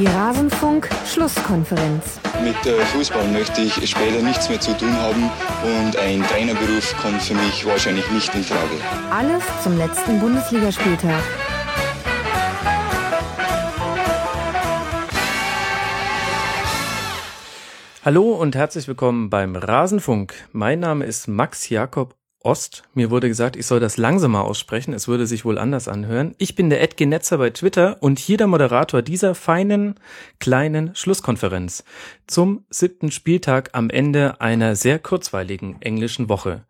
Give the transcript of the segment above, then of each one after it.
Die Rasenfunk-Schlusskonferenz. Mit äh, Fußball möchte ich später nichts mehr zu tun haben und ein Trainerberuf kommt für mich wahrscheinlich nicht in Frage. Alles zum letzten Bundesligaspieltag. Hallo und herzlich willkommen beim Rasenfunk. Mein Name ist Max Jakob Ost. Mir wurde gesagt, ich soll das langsamer aussprechen. Es würde sich wohl anders anhören. Ich bin der Ed Genetzer bei Twitter und hier der Moderator dieser feinen, kleinen Schlusskonferenz zum siebten Spieltag am Ende einer sehr kurzweiligen englischen Woche.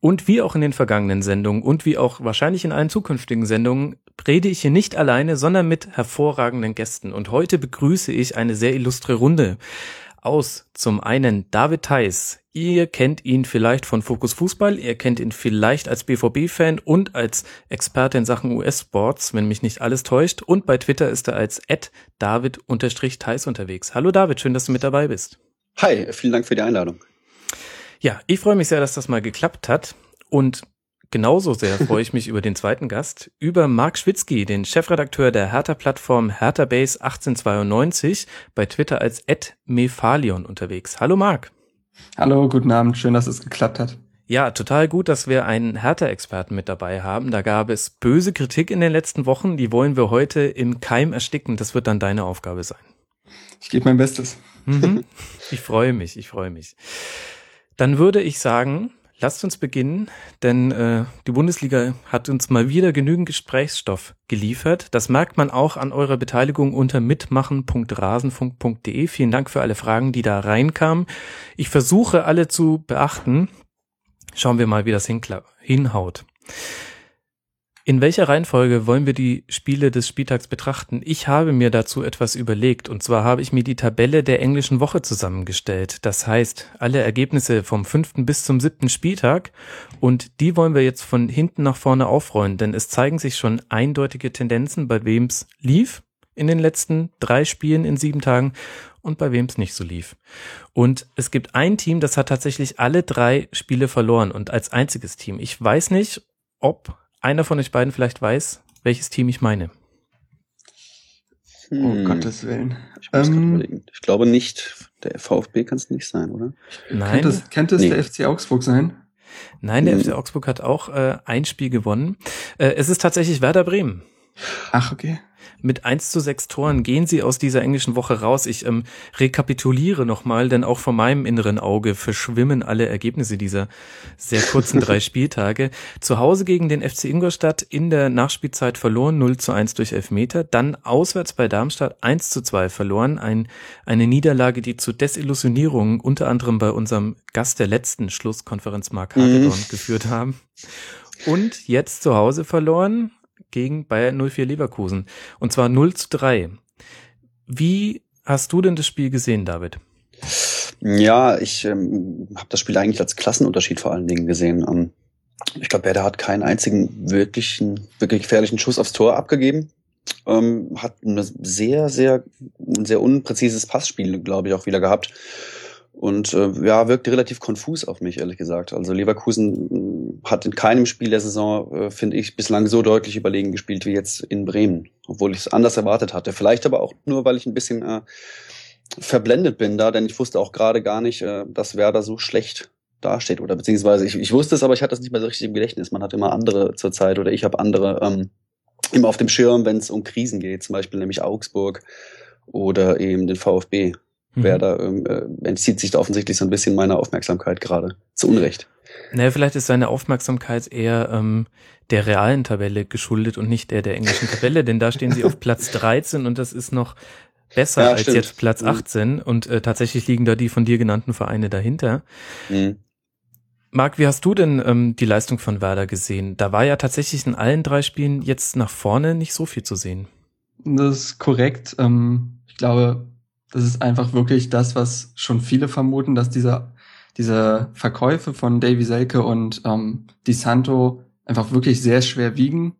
Und wie auch in den vergangenen Sendungen und wie auch wahrscheinlich in allen zukünftigen Sendungen rede ich hier nicht alleine, sondern mit hervorragenden Gästen. Und heute begrüße ich eine sehr illustre Runde aus. Zum einen David Theis. Ihr kennt ihn vielleicht von Fokus Fußball, ihr kennt ihn vielleicht als BVB-Fan und als Experte in Sachen US-Sports, wenn mich nicht alles täuscht. Und bei Twitter ist er als David-Theis unterwegs. Hallo David, schön, dass du mit dabei bist. Hi, vielen Dank für die Einladung. Ja, ich freue mich sehr, dass das mal geklappt hat. Und Genauso sehr freue ich mich über den zweiten Gast, über Marc Schwitzky, den Chefredakteur der Hertha-Plattform HerthaBase 1892, bei Twitter als @mefalion unterwegs. Hallo Marc. Hallo, guten Abend, schön, dass es geklappt hat. Ja, total gut, dass wir einen Hertha-Experten mit dabei haben. Da gab es böse Kritik in den letzten Wochen, die wollen wir heute im Keim ersticken. Das wird dann deine Aufgabe sein. Ich gebe mein Bestes. Mhm. Ich freue mich, ich freue mich. Dann würde ich sagen, Lasst uns beginnen, denn äh, die Bundesliga hat uns mal wieder genügend Gesprächsstoff geliefert. Das merkt man auch an eurer Beteiligung unter mitmachen.rasenfunk.de. Vielen Dank für alle Fragen, die da reinkamen. Ich versuche alle zu beachten. Schauen wir mal, wie das hinhaut. In welcher Reihenfolge wollen wir die Spiele des Spieltags betrachten? Ich habe mir dazu etwas überlegt und zwar habe ich mir die Tabelle der englischen Woche zusammengestellt. Das heißt, alle Ergebnisse vom fünften bis zum siebten Spieltag und die wollen wir jetzt von hinten nach vorne aufrollen, denn es zeigen sich schon eindeutige Tendenzen, bei wem es lief in den letzten drei Spielen in sieben Tagen und bei wem es nicht so lief. Und es gibt ein Team, das hat tatsächlich alle drei Spiele verloren und als einziges Team. Ich weiß nicht, ob einer von euch beiden vielleicht weiß, welches Team ich meine. Hm. Oh Gottes Willen. Ich, ähm, ich glaube nicht, der VfB kann es nicht sein, oder? Nein. Könnte es, könnte es nee. der FC Augsburg sein? Nein, der hm. FC Augsburg hat auch äh, ein Spiel gewonnen. Äh, es ist tatsächlich Werder Bremen. Ach, okay. Mit 1 zu 6 Toren gehen sie aus dieser englischen Woche raus. Ich ähm, rekapituliere nochmal, denn auch vor meinem inneren Auge verschwimmen alle Ergebnisse dieser sehr kurzen drei Spieltage. Zu Hause gegen den FC Ingolstadt in der Nachspielzeit verloren, 0 zu 1 durch Elfmeter. Dann auswärts bei Darmstadt 1 zu 2 verloren. Ein, eine Niederlage, die zu Desillusionierungen unter anderem bei unserem Gast der letzten Schlusskonferenz Mark Hagedorn mhm. geführt haben. Und jetzt zu Hause verloren, gegen Bayern 04 Leverkusen. Und zwar 0 zu 3. Wie hast du denn das Spiel gesehen, David? Ja, ich ähm, habe das Spiel eigentlich als Klassenunterschied vor allen Dingen gesehen. Ähm, ich glaube, Werder hat keinen einzigen wirklichen, wirklich gefährlichen Schuss aufs Tor abgegeben. Ähm, hat ein sehr, sehr, sehr unpräzises Passspiel, glaube ich, auch wieder gehabt. Und äh, ja, wirkte relativ konfus auf mich, ehrlich gesagt. Also Leverkusen hat in keinem Spiel der Saison, äh, finde ich, bislang so deutlich überlegen gespielt wie jetzt in Bremen. Obwohl ich es anders erwartet hatte. Vielleicht aber auch nur, weil ich ein bisschen äh, verblendet bin da, denn ich wusste auch gerade gar nicht, äh, dass Werder so schlecht dasteht. Oder beziehungsweise ich, ich wusste es, aber ich hatte das nicht mehr so richtig im Gedächtnis. Man hat immer andere zur Zeit oder ich habe andere ähm, immer auf dem Schirm, wenn es um Krisen geht, zum Beispiel nämlich Augsburg oder eben den VfB. Mhm. Werder ähm, äh, entzieht sich da offensichtlich so ein bisschen meiner Aufmerksamkeit gerade. Zu Unrecht. Naja, vielleicht ist seine Aufmerksamkeit eher ähm, der realen Tabelle geschuldet und nicht der der englischen Tabelle, denn da stehen sie auf Platz 13 und das ist noch besser ja, als stimmt. jetzt Platz 18 mhm. und äh, tatsächlich liegen da die von dir genannten Vereine dahinter. Mhm. Marc, wie hast du denn ähm, die Leistung von Werder gesehen? Da war ja tatsächlich in allen drei Spielen jetzt nach vorne nicht so viel zu sehen. Das ist korrekt. Ähm, ich glaube, das ist einfach wirklich das, was schon viele vermuten, dass dieser, diese Verkäufe von Davy Selke und ähm, Di Santo einfach wirklich sehr schwer wiegen.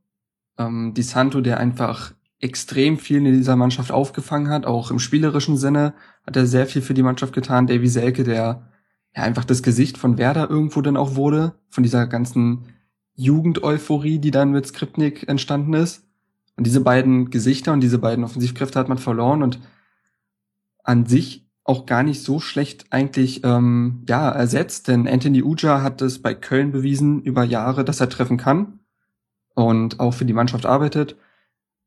Ähm, Di Santo, der einfach extrem viel in dieser Mannschaft aufgefangen hat, auch im spielerischen Sinne hat er sehr viel für die Mannschaft getan. Davy Selke, der ja einfach das Gesicht von Werder irgendwo dann auch wurde, von dieser ganzen Jugend-Euphorie, die dann mit Skripnik entstanden ist. Und diese beiden Gesichter und diese beiden Offensivkräfte hat man verloren und an sich auch gar nicht so schlecht eigentlich ähm, ja ersetzt, denn Anthony Uja hat es bei Köln bewiesen über Jahre, dass er treffen kann und auch für die Mannschaft arbeitet.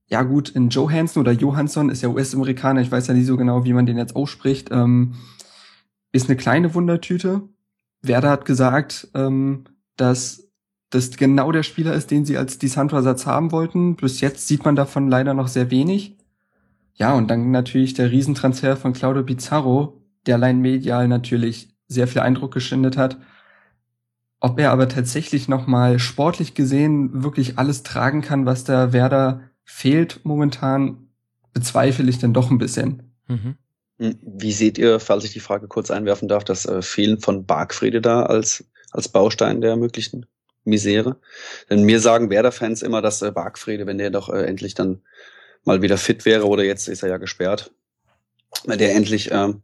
Ja gut, in Johansson oder Johansson ist ja US-Amerikaner, ich weiß ja nicht so genau, wie man den jetzt ausspricht, ähm, ist eine kleine Wundertüte. Werder hat gesagt, ähm, dass das genau der Spieler ist, den sie als Desanto-Ersatz haben wollten. Bis jetzt sieht man davon leider noch sehr wenig. Ja, und dann natürlich der Riesentransfer von Claudio Pizarro, der allein medial natürlich sehr viel Eindruck geschindet hat. Ob er aber tatsächlich nochmal sportlich gesehen wirklich alles tragen kann, was der Werder fehlt momentan, bezweifle ich dann doch ein bisschen. Mhm. Hm, wie seht ihr, falls ich die Frage kurz einwerfen darf, das äh, Fehlen von Bargfrede da als, als Baustein der möglichen Misere? Denn mir sagen Werder-Fans immer, dass äh, Bargfrede, wenn der doch äh, endlich dann mal wieder fit wäre oder jetzt ist er ja gesperrt, wenn der endlich ähm,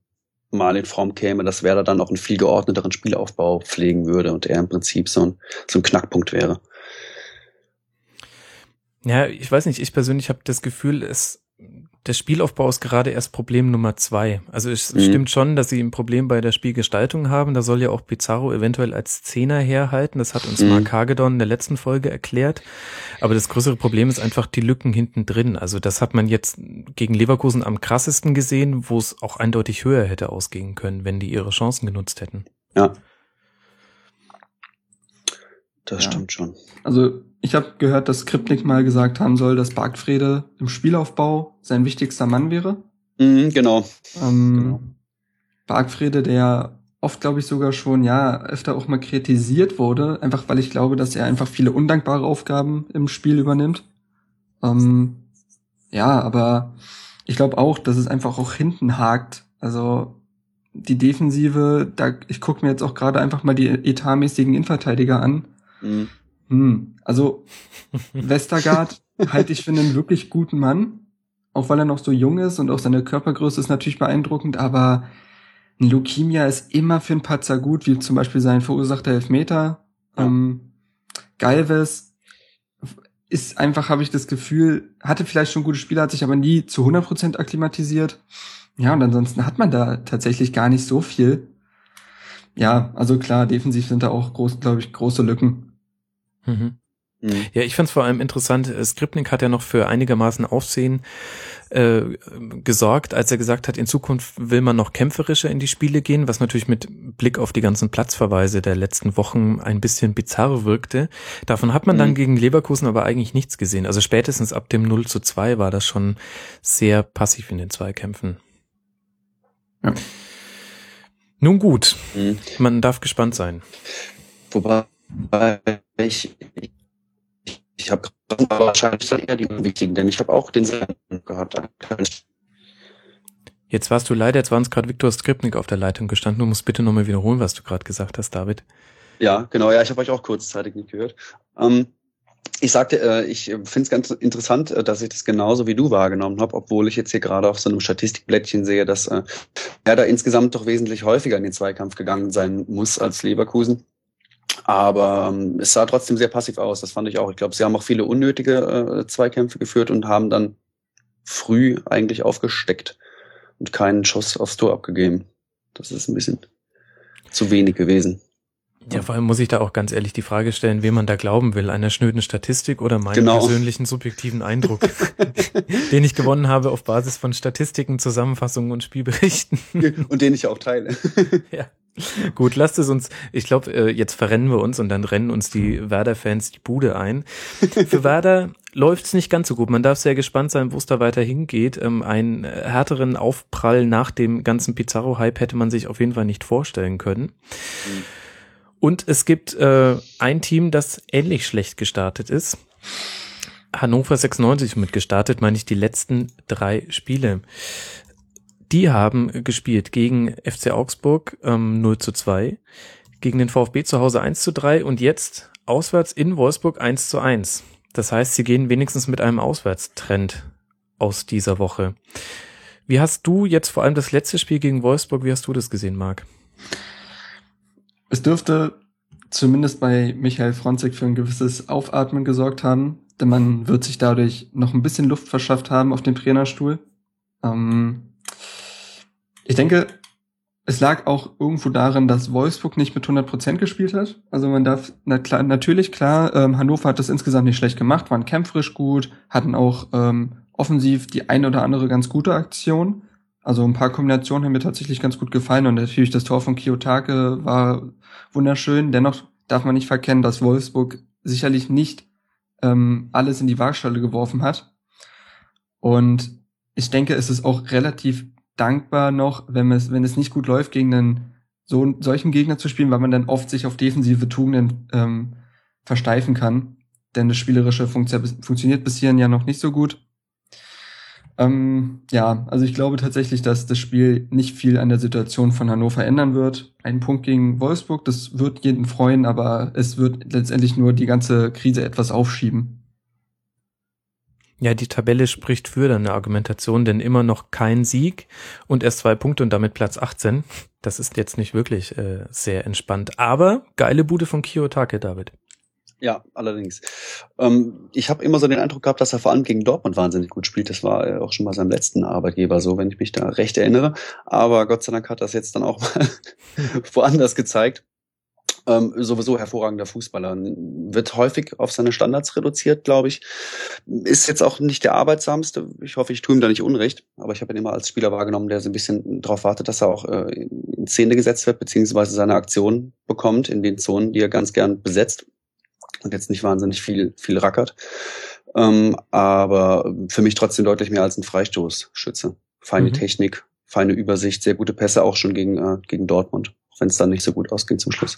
mal in Form käme, dass Werder dann auch einen viel geordneteren Spielaufbau pflegen würde und er im Prinzip so ein, so ein Knackpunkt wäre. Ja, ich weiß nicht, ich persönlich habe das Gefühl, es der Spielaufbau ist gerade erst Problem Nummer zwei. Also es mhm. stimmt schon, dass sie ein Problem bei der Spielgestaltung haben. Da soll ja auch Pizarro eventuell als Zehner herhalten. Das hat uns mhm. Mark Hagedorn in der letzten Folge erklärt. Aber das größere Problem ist einfach die Lücken hinten drin. Also das hat man jetzt gegen Leverkusen am krassesten gesehen, wo es auch eindeutig höher hätte ausgehen können, wenn die ihre Chancen genutzt hätten. Ja. Das ja. stimmt schon. Also ich habe gehört, dass Skripnik mal gesagt haben soll, dass Bargfrede im Spielaufbau sein wichtigster Mann wäre. Mhm, genau. Ähm, genau. Bargfrede, der oft, glaube ich, sogar schon, ja, öfter auch mal kritisiert wurde, einfach weil ich glaube, dass er einfach viele undankbare Aufgaben im Spiel übernimmt. Ähm, ja, aber ich glaube auch, dass es einfach auch hinten hakt. Also die Defensive, da ich gucke mir jetzt auch gerade einfach mal die etatmäßigen Innenverteidiger an. Mhm. Hm, also Westergaard halte ich für einen wirklich guten Mann, auch weil er noch so jung ist und auch seine Körpergröße ist natürlich beeindruckend, aber ein Leukemia ist immer für einen Patzer gut, wie zum Beispiel sein verursachter Elfmeter. Ja. Ähm, Galvez ist einfach, habe ich das Gefühl, hatte vielleicht schon gute Spiele, hat sich aber nie zu 100% akklimatisiert. Ja, und ansonsten hat man da tatsächlich gar nicht so viel. Ja, also klar, defensiv sind da auch groß, glaube ich, große Lücken. Mhm. Mhm. Ja, ich fand es vor allem interessant, äh, Skripnik hat ja noch für einigermaßen Aufsehen äh, gesorgt, als er gesagt hat, in Zukunft will man noch kämpferischer in die Spiele gehen, was natürlich mit Blick auf die ganzen Platzverweise der letzten Wochen ein bisschen bizarr wirkte. Davon hat man mhm. dann gegen Leverkusen aber eigentlich nichts gesehen. Also spätestens ab dem 0 zu 2 war das schon sehr passiv in den Zweikämpfen. Ja. Nun gut, mhm. man darf gespannt sein. Wobei ich, ich, ich habe wahrscheinlich eher die unwichtigen, denn ich habe auch den Sinn gehabt. Jetzt warst du leider, jetzt war uns gerade Viktor Skripnik auf der Leitung gestanden. Du musst bitte nochmal wiederholen, was du gerade gesagt hast, David. Ja, genau, ja, ich habe euch auch kurzzeitig nicht gehört. Ähm, ich sagte, äh, ich finde es ganz interessant, äh, dass ich das genauso wie du wahrgenommen habe, obwohl ich jetzt hier gerade auf so einem Statistikblättchen sehe, dass äh, er da insgesamt doch wesentlich häufiger in den Zweikampf gegangen sein muss als Leverkusen. Aber ähm, es sah trotzdem sehr passiv aus, das fand ich auch. Ich glaube, sie haben auch viele unnötige äh, Zweikämpfe geführt und haben dann früh eigentlich aufgesteckt und keinen Schuss aufs Tor abgegeben. Das ist ein bisschen zu wenig gewesen. Ja, vor allem muss ich da auch ganz ehrlich die Frage stellen, wem man da glauben will, einer schnöden Statistik oder meinem genau. persönlichen subjektiven Eindruck, den ich gewonnen habe auf Basis von Statistiken, Zusammenfassungen und Spielberichten. und den ich auch teile. ja. Gut, lasst es uns, ich glaube, äh, jetzt verrennen wir uns und dann rennen uns die Werder-Fans die Bude ein. Für Werder läuft es nicht ganz so gut. Man darf sehr gespannt sein, wo es da weiter hingeht. Ähm, einen härteren Aufprall nach dem ganzen Pizarro-Hype hätte man sich auf jeden Fall nicht vorstellen können. Mhm. Und es gibt äh, ein Team, das ähnlich schlecht gestartet ist. Hannover 96 mit gestartet, meine ich, die letzten drei Spiele. Die haben gespielt gegen FC Augsburg ähm, 0 zu 2, gegen den VfB zu Hause 1 zu 3 und jetzt auswärts in Wolfsburg 1 zu 1. Das heißt, sie gehen wenigstens mit einem Auswärtstrend aus dieser Woche. Wie hast du jetzt vor allem das letzte Spiel gegen Wolfsburg, wie hast du das gesehen, Marc? Es dürfte zumindest bei Michael Fronzek für ein gewisses Aufatmen gesorgt haben, denn man wird sich dadurch noch ein bisschen Luft verschafft haben auf dem Trainerstuhl. Ähm, Ich denke, es lag auch irgendwo darin, dass Wolfsburg nicht mit 100 Prozent gespielt hat. Also man darf, na klar, natürlich klar, ähm, Hannover hat das insgesamt nicht schlecht gemacht, waren kämpferisch gut, hatten auch ähm, offensiv die eine oder andere ganz gute Aktion. Also ein paar Kombinationen haben mir tatsächlich ganz gut gefallen und natürlich das Tor von Kiyotake war wunderschön. Dennoch darf man nicht verkennen, dass Wolfsburg sicherlich nicht ähm, alles in die Waagschale geworfen hat. Und ich denke, es ist auch relativ dankbar noch, wenn es, wenn es nicht gut läuft, gegen einen so solchen Gegner zu spielen, weil man dann oft sich auf defensive Tugenden ähm, versteifen kann. Denn das Spielerische funktio funktioniert bis hierhin ja noch nicht so gut. Ähm, ja, also ich glaube tatsächlich, dass das Spiel nicht viel an der Situation von Hannover ändern wird. Ein Punkt gegen Wolfsburg, das wird jeden freuen, aber es wird letztendlich nur die ganze Krise etwas aufschieben. Ja, die Tabelle spricht für deine Argumentation, denn immer noch kein Sieg und erst zwei Punkte und damit Platz 18. Das ist jetzt nicht wirklich äh, sehr entspannt. Aber geile Bude von Kiyotake, David. Ja, allerdings. Ähm, ich habe immer so den Eindruck gehabt, dass er vor allem gegen Dortmund wahnsinnig gut spielt. Das war äh, auch schon bei seinem letzten Arbeitgeber so, wenn ich mich da recht erinnere. Aber Gott sei Dank hat das jetzt dann auch mal woanders gezeigt. Ähm, sowieso hervorragender Fußballer. Wird häufig auf seine Standards reduziert, glaube ich. Ist jetzt auch nicht der arbeitsamste. Ich hoffe, ich tue ihm da nicht Unrecht. Aber ich habe ihn immer als Spieler wahrgenommen, der so ein bisschen darauf wartet, dass er auch äh, in Szene gesetzt wird, beziehungsweise seine Aktion bekommt in den Zonen, die er ganz gern besetzt und jetzt nicht wahnsinnig viel, viel rackert. Ähm, aber für mich trotzdem deutlich mehr als ein Freistoßschütze. Feine mhm. Technik, feine Übersicht, sehr gute Pässe auch schon gegen, äh, gegen Dortmund, auch wenn es dann nicht so gut ausging zum Schluss.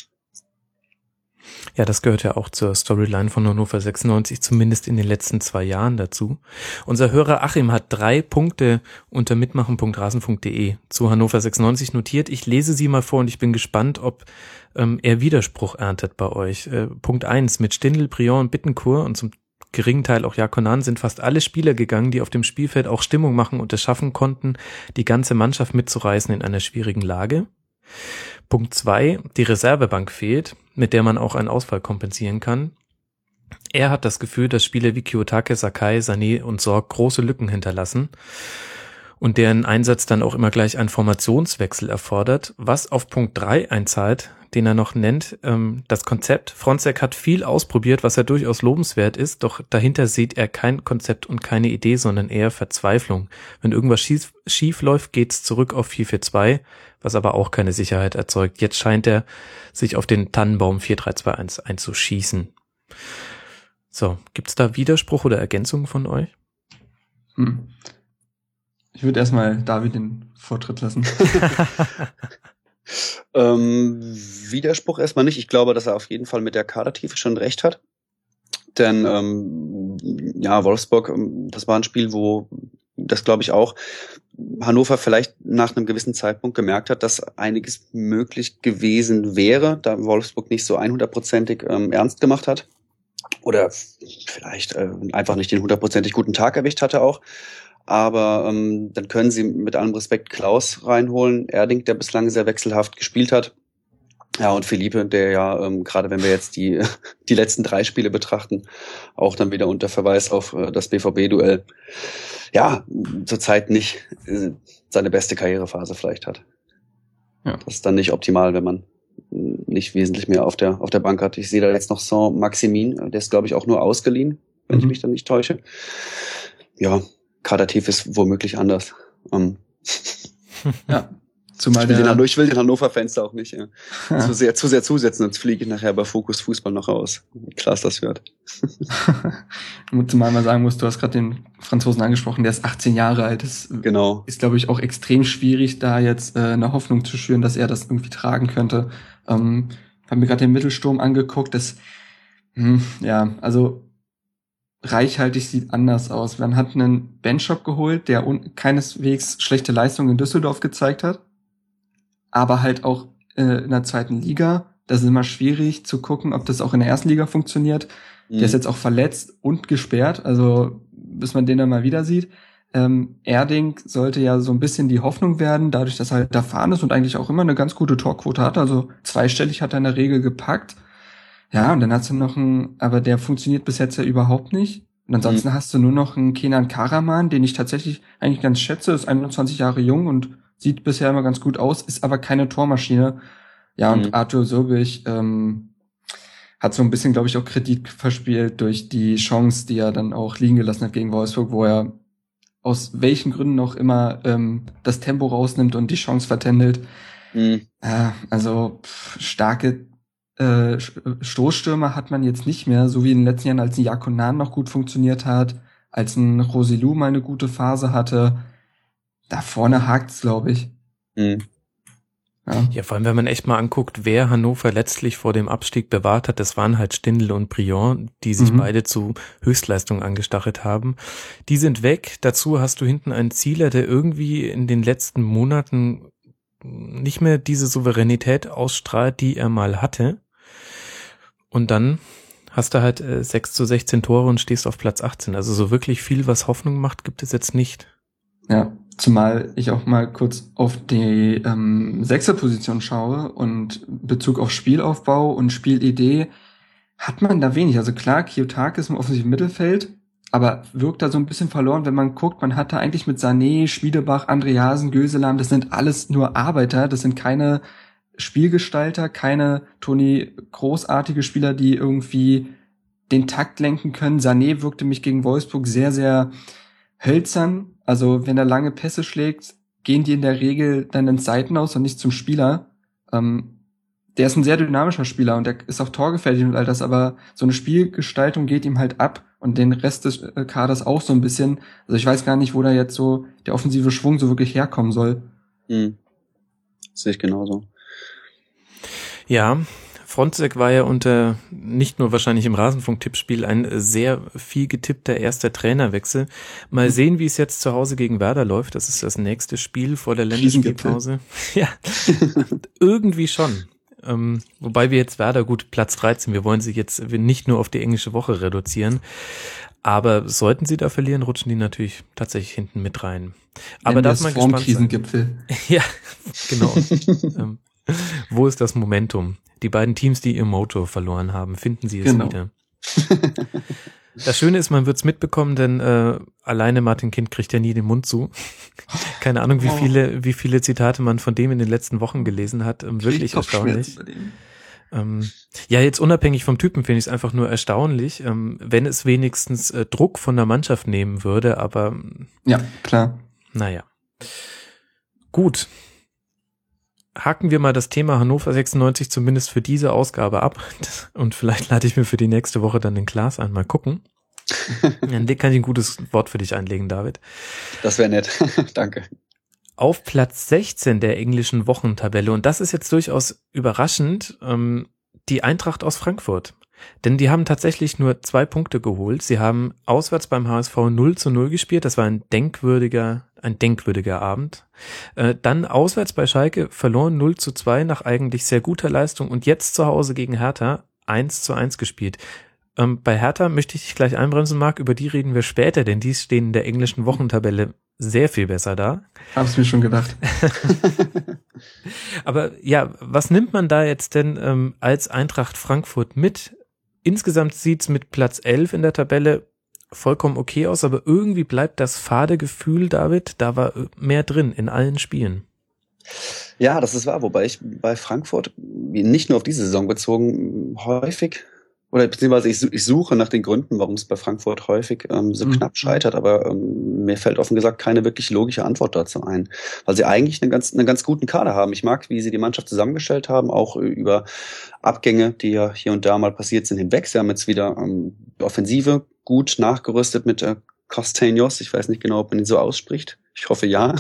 Ja, das gehört ja auch zur Storyline von Hannover 96, zumindest in den letzten zwei Jahren dazu. Unser Hörer Achim hat drei Punkte unter mitmachen.rasen.de zu Hannover 96 notiert. Ich lese sie mal vor und ich bin gespannt, ob ähm, er Widerspruch erntet bei euch. Äh, Punkt eins Mit Stindl, Brion und Bittenkur und zum geringen Teil auch Jakonan sind fast alle Spieler gegangen, die auf dem Spielfeld auch Stimmung machen und es schaffen konnten, die ganze Mannschaft mitzureißen in einer schwierigen Lage. Punkt zwei, die Reservebank fehlt, mit der man auch einen Ausfall kompensieren kann. Er hat das Gefühl, dass Spieler wie Kiyotake, Sakai, Sané und Sorg große Lücken hinterlassen und deren Einsatz dann auch immer gleich einen Formationswechsel erfordert, was auf Punkt drei einzahlt, den er noch nennt, ähm, das Konzept. Fronzek hat viel ausprobiert, was ja durchaus lobenswert ist, doch dahinter sieht er kein Konzept und keine Idee, sondern eher Verzweiflung. Wenn irgendwas schief, schief läuft, geht's zurück auf 4-4-2, was aber auch keine Sicherheit erzeugt. Jetzt scheint er sich auf den Tannenbaum 4-3-2-1 einzuschießen. So, gibt's da Widerspruch oder Ergänzungen von euch? Hm. Ich würde erstmal David den Vortritt lassen. Ähm, Widerspruch erstmal nicht. Ich glaube, dass er auf jeden Fall mit der Kadertiefe schon recht hat. Denn ähm, ja, Wolfsburg, ähm, das war ein Spiel, wo das glaube ich auch Hannover vielleicht nach einem gewissen Zeitpunkt gemerkt hat, dass einiges möglich gewesen wäre, da Wolfsburg nicht so 100%ig ähm, ernst gemacht hat oder vielleicht äh, einfach nicht den hundertprozentig guten Tag erwischt hatte auch. Aber ähm, dann können sie mit allem Respekt Klaus reinholen, Erding, der bislang sehr wechselhaft gespielt hat. Ja, und Philippe, der ja, ähm, gerade wenn wir jetzt die, die letzten drei Spiele betrachten, auch dann wieder unter Verweis auf äh, das BVB-Duell, ja, zurzeit nicht äh, seine beste Karrierephase vielleicht hat. Ja. Das ist dann nicht optimal, wenn man nicht wesentlich mehr auf der, auf der Bank hat. Ich sehe da jetzt noch Saint-Maximin, der ist, glaube ich, auch nur ausgeliehen, wenn mhm. ich mich dann nicht täusche. Ja, Kadertief ist womöglich anders. Ähm, ja. Zumal ich will, den, ich will den Hannover-Fans auch nicht ja. Zu, sehr, zu sehr zusetzen, sonst fliege ich nachher bei Fokus Fußball noch raus. Klar ist das hört. Zumal man sagen muss, du hast gerade den Franzosen angesprochen, der ist 18 Jahre alt. Das genau. ist, glaube ich, auch extrem schwierig, da jetzt äh, eine Hoffnung zu schüren, dass er das irgendwie tragen könnte. Ähm, habe mir gerade den Mittelsturm angeguckt. Das, hm, ja, also reichhaltig sieht anders aus. Man hat einen Benchop geholt, der keineswegs schlechte Leistung in Düsseldorf gezeigt hat, aber halt auch äh, in der zweiten Liga. Das ist immer schwierig zu gucken, ob das auch in der ersten Liga funktioniert. Mhm. Der ist mhm. jetzt auch verletzt und gesperrt, also bis man den dann mal wieder sieht. Ähm, Erding sollte ja so ein bisschen die Hoffnung werden, dadurch, dass er halt erfahren ist und eigentlich auch immer eine ganz gute Torquote hat. Also zweistellig hat er in der Regel gepackt. Ja, und dann hast du noch einen, aber der funktioniert bis jetzt ja überhaupt nicht. Und ansonsten mhm. hast du nur noch einen Kenan Karaman, den ich tatsächlich eigentlich ganz schätze, ist 21 Jahre jung und sieht bisher immer ganz gut aus, ist aber keine Tormaschine. Ja, und Mhm. Arthur Sobich ähm, hat so ein bisschen, glaube ich, auch Kredit verspielt durch die Chance, die er dann auch liegen gelassen hat gegen Wolfsburg, wo er aus welchen Gründen auch immer ähm, das Tempo rausnimmt und die Chance vertändelt. Mhm. Ja, also pff, starke äh, Sch- Stoßstürmer hat man jetzt nicht mehr, so wie in den letzten Jahren, als ein Jakonan noch gut funktioniert hat, als ein Rosilou mal eine gute Phase hatte. Da vorne hakt's, glaube ich. Mhm. Ja. Ja, vor allem, wenn man echt mal anguckt, wer Hannover letztlich vor dem Abstieg bewahrt hat, das waren halt Stindl und Briand, die sich Mhm. beide zu Höchstleistungen angestachelt haben. Die sind weg. Dazu hast du hinten einen Zieler, der irgendwie in den letzten Monaten nicht mehr diese Souveränität ausstrahlt, die er mal hatte. Und dann hast du halt äh, 6 zu 16 Tore und stehst auf Platz 18. Also so wirklich viel, was Hoffnung macht, gibt es jetzt nicht. Ja, zumal ich auch mal kurz auf die ähm, Sechserposition schaue und Bezug auf Spielaufbau und Spielidee hat man da wenig. Also klar, Kiyotake ist im offensiven Mittelfeld, aber wirkt da so ein bisschen verloren, wenn man guckt, man hat da eigentlich mit Sané, Schmiedebach, Andreasen, Göselam, das sind alles nur Arbeiter, das sind keine Spielgestalter, keine Toni großartige Spieler, die irgendwie den Takt lenken können. Sané wirkte mich gegen Wolfsburg sehr, sehr hölzern. Also wenn er lange Pässe schlägt, gehen die in der Regel dann ins Seiten aus und nicht zum Spieler. Ähm, der ist ein sehr dynamischer Spieler und der ist auch torgefährlich und all das, aber so eine Spielgestaltung geht ihm halt ab und den Rest des äh, Kaders auch so ein bisschen. Also ich weiß gar nicht, wo da jetzt so der offensive Schwung so wirklich herkommen soll. Mhm. Sehe ich genauso. Ja, Fronzek war ja unter nicht nur wahrscheinlich im Rasenfunk-Tippspiel ein sehr viel getippter erster Trainerwechsel. Mal Mhm. sehen, wie es jetzt zu Hause gegen Werder läuft. Das ist das nächste Spiel vor der. Länderspielpause. Ja, irgendwie schon. Ähm, wobei wir jetzt Werder gut Platz 13, wir wollen sie jetzt nicht nur auf die englische Woche reduzieren. Aber sollten sie da verlieren, rutschen die natürlich tatsächlich hinten mit rein. Aber wir darf man gespannt sein. Ja, genau. ähm, wo ist das Momentum? Die beiden Teams, die ihr Motor verloren haben, finden sie es Genau. wieder. Das Schöne ist, man wird's mitbekommen, denn äh, alleine Martin Kind kriegt ja nie den Mund zu. Keine Ahnung, wie Oh. viele, wie viele Zitate man von dem in den letzten Wochen gelesen hat. Ähm, wirklich erstaunlich. Ähm, ja, jetzt unabhängig vom Typen finde ich es einfach nur erstaunlich, ähm, wenn es wenigstens äh, Druck von der Mannschaft nehmen würde, aber Ja, klar. naja. Gut. Haken wir mal das Thema Hannover 96 zumindest für diese Ausgabe ab. Und vielleicht lade ich mir für die nächste Woche dann den Glas ein. Mal gucken. Dann kann ich ein gutes Wort für dich einlegen, David. Das wäre nett. Danke. Auf Platz 16 der englischen Wochentabelle, und das ist jetzt durchaus überraschend, ähm, die Eintracht aus Frankfurt. Denn die haben tatsächlich nur zwei Punkte geholt. Sie haben auswärts beim HSV 0 zu 0 gespielt. Das war ein denkwürdiger, ein denkwürdiger Abend. Äh, dann auswärts bei Schalke verloren 0 zu 2 nach eigentlich sehr guter Leistung und jetzt zu Hause gegen Hertha 1 zu 1 gespielt. Ähm, bei Hertha möchte ich dich gleich einbremsen, Marc, über die reden wir später, denn die stehen in der englischen Wochentabelle sehr viel besser da. Hab's mir schon gedacht. Aber ja, was nimmt man da jetzt denn ähm, als Eintracht Frankfurt mit? Insgesamt sieht's mit Platz 11 in der Tabelle vollkommen okay aus, aber irgendwie bleibt das fade Gefühl, David, da war äh, mehr drin in allen Spielen. Ja, das ist wahr, wobei ich bei Frankfurt nicht nur auf diese Saison bezogen häufig oder beziehungsweise ich, ich suche nach den Gründen, warum es bei Frankfurt häufig ähm, so Mhm. knapp scheitert, aber ähm, mir fällt offen gesagt keine wirklich logische Antwort dazu ein, weil sie eigentlich einen ganz, einen ganz guten Kader haben. Ich mag, wie sie die Mannschaft zusammengestellt haben, auch äh, über Abgänge, die ja hier und da mal passiert sind, hinweg. Sie haben jetzt wieder ähm, die Offensive gut nachgerüstet mit äh, Costaños. Ich weiß nicht genau, ob man ihn so ausspricht. Ich hoffe ja.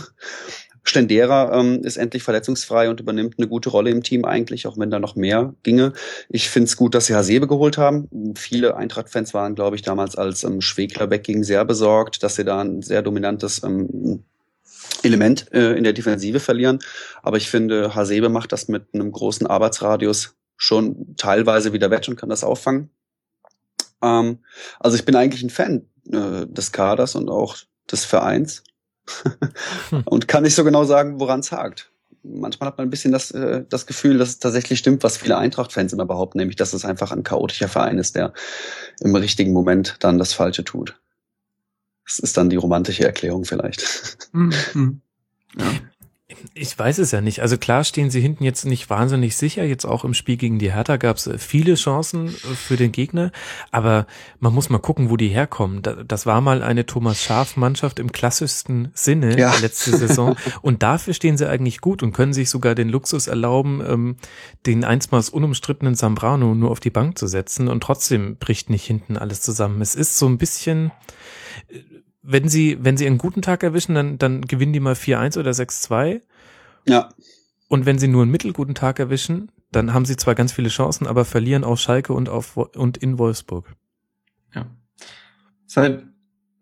Stendera ähm, ist endlich verletzungsfrei und übernimmt eine gute Rolle im Team eigentlich, auch wenn da noch mehr ginge. Ich finde es gut, dass sie Hasebe geholt haben. Viele Eintracht-Fans waren, glaube ich, damals als ähm, Schwegler wegging sehr besorgt, dass sie da ein sehr dominantes ähm, Element äh, in der Defensive verlieren. Aber ich finde, Hasebe macht das mit einem großen Arbeitsradius schon teilweise wieder wett und kann das auffangen. Ähm, also ich bin eigentlich ein Fan äh, des Kaders und auch des Vereins und kann nicht so genau sagen, woran es hakt. Manchmal hat man ein bisschen das, äh, das Gefühl, dass es tatsächlich stimmt, was viele Eintracht-Fans immer behaupten, nämlich, dass es einfach ein chaotischer Verein ist, der im richtigen Moment dann das Falsche tut. Das ist dann die romantische Erklärung vielleicht. Mhm. Ja. Ich weiß es ja nicht. Also klar stehen sie hinten jetzt nicht wahnsinnig sicher. Jetzt auch im Spiel gegen die Hertha gab es äh, viele Chancen äh, für den Gegner. Aber man muss mal gucken, wo die herkommen. Das war mal eine Thomas Schaf-Mannschaft im klassischsten Sinne ja. letzte Saison. Und dafür stehen sie eigentlich gut und können sich sogar den Luxus erlauben, ähm, den einstmals unumstrittenen Zambrano nur auf die Bank zu setzen. Und trotzdem bricht nicht hinten alles zusammen. Es ist so ein bisschen wenn sie, wenn sie einen guten Tag erwischen, dann, dann gewinnen die mal 4-1 oder 6-2. Ja. Und wenn sie nur einen mittelguten Tag erwischen, dann haben sie zwar ganz viele Chancen, aber verlieren auf Schalke und auf und in Wolfsburg. Ja. Ist halt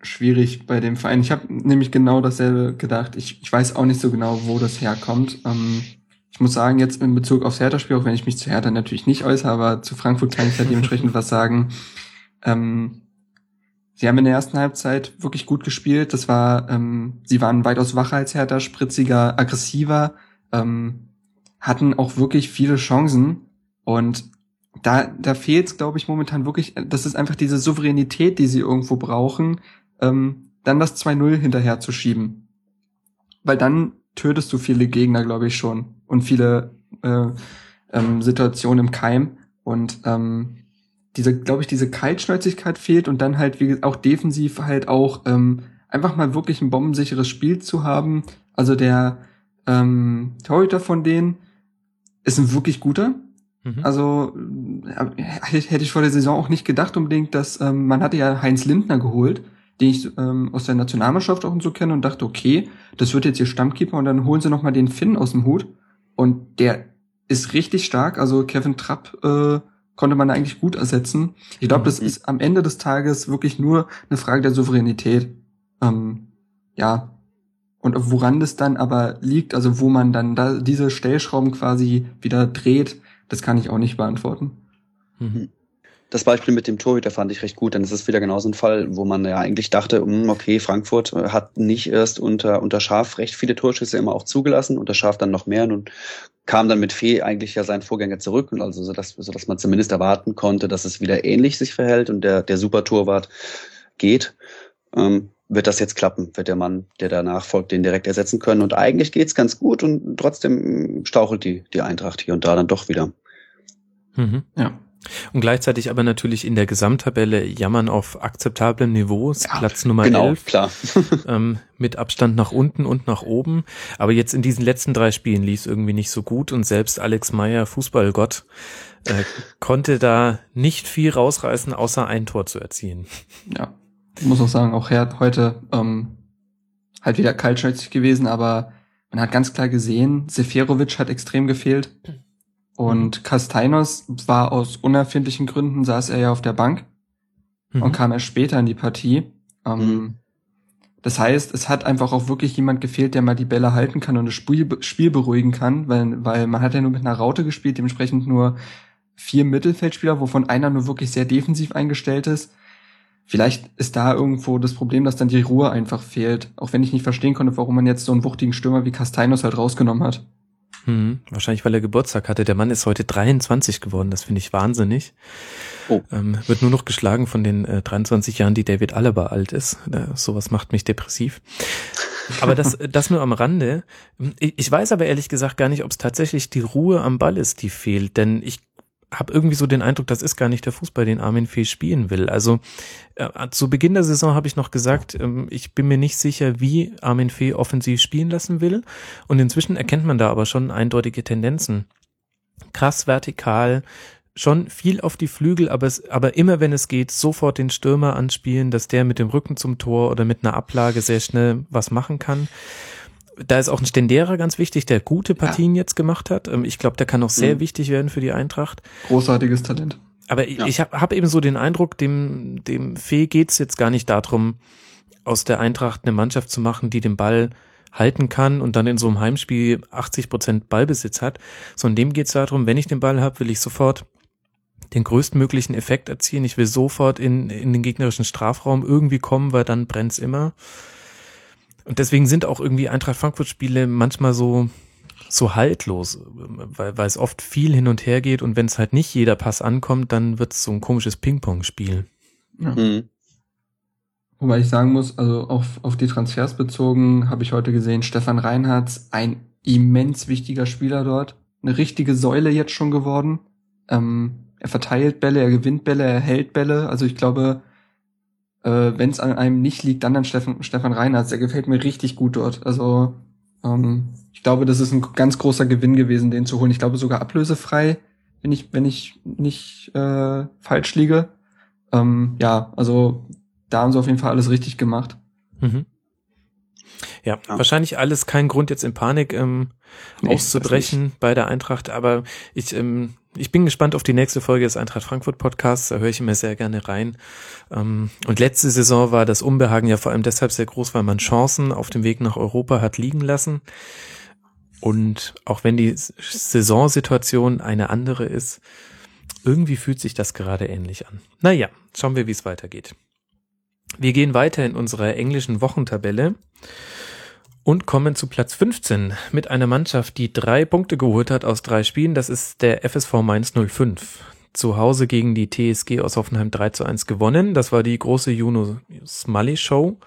schwierig bei dem Verein. Ich habe nämlich genau dasselbe gedacht. Ich, ich weiß auch nicht so genau, wo das herkommt. Ähm, ich muss sagen, jetzt in Bezug aufs Hertha-Spiel, auch wenn ich mich zu Hertha natürlich nicht äußere, aber zu Frankfurt kann ich ja dementsprechend was sagen. Ähm, Sie haben in der ersten Halbzeit wirklich gut gespielt. Das war, ähm, sie waren weitaus wacher als Hertha, spritziger, aggressiver, ähm, hatten auch wirklich viele Chancen. Und da, da fehlt es, glaube ich, momentan wirklich, das ist einfach diese Souveränität, die sie irgendwo brauchen, ähm, dann das 2-0 hinterher zu schieben. Weil dann tötest du viele Gegner, glaube ich, schon. Und viele äh, ähm, Situationen im Keim. Und ähm, diese, glaube ich, diese Kaltschnäuzigkeit fehlt und dann halt wie auch defensiv halt auch ähm, einfach mal wirklich ein bombensicheres Spiel zu haben. Also der ähm, Torhüter von denen ist ein wirklich guter. Mhm. Also äh, hätte ich vor der Saison auch nicht gedacht unbedingt, dass ähm, man hatte ja Heinz Lindner geholt, den ich ähm, aus der Nationalmannschaft auch und so kenne und dachte, okay, das wird jetzt ihr Stammkeeper und dann holen sie noch mal den Finn aus dem Hut und der ist richtig stark. Also Kevin Trapp äh, konnte man eigentlich gut ersetzen. Ich glaube, das mhm. ist am Ende des Tages wirklich nur eine Frage der Souveränität. Ähm, ja. Und woran das dann aber liegt, also wo man dann da diese Stellschrauben quasi wieder dreht, das kann ich auch nicht beantworten. Mhm das Beispiel mit dem Torhüter fand ich recht gut, denn es ist wieder genauso ein Fall, wo man ja eigentlich dachte, hm, okay, Frankfurt äh, hat nicht erst unter, unter Schaf recht viele Torschüsse immer auch zugelassen, unter Schaf dann noch mehr und kam dann mit Fee eigentlich ja sein Vorgänger zurück und also so dass, so dass man zumindest erwarten konnte, dass es wieder ähnlich sich verhält und der, der Super-Torwart geht. Ähm, wird das jetzt klappen? Wird der Mann, der danach folgt, den direkt ersetzen können? Und eigentlich geht's ganz gut und trotzdem stauchelt die, die Eintracht hier und da dann doch wieder. Mhm. Ja. Und gleichzeitig aber natürlich in der Gesamttabelle jammern auf akzeptablem Niveau, ja, Platz Nummer genau, 11, klar. ähm, mit Abstand nach unten und nach oben. Aber jetzt in diesen letzten drei Spielen lief es irgendwie nicht so gut und selbst Alex Meyer, Fußballgott, äh, konnte da nicht viel rausreißen, außer ein Tor zu erzielen. Ja, ich muss auch sagen, auch er heute ähm, halt wieder kaltschnäuzig gewesen, aber man hat ganz klar gesehen, Seferovic hat extrem gefehlt. Und Castainos war aus unerfindlichen Gründen, saß er ja auf der Bank mhm. und kam erst später in die Partie. Ähm, mhm. Das heißt, es hat einfach auch wirklich jemand gefehlt, der mal die Bälle halten kann und das Spiel, Spiel beruhigen kann, weil, weil man hat ja nur mit einer Raute gespielt, dementsprechend nur vier Mittelfeldspieler, wovon einer nur wirklich sehr defensiv eingestellt ist. Vielleicht ist da irgendwo das Problem, dass dann die Ruhe einfach fehlt. Auch wenn ich nicht verstehen konnte, warum man jetzt so einen wuchtigen Stürmer wie Castainos halt rausgenommen hat. Hm, wahrscheinlich, weil er Geburtstag hatte. Der Mann ist heute 23 geworden. Das finde ich wahnsinnig. Oh. Ähm, wird nur noch geschlagen von den äh, 23 Jahren, die David Alaba alt ist. Äh, sowas macht mich depressiv. Aber das, das nur am Rande. Ich, ich weiß aber ehrlich gesagt gar nicht, ob es tatsächlich die Ruhe am Ball ist, die fehlt. Denn ich habe irgendwie so den Eindruck, das ist gar nicht der Fußball, den Armin Fee spielen will. Also äh, zu Beginn der Saison habe ich noch gesagt, ähm, ich bin mir nicht sicher, wie Armin Fee offensiv spielen lassen will. Und inzwischen erkennt man da aber schon eindeutige Tendenzen. Krass vertikal, schon viel auf die Flügel, aber, es, aber immer wenn es geht, sofort den Stürmer anspielen, dass der mit dem Rücken zum Tor oder mit einer Ablage sehr schnell was machen kann da ist auch ein Stendera ganz wichtig, der gute Partien ja. jetzt gemacht hat. Ähm, ich glaube, der kann auch sehr mhm. wichtig werden für die Eintracht. Großartiges Talent. Aber ja. ich habe hab eben so den Eindruck, dem, dem Fee geht's jetzt gar nicht darum, aus der Eintracht eine Mannschaft zu machen, die den Ball halten kann und dann in so einem Heimspiel 80 Prozent Ballbesitz hat, sondern dem geht's darum, wenn ich den Ball habe, will ich sofort den größtmöglichen Effekt erzielen. Ich will sofort in, in den gegnerischen Strafraum irgendwie kommen, weil dann brennt's immer. Und deswegen sind auch irgendwie Eintracht Frankfurt Spiele manchmal so so haltlos, weil, weil es oft viel hin und her geht und wenn es halt nicht jeder Pass ankommt, dann wird es so ein komisches Ping-Pong-Spiel. Ja. Mhm. Wobei ich sagen muss, also auf, auf die Transfers bezogen, habe ich heute gesehen, Stefan Reinhardt, ein immens wichtiger Spieler dort. Eine richtige Säule jetzt schon geworden. Ähm, er verteilt Bälle, er gewinnt Bälle, er hält Bälle. Also ich glaube, äh, wenn es an einem nicht liegt, dann an Stefan, Stefan Reinhardt. Der gefällt mir richtig gut dort. Also ähm, ich glaube, das ist ein ganz großer Gewinn gewesen, den zu holen. Ich glaube sogar ablösefrei, wenn ich, wenn ich nicht äh, falsch liege. Ähm, ja, also da haben sie auf jeden Fall alles richtig gemacht. Mhm. Ja, ja, wahrscheinlich alles kein Grund jetzt in Panik ähm, nee, auszubrechen bei der Eintracht, aber ich ähm, ich bin gespannt auf die nächste Folge des Eintracht Frankfurt Podcasts, da höre ich immer sehr gerne rein. Ähm, und letzte Saison war das Unbehagen ja vor allem deshalb sehr groß, weil man Chancen auf dem Weg nach Europa hat liegen lassen. Und auch wenn die Saisonsituation eine andere ist, irgendwie fühlt sich das gerade ähnlich an. Naja, schauen wir, wie es weitergeht. Wir gehen weiter in unserer englischen Wochentabelle und kommen zu Platz 15 mit einer Mannschaft, die drei Punkte geholt hat aus drei Spielen. Das ist der FSV Mainz 05. Zu Hause gegen die TSG aus Hoffenheim 3 zu 1 gewonnen. Das war die große Juno Smalley Show.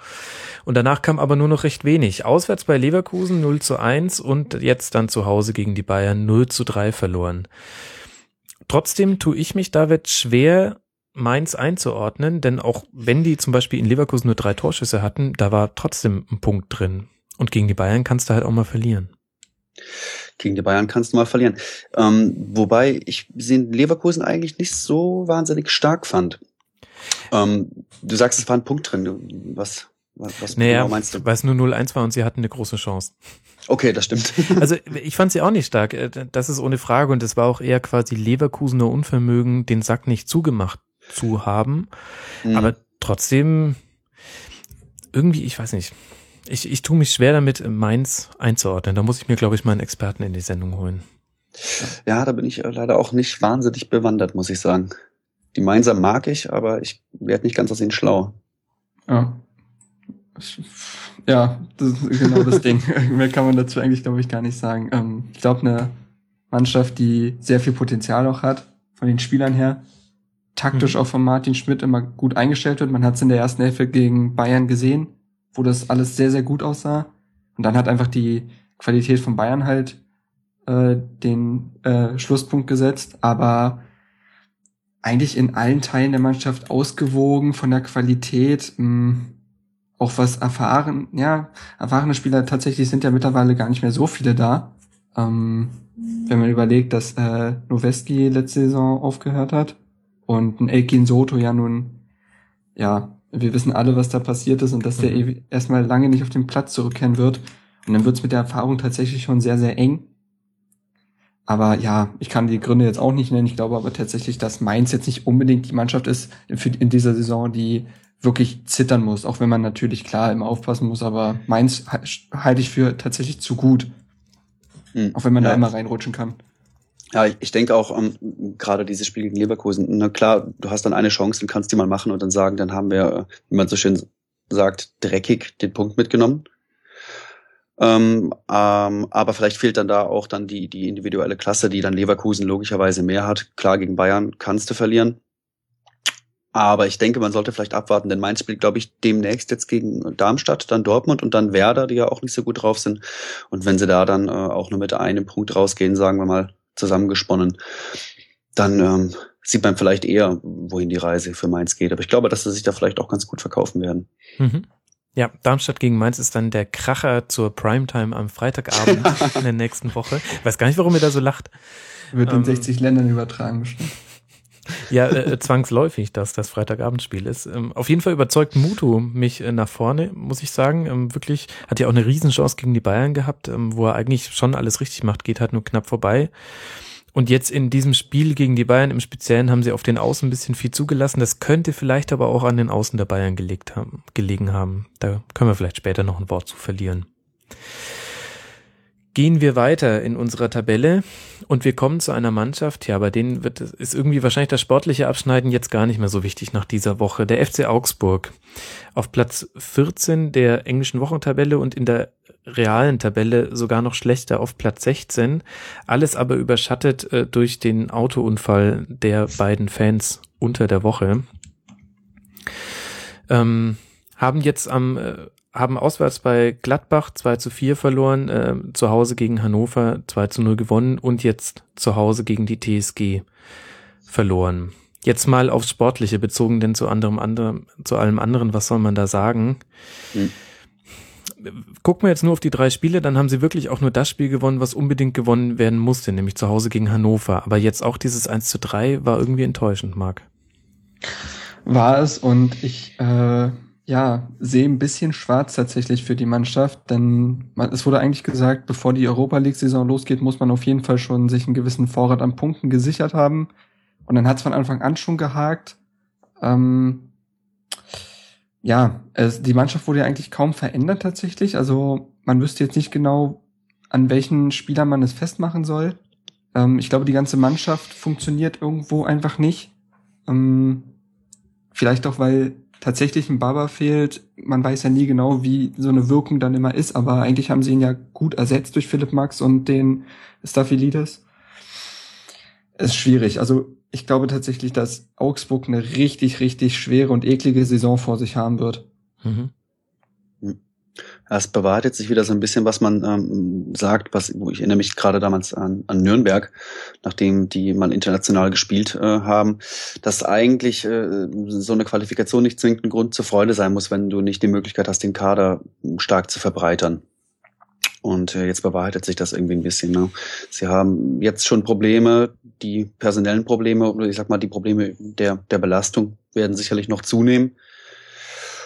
Und danach kam aber nur noch recht wenig. Auswärts bei Leverkusen 0 zu 1 und jetzt dann zu Hause gegen die Bayern 0 zu 3 verloren. Trotzdem tue ich mich, David, schwer, Mainz einzuordnen, denn auch wenn die zum Beispiel in Leverkusen nur drei Torschüsse hatten, da war trotzdem ein Punkt drin. Und gegen die Bayern kannst du halt auch mal verlieren. Gegen die Bayern kannst du mal verlieren. Ähm, wobei ich in Leverkusen eigentlich nicht so wahnsinnig stark fand. Ähm, du sagst, es war ein Punkt drin. Was, was, was naja, genau meinst du? Weil es nur 0-1 war und sie hatten eine große Chance. Okay, das stimmt. also ich fand sie auch nicht stark. Äh, das ist ohne Frage. Und es war auch eher quasi Leverkusener Unvermögen, den Sack nicht zugemacht zu haben. Mhm. Aber trotzdem, irgendwie, ich weiß nicht ich, ich tue mich schwer damit, Mainz einzuordnen. Da muss ich mir, glaube ich, mal einen Experten in die Sendung holen. Ja, da bin ich leider auch nicht wahnsinnig bewandert, muss ich sagen. Die Mainzer mag ich, aber ich werde nicht ganz aus ihnen schlau. Ja. Ja, das ist genau das Ding. Mehr kann man dazu eigentlich, glaube ich, gar nicht sagen. Ähm, ich glaube, eine Mannschaft, die sehr viel Potenzial auch hat, von den Spielern her, taktisch mhm. auch von Martin Schmidt immer gut eingestellt wird. Man hat es in der ersten Hälfte gegen Bayern gesehen wo das alles sehr, sehr gut aussah. Und dann hat einfach die Qualität von Bayern halt äh, den äh, Schlusspunkt gesetzt. Aber eigentlich in allen Teilen der Mannschaft ausgewogen von der Qualität. Mh, hm, auch was erfahren, ja, erfahrene Spieler tatsächlich sind ja mittlerweile gar nicht mehr so viele da. Ähm, wenn man überlegt, dass äh, Noveski letzte Saison aufgehört hat und ein Elkin Soto ja nun ja wir wissen alle, was da passiert ist und dass der mhm. erstmal lange nicht auf den Platz zurückkehren wird. Und dann wird es mit der Erfahrung tatsächlich schon sehr, sehr eng. Aber ja, ich kann die Gründe jetzt auch nicht nennen. Ich glaube aber tatsächlich, dass Mainz jetzt nicht unbedingt die Mannschaft ist für in dieser Saison, die wirklich zittern muss. Auch wenn man natürlich klar immer aufpassen muss, aber Mainz halte ich für tatsächlich zu gut. Hm. Auch wenn man ja. da immer reinrutschen kann. Ja, ich denke auch um, ähm, gerade dieses Spiel gegen Leverkusen. Na klar, du hast dann eine Chance und kannst die mal machen und dann sagen, dann haben wir, wie man so schön sagt, dreckig den Punkt mitgenommen. Ähm, ähm, aber vielleicht fehlt dann da auch dann die, die individuelle Klasse, die dann Leverkusen logischerweise mehr hat. Klar, gegen Bayern kannst du verlieren. Aber ich denke, man sollte vielleicht abwarten, denn Mainz spielt, glaube ich, demnächst jetzt gegen Darmstadt, dann Dortmund und dann Werder, die ja auch nicht so gut drauf sind. Und wenn sie da dann äh, auch nur mit einem Punkt rausgehen, sagen wir mal, zusammengesponnen, dann ähm, sieht man vielleicht eher, wohin die Reise für Mainz geht. Aber ich glaube, dass sie sich da vielleicht auch ganz gut verkaufen werden. Mhm. Ja, Darmstadt gegen Mainz ist dann der Kracher zur Primetime am Freitagabend in der nächsten Woche. Ich weiß gar nicht, warum ihr da so lacht. Wird in ähm, 60 Ländern übertragen bestimmt. Ja, äh, zwangsläufig, dass das Freitagabendspiel ist. Ähm, auf jeden Fall überzeugt Mutu mich äh, nach vorne, muss ich sagen. Ähm, wirklich, hat ja auch eine Riesenchance gegen die Bayern gehabt, ähm, wo er eigentlich schon alles richtig macht, geht halt nur knapp vorbei. Und jetzt in diesem Spiel gegen die Bayern im Speziellen haben sie auf den Außen ein bisschen viel zugelassen. Das könnte vielleicht aber auch an den Außen der Bayern gelegt haben, gelegen haben. Da können wir vielleicht später noch ein Wort zu verlieren. Gehen wir weiter in unserer Tabelle und wir kommen zu einer Mannschaft, ja, bei denen wird, ist irgendwie wahrscheinlich das sportliche Abschneiden jetzt gar nicht mehr so wichtig nach dieser Woche. Der FC Augsburg auf Platz 14 der englischen Wochentabelle und in der realen Tabelle sogar noch schlechter auf Platz 16. Alles aber überschattet äh, durch den Autounfall der beiden Fans unter der Woche. Ähm, haben jetzt am äh, haben auswärts bei Gladbach 2 zu 4 verloren, äh, zu Hause gegen Hannover 2 zu 0 gewonnen und jetzt zu Hause gegen die TSG verloren. Jetzt mal aufs Sportliche bezogen, denn zu anderem, anderem, zu allem anderen, was soll man da sagen? Hm. Gucken wir jetzt nur auf die drei Spiele, dann haben sie wirklich auch nur das Spiel gewonnen, was unbedingt gewonnen werden musste, nämlich zu Hause gegen Hannover. Aber jetzt auch dieses 1 zu 3 war irgendwie enttäuschend, Marc. War es und ich äh, ja, sehe ein bisschen schwarz tatsächlich für die Mannschaft, denn es wurde eigentlich gesagt, bevor die Europa League-Saison losgeht, muss man auf jeden Fall schon sich einen gewissen Vorrat an Punkten gesichert haben. Und dann hat es von Anfang an schon gehakt. Ähm, ja, es, die Mannschaft wurde ja eigentlich kaum verändert tatsächlich. Also man wüsste jetzt nicht genau, an welchen Spieler man es festmachen soll. Ähm, ich glaube, die ganze Mannschaft funktioniert irgendwo einfach nicht. Ähm, vielleicht auch, weil tatsächlich ein Baba fehlt. Man weiß ja nie genau, wie so eine Wirkung dann immer ist, aber eigentlich haben sie ihn ja gut ersetzt durch Philipp Max und den Staphylidis. Ist schwierig. Also ich glaube tatsächlich, dass Augsburg eine richtig, richtig schwere und eklige Saison vor sich haben wird. Mhm. Es bewahrheitet sich wieder so ein bisschen, was man ähm, sagt, was, wo ich erinnere mich gerade damals an, an Nürnberg, nachdem die mal international gespielt äh, haben, dass eigentlich äh, so eine Qualifikation nicht zwingend ein Grund zur Freude sein muss, wenn du nicht die Möglichkeit hast, den Kader stark zu verbreitern. Und äh, jetzt bewahrheitet sich das irgendwie ein bisschen. Ne? Sie haben jetzt schon Probleme, die personellen Probleme oder ich sag mal die Probleme der, der Belastung werden sicherlich noch zunehmen.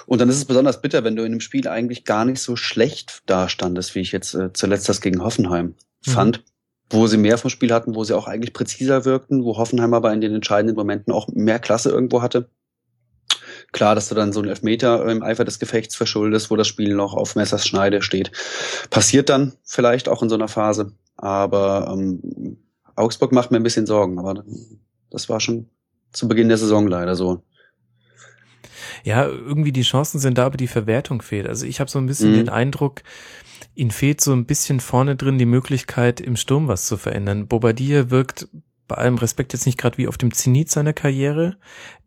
Und dann ist es besonders bitter, wenn du in einem Spiel eigentlich gar nicht so schlecht dastandest, wie ich jetzt äh, zuletzt das gegen Hoffenheim mhm. fand, wo sie mehr vom Spiel hatten, wo sie auch eigentlich präziser wirkten, wo Hoffenheim aber in den entscheidenden Momenten auch mehr Klasse irgendwo hatte. Klar, dass du dann so einen Elfmeter im Eifer des Gefechts verschuldest, wo das Spiel noch auf Messers Schneide steht. Passiert dann vielleicht auch in so einer Phase. Aber ähm, Augsburg macht mir ein bisschen Sorgen. Aber das war schon zu Beginn der Saison leider so ja, irgendwie die Chancen sind da, aber die Verwertung fehlt. Also ich habe so ein bisschen mhm. den Eindruck, ihnen fehlt so ein bisschen vorne drin die Möglichkeit, im Sturm was zu verändern. Bobadilla wirkt bei allem Respekt jetzt nicht gerade wie auf dem Zenit seiner Karriere.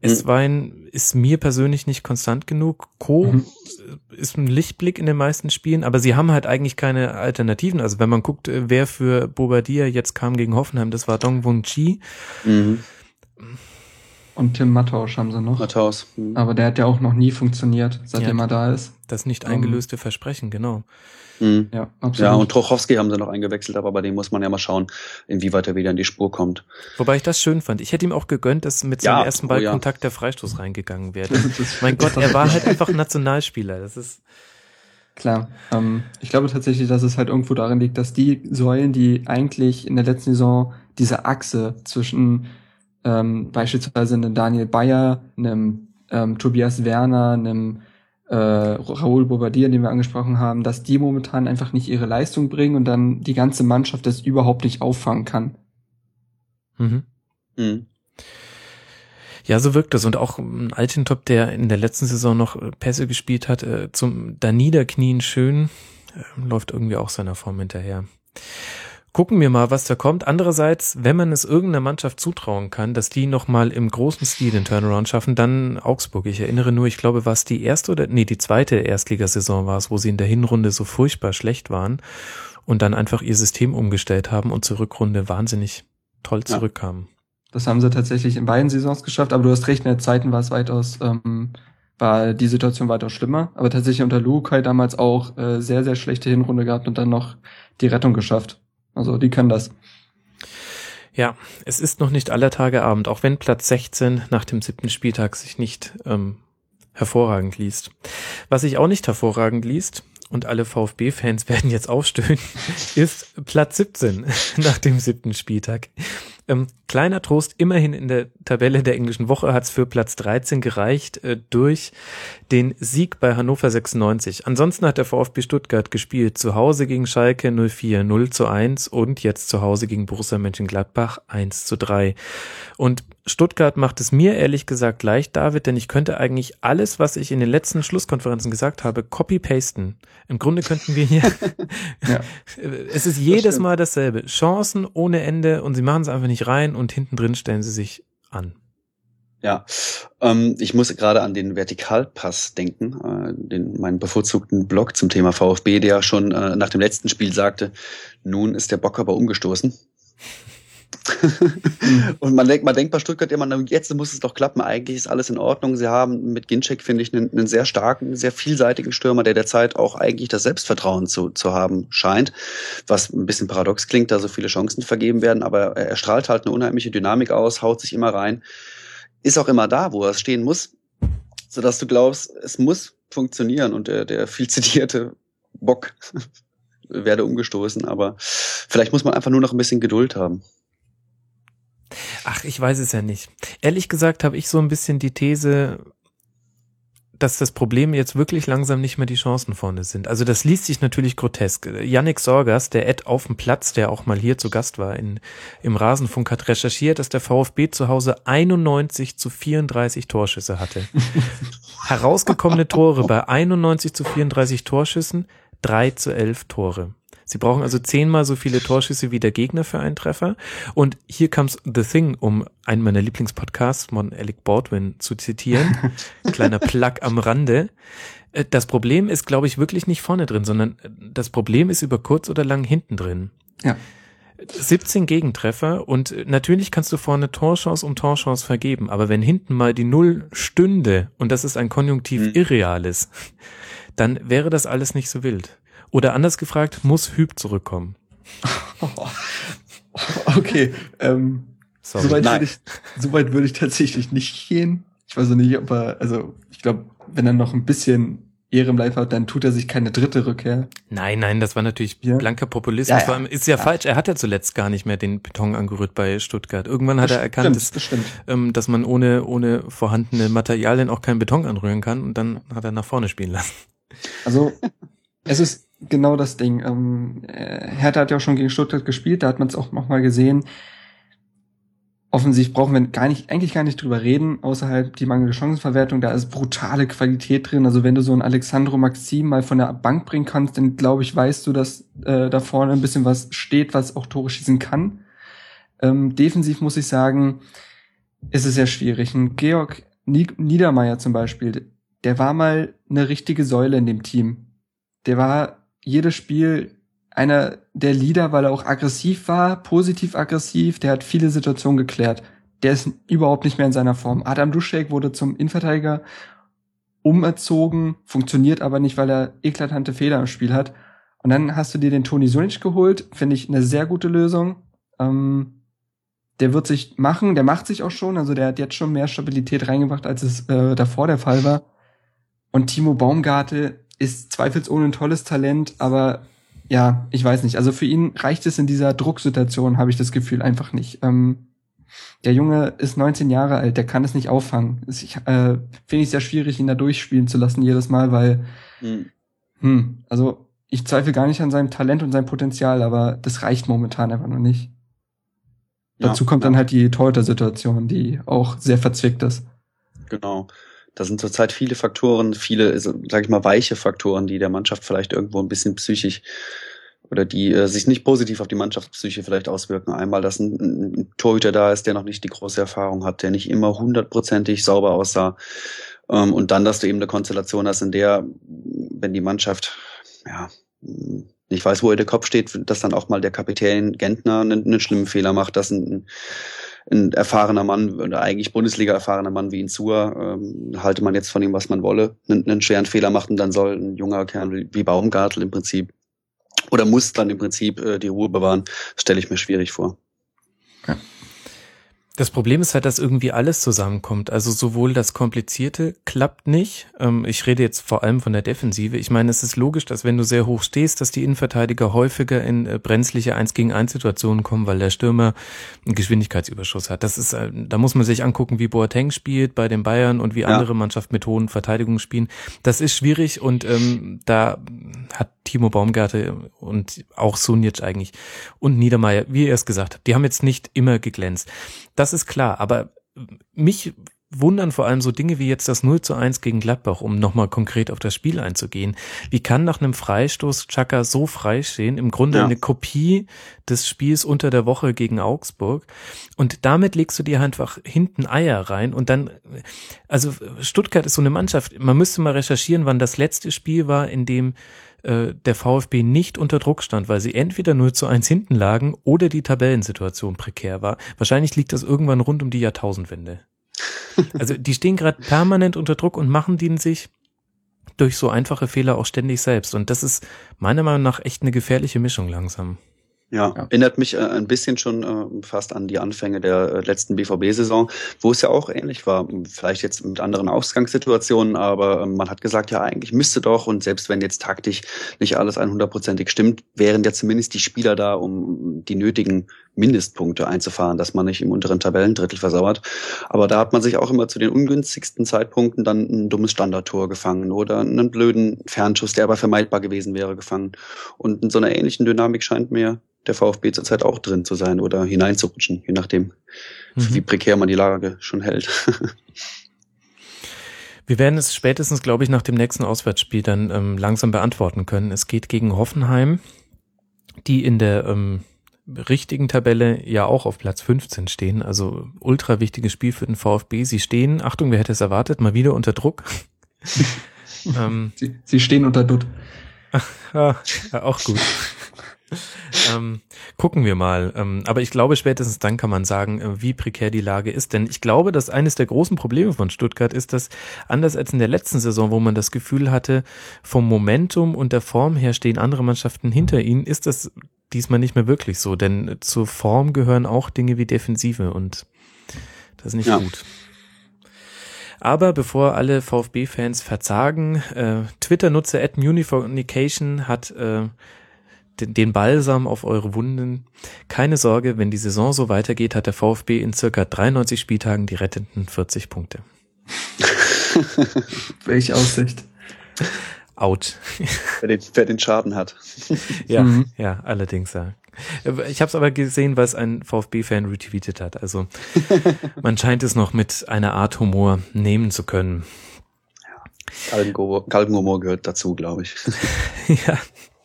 Eswein mhm. ist mir persönlich nicht konstant genug. Co mhm. ist ein Lichtblick in den meisten Spielen, aber sie haben halt eigentlich keine Alternativen. Also wenn man guckt, wer für Bobadilla jetzt kam gegen Hoffenheim, das war Dong Wung Chi. Mhm. Und Tim Mattausch haben sie noch. Matthaus. Mhm. Aber der hat ja auch noch nie funktioniert, seitdem ja, er da ist. Das nicht eingelöste um, Versprechen, genau. Mhm. Ja, absolut. Ja, und Trochowski haben sie noch eingewechselt, aber bei dem muss man ja mal schauen, inwieweit er wieder in die Spur kommt. Wobei ich das schön fand. Ich hätte ihm auch gegönnt, dass mit seinem ja, ersten Ballkontakt oh, ja. der Freistoß reingegangen wäre. mein Gott, er war halt einfach ein Nationalspieler. Das ist Klar. Ähm, ich glaube tatsächlich, dass es halt irgendwo darin liegt, dass die Säulen, die eigentlich in der letzten Saison diese Achse zwischen ähm, beispielsweise einem Daniel Bayer, einem ähm, Tobias Werner, einem äh, Raoul Bobadilla, den wir angesprochen haben, dass die momentan einfach nicht ihre Leistung bringen und dann die ganze Mannschaft das überhaupt nicht auffangen kann. Mhm. Mhm. Ja, so wirkt das. Und auch ein Altintop, der in der letzten Saison noch äh, Pässe gespielt hat, äh, zum da Niederknien schön, äh, läuft irgendwie auch seiner Form hinterher gucken wir mal, was da kommt. Andererseits, wenn man es irgendeiner Mannschaft zutrauen kann, dass die nochmal im großen Stil den Turnaround schaffen, dann Augsburg. Ich erinnere nur, ich glaube, was die erste oder, nee, die zweite Erstligasaison war es, wo sie in der Hinrunde so furchtbar schlecht waren und dann einfach ihr System umgestellt haben und zur Rückrunde wahnsinnig toll zurückkamen. Ja. Das haben sie tatsächlich in beiden Saisons geschafft, aber du hast recht, in der Zeiten war es weitaus, ähm, war die Situation weitaus schlimmer. Aber tatsächlich unter Lukai damals auch äh, sehr, sehr schlechte Hinrunde gehabt und dann noch die Rettung geschafft. Also die können das. Ja, es ist noch nicht aller Tage Abend, auch wenn Platz 16 nach dem siebten Spieltag sich nicht ähm, hervorragend liest. Was sich auch nicht hervorragend liest, und alle VfB-Fans werden jetzt aufstöhnen, ist Platz 17 nach dem siebten Spieltag. Ähm, kleiner Trost, immerhin in der Tabelle der englischen Woche hat es für Platz 13 gereicht äh, durch den Sieg bei Hannover 96. Ansonsten hat der VfB Stuttgart gespielt, zu Hause gegen Schalke 04 0 zu 1 und jetzt zu Hause gegen Borussia Mönchengladbach 1 zu 3. Und Stuttgart macht es mir ehrlich gesagt leicht, David, denn ich könnte eigentlich alles, was ich in den letzten Schlusskonferenzen gesagt habe, copy-pasten. Im Grunde könnten wir hier, ja, es ist jedes Mal dasselbe. Chancen ohne Ende und sie machen es einfach nicht rein und hinten drin stellen sie sich an. Ja, ähm, ich muss gerade an den Vertikalpass denken, äh, den meinen bevorzugten Blog zum Thema VfB, der schon äh, nach dem letzten Spiel sagte, nun ist der Bock aber umgestoßen. und man denkt, man denkt bei Stuttgart immer, jetzt muss es doch klappen. Eigentlich ist alles in Ordnung. Sie haben mit Ginczek, finde ich, einen, einen, sehr starken, sehr vielseitigen Stürmer, der derzeit auch eigentlich das Selbstvertrauen zu, zu haben scheint. Was ein bisschen paradox klingt, da so viele Chancen vergeben werden, aber er strahlt halt eine unheimliche Dynamik aus, haut sich immer rein, ist auch immer da, wo er stehen muss, sodass du glaubst, es muss funktionieren und der, der viel zitierte Bock werde umgestoßen, aber vielleicht muss man einfach nur noch ein bisschen Geduld haben. Ach, ich weiß es ja nicht. Ehrlich gesagt habe ich so ein bisschen die These, dass das Problem jetzt wirklich langsam nicht mehr die Chancen vorne sind. Also das liest sich natürlich grotesk. Yannick Sorgas, der Ed auf dem Platz, der auch mal hier zu Gast war in, im Rasenfunk, hat recherchiert, dass der VfB zu Hause 91 zu 34 Torschüsse hatte. Herausgekommene Tore bei 91 zu 34 Torschüssen, 3 zu 11 Tore. Sie brauchen also zehnmal so viele Torschüsse wie der Gegner für einen Treffer. Und hier comes The Thing, um einen meiner Lieblingspodcasts von Alec Baldwin zu zitieren. Kleiner Plug am Rande. Äh, das Problem ist, glaube ich, wirklich nicht vorne drin, sondern äh, das Problem ist über kurz oder lang hinten drin. Ja. 17 Gegentreffer und äh, natürlich kannst du vorne Torchance um Torchance vergeben, aber wenn hinten mal die Null stünde und das ist ein Konjunktiv hm. Irreales, dann wäre das alles nicht so wild. Oder anders gefragt, muss Hüb zurückkommen? okay, ähm, Sorry. Soweit würde ich, soweit würde ich tatsächlich nicht gehen. Ich weiß auch nicht, ob er, also ich glaube, wenn er noch ein bisschen Ehre im Live hat, dann tut er sich keine dritte Rückkehr. Nein, nein, das war natürlich ja. blanker Populismus. Ja, ja. Ist ja, falsch. Er hat ja zuletzt gar nicht mehr den Beton angerührt bei Stuttgart. Irgendwann hat das er erkannt, stimmt, dass, das ähm, dass man ohne, ohne vorhandene Materialien auch keinen Beton anrühren kann und dann hat er nach vorne spielen lassen. Also, es ist genau das Ding. Ähm, äh, Hertha hat ja auch schon gegen Stuttgart gespielt, da hat man es auch nochmal gesehen. Offensiv brauchen wir gar nicht, eigentlich gar nicht drüber reden, außerhalb die mangelnde Chancenverwertung, da ist brutale Qualität drin. Also wenn du so einen Alexandro Maxim mal von der Bank bringen kannst, dann glaube ich, weißt du, dass äh, da vorne ein bisschen was steht, was auch Tore schießen kann. Ähm, defensiv muss ich sagen, ist es sehr schwierig. Ein Georg Niedermeyer zum Beispiel, der war mal eine richtige Säule in dem Team. Der war jedes Spiel einer der Leader, weil er auch aggressiv war, positiv aggressiv, der hat viele Situationen geklärt. Der ist überhaupt nicht mehr in seiner Form. Adam Duschek wurde zum Innenverteidiger umerzogen, funktioniert aber nicht, weil er eklatante Fehler im Spiel hat. Und dann hast du dir den Toni Sunic geholt, finde ich eine sehr gute Lösung. Ähm, der wird sich machen, der macht sich auch schon, also der hat jetzt schon mehr Stabilität reingebracht, als es äh, davor der Fall war. Und Timo Baumgarte ist zweifelsohne ein tolles Talent, aber ja, ich weiß nicht. Also für ihn reicht es in dieser Drucksituation, habe ich das Gefühl, einfach nicht. Ähm, der Junge ist 19 Jahre alt, der kann es nicht auffangen. Ich, äh, Finde ich sehr schwierig, ihn da durchspielen zu lassen jedes Mal, weil, hm. Hm, also ich zweifle gar nicht an seinem Talent und seinem Potenzial, aber das reicht momentan einfach noch nicht. Ja, Dazu kommt ja. dann halt die Torhüter-Situation, die auch sehr verzwickt ist. Genau. Da sind zurzeit viele Faktoren, viele, sage ich mal, weiche Faktoren, die der Mannschaft vielleicht irgendwo ein bisschen psychisch oder die äh, sich nicht positiv auf die Mannschaftspsyche vielleicht auswirken. Einmal, dass ein, ein, Torhüter da ist, der noch nicht die große Erfahrung hat, der nicht immer hundertprozentig sauber aussah. Ähm, und dann, dass du eben eine Konstellation hast, in der, wenn die Mannschaft, ja, nicht weiß, wo ihr der Kopf steht, dass dann auch mal der Kapitän Gentner einen, einen schlimmen Fehler macht, dass ein, ein erfahrener Mann oder eigentlich Bundesliga erfahrener Mann wie Insua, ähm, halte man jetzt von ihm, was man wolle, einen, einen schweren Fehler macht und dann soll ein junger Kern wie, wie Baumgartel im Prinzip oder muss dann im Prinzip äh, die Ruhe bewahren, stelle ich mir schwierig vor. Ja. Das Problem ist halt, dass irgendwie alles zusammenkommt. Also sowohl das Komplizierte klappt nicht. Ähm, ich rede jetzt vor allem von der Defensive. Ich meine, es ist logisch, dass wenn du sehr hoch stehst, dass die Innenverteidiger häufiger in äh, brenzliche 1 gegen 1 Situationen kommen, weil der Stürmer einen Geschwindigkeitsüberschuss hat. Das ist, äh, da muss man sich angucken, wie Boateng spielt bei den Bayern und wie ja. andere Mannschaften mit hohen Verteidigungen spielen. Das ist schwierig und ähm, da hat Timo Baumgarte und auch Sunic eigentlich und Niedermeyer, wie ihr es gesagt habt, die haben jetzt nicht immer geglänzt. Das ist klar, aber mich wundern vor allem so Dinge wie jetzt das 0 zu 1 gegen Gladbach, um nochmal konkret auf das Spiel einzugehen. Wie kann nach einem Freistoß Chaka so frei stehen? Im Grunde ja. eine Kopie des Spiels unter der Woche gegen Augsburg. Und damit legst du dir einfach hinten Eier rein und dann, also Stuttgart ist so eine Mannschaft, man müsste mal recherchieren, wann das letzte Spiel war, in dem äh, der VfB nicht unter Druck stand, weil sie entweder 0 zu 1 hinten lagen oder die Tabellensituation prekär war. Wahrscheinlich liegt das irgendwann rund um die Jahrtausendwende. Also die stehen gerade permanent unter Druck und machen den sich durch so einfache Fehler auch ständig selbst. Und das ist meiner Meinung nach echt eine gefährliche Mischung langsam. Ja, ja, erinnert mich äh, ein bisschen schon äh, fast an die Anfänge der äh, letzten BVB-Saison, wo es ja auch ähnlich war. Vielleicht jetzt mit anderen Ausgangssituationen, aber ähm, man hat gesagt, ja, eigentlich müsste doch und selbst wenn jetzt taktisch nicht alles 100%ig stimmt, wären ja zumindest die Spieler da, um die nötigen Mindestpunkte einzufahren, dass man nicht im unteren Tabellendrittel versauert. Aber da hat man sich auch immer zu den ungünstigsten Zeitpunkten dann ein dummes Standardtor gefangen oder einen blöden Fernschuss, der aber vermeidbar gewesen wäre, gefangen. Und in so einer ähnlichen Dynamik scheint mir der VfB zurzeit auch drin zu sein oder hineinzurutschen, je nachdem, mhm. wie prekär man die Lage schon hält. Wir werden es spätestens, glaube ich, nach dem nächsten Auswärtsspiel dann ähm, langsam beantworten können. Es geht gegen Hoffenheim, die in der ähm, richtigen Tabelle ja auch auf Platz 15 stehen. Also ultra wichtiges Spiel für den VfB. Sie stehen, Achtung, wer hätte es erwartet, mal wieder unter Druck. ähm, sie, sie stehen unter Dutt. ja, auch gut ähm, gucken wir mal. Ähm, aber ich glaube, spätestens dann kann man sagen, äh, wie prekär die Lage ist. Denn ich glaube, dass eines der großen Probleme von Stuttgart ist, dass anders als in der letzten Saison, wo man das Gefühl hatte, vom Momentum und der Form her stehen andere Mannschaften hinter ihnen, ist das diesmal nicht mehr wirklich so. Denn zur Form gehören auch Dinge wie Defensive und das ist nicht ja. gut. Aber bevor alle VfB-Fans verzagen, äh, Twitter-Nutzer at Munifornication hat äh, den Balsam auf eure Wunden. Keine Sorge, wenn die Saison so weitergeht, hat der VfB in circa 93 Spieltagen die rettenden 40 Punkte. Welche Aussicht. Out. Wer den, wer den Schaden hat. ja, mhm. ja, allerdings, ja. Ich habe es aber gesehen, was ein VfB-Fan retweetet hat. Also man scheint es noch mit einer Art Humor nehmen zu können. Galgenhumor gehört dazu, glaube ich. ja,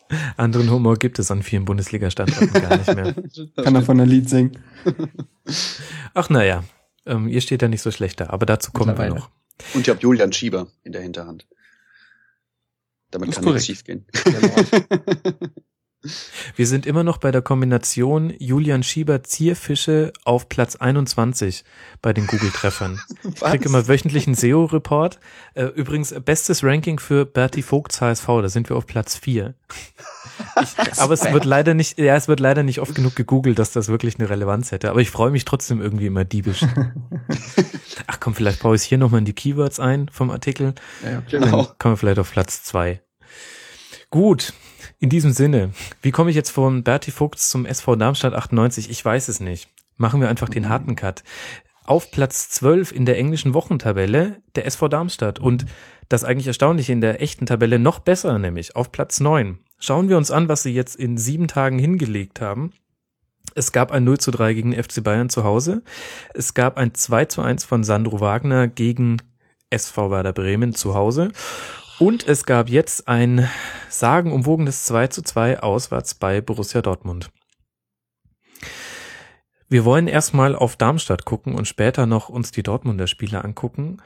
anderen Humor gibt es an vielen Bundesliga-Standorten gar nicht mehr. Kann er von der Lied singen. Ach naja, ähm, ihr steht ja nicht so schlecht da, aber dazu kommen wir noch. Und ihr habt Julian Schieber in der Hinterhand. Damit kann nichts schief gehen. Wir sind immer noch bei der Kombination Julian Schieber Zierfische auf Platz 21 bei den Google-Treffern. Ich kriege immer wöchentlichen SEO-Report. Äh, übrigens, bestes Ranking für Bertie Vogts HSV, da sind wir auf Platz 4. Ich, aber es wird leider nicht, ja, es wird leider nicht oft genug gegoogelt, dass das wirklich eine Relevanz hätte. Aber ich freue mich trotzdem irgendwie immer diebisch. Ach komm, vielleicht baue ich hier nochmal in die Keywords ein vom Artikel. Ja, genau. Dann kommen wir vielleicht auf Platz 2. Gut, in diesem Sinne, wie komme ich jetzt von Berti Vogts zum SV Darmstadt 98? Ich weiß es nicht. Machen wir einfach den harten Cut. Auf Platz 12 in der englischen Wochentabelle der SV Darmstadt und das eigentlich Erstaunliche in der echten Tabelle noch besser, nämlich auf Platz 9. Schauen wir uns an, was sie jetzt in sieben Tagen hingelegt haben. Es gab ein 0 zu 3 gegen FC Bayern zu Hause. Es gab ein 2 zu 1 von Sandro Wagner gegen SV Werder Bremen zu Hause. Und es gab jetzt ein sagenumwogenes 2 zu 2 auswärts bei Borussia Dortmund. Wir wollen erstmal auf Darmstadt gucken und später noch uns die Dortmunder Spiele angucken.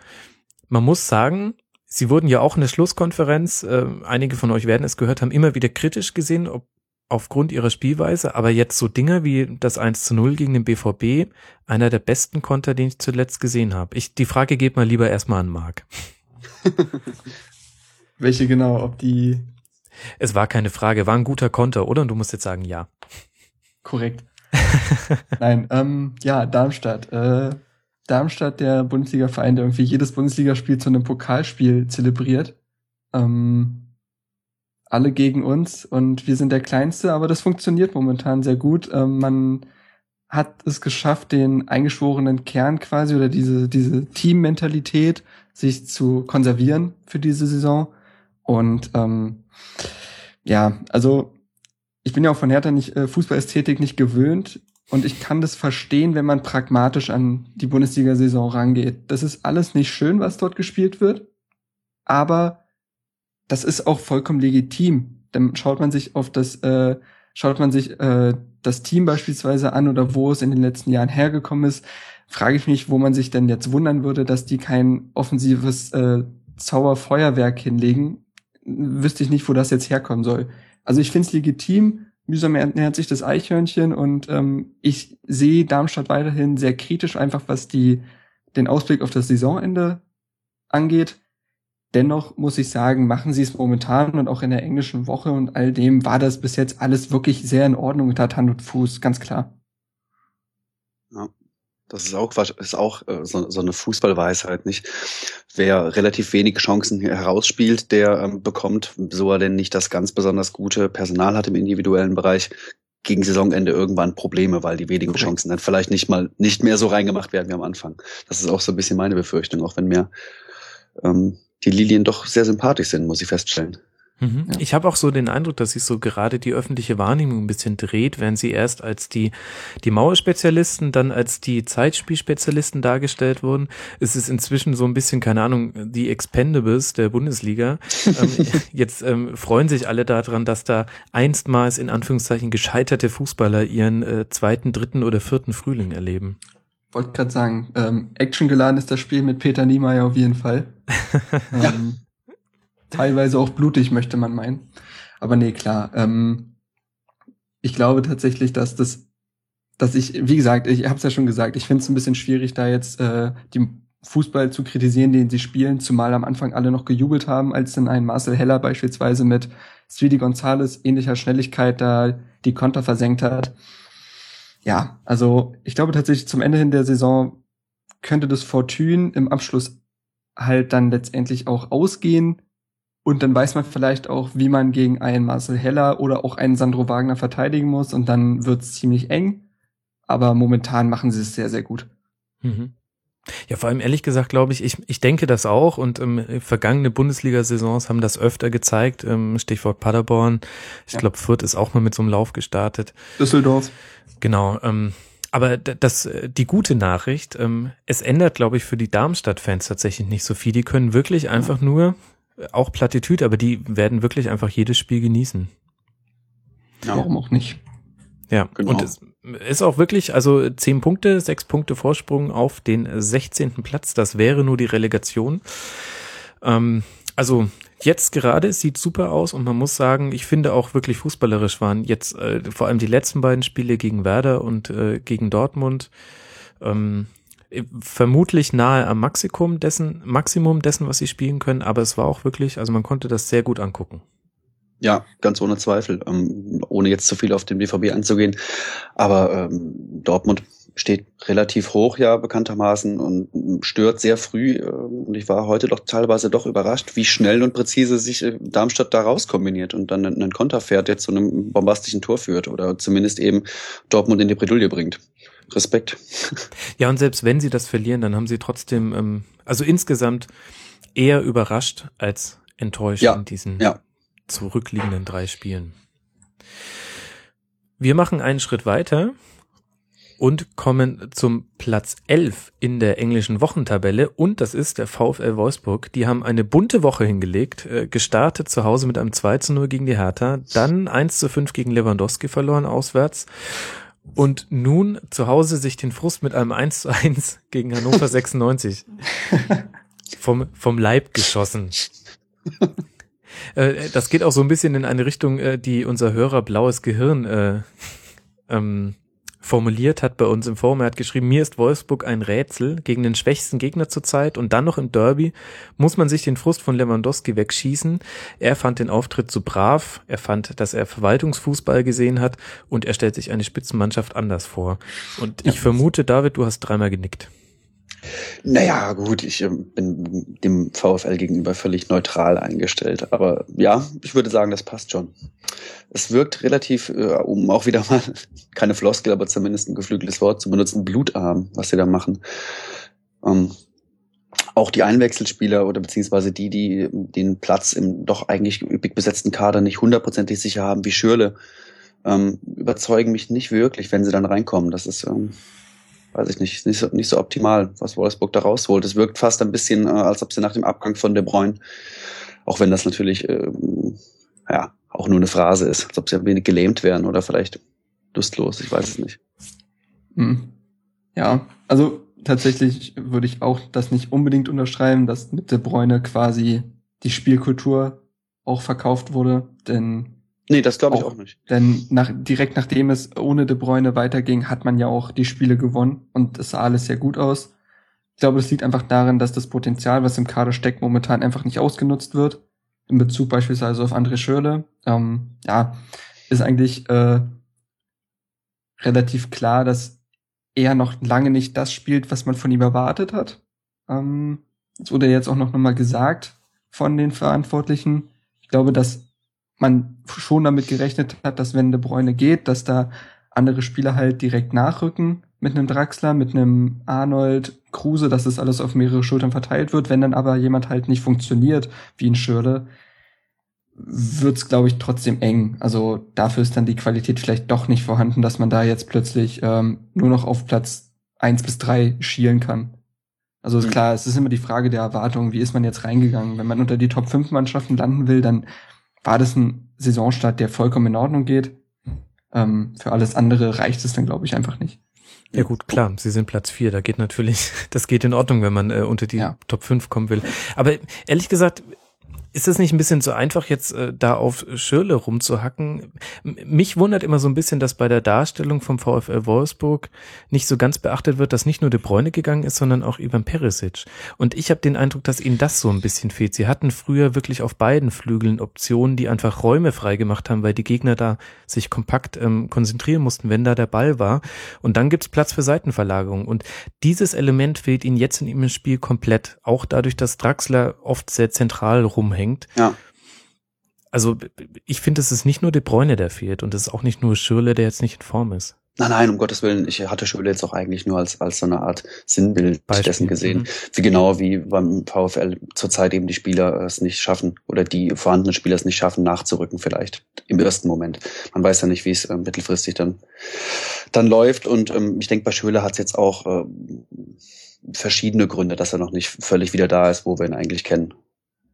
Man muss sagen, sie wurden ja auch in der Schlusskonferenz, äh, einige von euch werden es gehört haben, immer wieder kritisch gesehen, ob aufgrund ihrer Spielweise, aber jetzt so Dinge wie das 1 zu 0 gegen den BVB, einer der besten Konter, den ich zuletzt gesehen habe. Ich, die Frage geht mal lieber erstmal an Marc. Welche genau, ob die. Es war keine Frage, war ein guter Konter, oder? Und du musst jetzt sagen, ja. Korrekt. Nein, ähm, ja, Darmstadt. Äh, Darmstadt, der Bundesliga-Verein, der irgendwie jedes Bundesligaspiel zu einem Pokalspiel zelebriert. Ähm, alle gegen uns und wir sind der Kleinste, aber das funktioniert momentan sehr gut. Ähm, man hat es geschafft, den eingeschworenen Kern quasi oder diese, diese Teammentalität sich zu konservieren für diese Saison. Und ähm, ja, also ich bin ja auch von Hertha nicht äh, Fußballästhetik nicht gewöhnt. und ich kann das verstehen, wenn man pragmatisch an die Bundesliga-Saison rangeht. Das ist alles nicht schön, was dort gespielt wird, aber das ist auch vollkommen legitim. Dann schaut man sich auf das, äh, schaut man sich äh, das Team beispielsweise an oder wo es in den letzten Jahren hergekommen ist, frage ich mich, wo man sich denn jetzt wundern würde, dass die kein offensives äh, Zauberfeuerwerk hinlegen. Wüsste ich nicht, wo das jetzt herkommen soll. Also ich finde es legitim, mühsam ernährt sich das Eichhörnchen und ähm, ich sehe Darmstadt weiterhin sehr kritisch, einfach was die den Ausblick auf das Saisonende angeht. Dennoch muss ich sagen, machen sie es momentan und auch in der englischen Woche und all dem war das bis jetzt alles wirklich sehr in Ordnung mit Hand und Fuß, ganz klar. Das ist auch, ist auch äh, so, so eine Fußballweisheit, nicht? Wer relativ wenig Chancen herausspielt, der ähm, bekommt, so er denn nicht das ganz besonders gute Personal hat im individuellen Bereich, gegen Saisonende irgendwann Probleme, weil die wenigen. Chancen dann vielleicht nicht mal nicht mehr so reingemacht werden wie am Anfang. Das ist auch so ein bisschen meine Befürchtung, auch wenn mir ähm, die Lilien doch sehr sympathisch sind, muss ich feststellen. Mhm. Ja. Ich habe auch so den Eindruck, dass sich so gerade die öffentliche Wahrnehmung ein bisschen dreht, während sie erst als die, die Mauerspezialisten, dann als die Zeitspielspezialisten dargestellt wurden. Es ist inzwischen so ein bisschen, keine Ahnung, die Expendables der Bundesliga. ähm, jetzt ähm, freuen sich alle daran, dass da einstmals in Anführungszeichen gescheiterte Fußballer ihren äh, zweiten, dritten oder vierten Frühling erleben. Wollte gerade sagen, ähm, actiongeladen ist das Spiel mit Peter Niemeyer auf jeden Fall. Ähm, teilweise auch blutig, möchte man meinen. Aber nee, klar. Ähm, ich glaube tatsächlich, dass das, dass ich, wie gesagt, ich habe es ja schon gesagt, ich finde es ein bisschen schwierig, da jetzt äh, die Fußball zu kritisieren, den sie spielen, zumal am Anfang alle noch gejubelt haben, als dann ein Marcel Heller beispielsweise mit Speedy Gonzales ähnlicher Schnelligkeit da die Konter versenkt hat. Ja, also ich glaube tatsächlich zum Ende hin der Saison könnte das Fortune im Abschluss halt dann letztendlich auch ausgehen. Und dann weiß man vielleicht auch, wie man gegen einen Marcel Heller oder auch einen Sandro Wagner verteidigen muss. Und dann wird es ziemlich eng. Aber momentan machen sie es sehr, sehr gut. Mhm. Ja, vor allem ehrlich gesagt glaube ich, ich, ich denke das auch und ähm, vergangene Bundesliga-Saisons haben das öfter gezeigt, ähm, Stichwort Paderborn. Ich ja. glaube, Fürth ist auch mal mit so einem Lauf gestartet. Düsseldorf. Genau. Ähm, aber das, die gute Nachricht, ähm, es ändert, glaube ich, für die Darmstadt-Fans tatsächlich nicht so viel. Die können wirklich einfach nur auch Plattitüde, aber die werden wirklich einfach jedes Spiel genießen. Ja, warum auch nicht? Ja, genau. und es ist auch wirklich, also zehn Punkte, sechs Punkte Vorsprung auf den 16. Platz. Das wäre nur die Relegation. Ähm, also jetzt gerade sieht super aus und man muss sagen, ich finde auch wirklich fußballerisch waren jetzt äh, vor allem die letzten beiden Spiele gegen Werder und äh, gegen Dortmund ähm, vermutlich nahe am Maximum dessen, Maximum dessen, was sie spielen können, aber es war auch wirklich, also man konnte das sehr gut angucken. Ja, ganz ohne Zweifel, ähm, ohne jetzt zu viel auf den BVB anzugehen. Aber ähm, Dortmund steht relativ hoch, ja, bekanntermaßen und stört sehr früh. Äh, und ich war heute doch teilweise doch überrascht, wie schnell und präzise sich äh, Darmstadt da rauskombiniert und dann einen Konter fährt, der zu einem bombastischen Tor führt oder zumindest eben Dortmund in die Bredouille bringt. Respekt. Ja, und selbst wenn sie das verlieren, dann haben sie trotzdem, ähm, also insgesamt eher überrascht als enttäuscht ja, in diesen ja. zurückliegenden drei Spielen. Wir machen einen Schritt weiter und kommen zum Platz 11 in der englischen Wochentabelle und das ist der VfL Wolfsburg. Die haben eine bunte Woche hingelegt, äh, gestartet zu Hause mit einem 2 zu 0 gegen die Hertha, dann 1 zu 5 gegen Lewandowski verloren auswärts und nun zu Hause sich den Frust mit einem 1 zu 1 gegen Hannover 96 vom, vom Leib geschossen. Äh, das geht auch so ein bisschen in eine Richtung, äh, die unser Hörer Blaues Gehirn äh, ähm, formuliert hat bei uns im Forum. Er hat geschrieben, mir ist Wolfsburg ein Rätsel gegen den schwächsten Gegner zurzeit und dann noch im Derby muss man sich den Frust von Lewandowski wegschießen. Er fand den Auftritt zu brav, er fand, dass er Verwaltungsfußball gesehen hat und er stellt sich eine Spitzenmannschaft anders vor. Und ich vermute, David, du hast dreimal genickt. Naja, gut, ich äh, bin dem VfL gegenüber völlig neutral eingestellt. Aber ja, ich würde sagen, das passt schon. Es wirkt relativ, äh, um auch wieder mal keine Floskel, aber zumindest ein geflügeltes Wort zu benutzen, blutarm, was sie da machen. Ähm, auch die Einwechselspieler oder beziehungsweise die, die den Platz im doch eigentlich üppig besetzten Kader nicht hundertprozentig sicher haben, wie Schürle, ähm, überzeugen mich nicht wirklich, wenn sie dann reinkommen. Das ist, ähm, weiß ich nicht, nicht so, nicht so optimal, was Wolfsburg da rausholt. Es wirkt fast ein bisschen, äh, als ob sie nach dem Abgang von De Bruyne, auch wenn das natürlich, ähm, ja, auch nur eine Phrase ist, als ob sie ein wenig gelähmt wären oder vielleicht lustlos, ich weiß es nicht. Hm. Ja, also tatsächlich würde ich auch das nicht unbedingt unterschreiben, dass mit De Bruyne quasi die Spielkultur auch verkauft wurde, denn Nee, das glaube ich auch, auch, nicht. Denn nach, direkt nachdem es ohne De Bruyne weiterging, hat man ja auch die Spiele gewonnen und es sah alles sehr gut aus. Ich glaube, das liegt einfach darin, dass das Potenzial, was im Kader steckt, momentan einfach nicht ausgenutzt wird. In Bezug beispielsweise auf André Schürle. Ähm, ja, ist eigentlich äh, relativ klar, dass er noch lange nicht das spielt, was man von ihm erwartet hat. Ähm, das wurde jetzt auch noch mal gesagt von den Verantwortlichen. Ich glaube, dass man schon damit gerechnet hat, dass wenn De Bruyne geht, dass da andere Spieler halt direkt nachrücken mit einem Draxler, mit einem Arnold, Kruse, dass das alles auf mehrere Schultern verteilt wird. Wenn dann aber jemand halt nicht funktioniert, wie ein Schürle, wird's glaube ich trotzdem eng. Also dafür ist dann die Qualität vielleicht doch nicht vorhanden, dass man da jetzt plötzlich ähm, nur noch auf Platz eins bis drei schielen kann. Also ist mhm. klar, es ist immer die Frage der Erwartung, wie ist man jetzt reingegangen? Wenn man unter die Top 5 Mannschaften landen will, dann war das ein Saisonstart, der vollkommen in Ordnung geht. Ähm, für alles andere reicht es dann, glaube ich, einfach nicht. Ja gut, klar, sie sind Platz vier. Da geht natürlich, das geht in Ordnung, wenn man äh, unter die ja. Top 5 kommen will. Aber ehrlich gesagt, ist es nicht ein bisschen zu einfach, jetzt äh, da auf Schirle rumzuhacken? Mich wundert immer so ein bisschen, dass bei der Darstellung vom VfL Wolfsburg nicht so ganz beachtet wird, dass nicht nur De Bruyne gegangen ist, sondern auch Ivan Perisic. Und ich habe den Eindruck, dass ihnen das so ein bisschen fehlt. Sie hatten früher wirklich auf beiden Flügeln Optionen, die einfach Räume freigemacht haben, weil die Gegner da sich kompakt ähm, konzentrieren mussten, wenn da der Ball war. Und dann gibt's Platz für Seitenverlagerung. Und dieses Element fehlt ihnen jetzt in ihrem Spiel komplett. Auch dadurch, dass Draxler oft sehr zentral rumhängt hängt. Ja. Also ich finde, es ist nicht nur De Bräune, der fehlt und es ist auch nicht nur Schürle, der jetzt nicht in Form ist. Nein, nein, um Gottes Willen. Ich hatte Schürle jetzt auch eigentlich nur als, als so eine Art Sinnbild Beispiel. dessen gesehen. Mhm. Wie genau wie beim VfL zurzeit eben die Spieler es nicht schaffen oder die vorhandenen Spieler es nicht schaffen, nachzurücken vielleicht im ersten Moment. Man weiß ja nicht, wie es äh, mittelfristig dann, dann läuft. Und ähm, ich denke, bei Schürle hat es jetzt auch äh, verschiedene Gründe, dass er noch nicht völlig wieder da ist, wo wir ihn eigentlich kennen.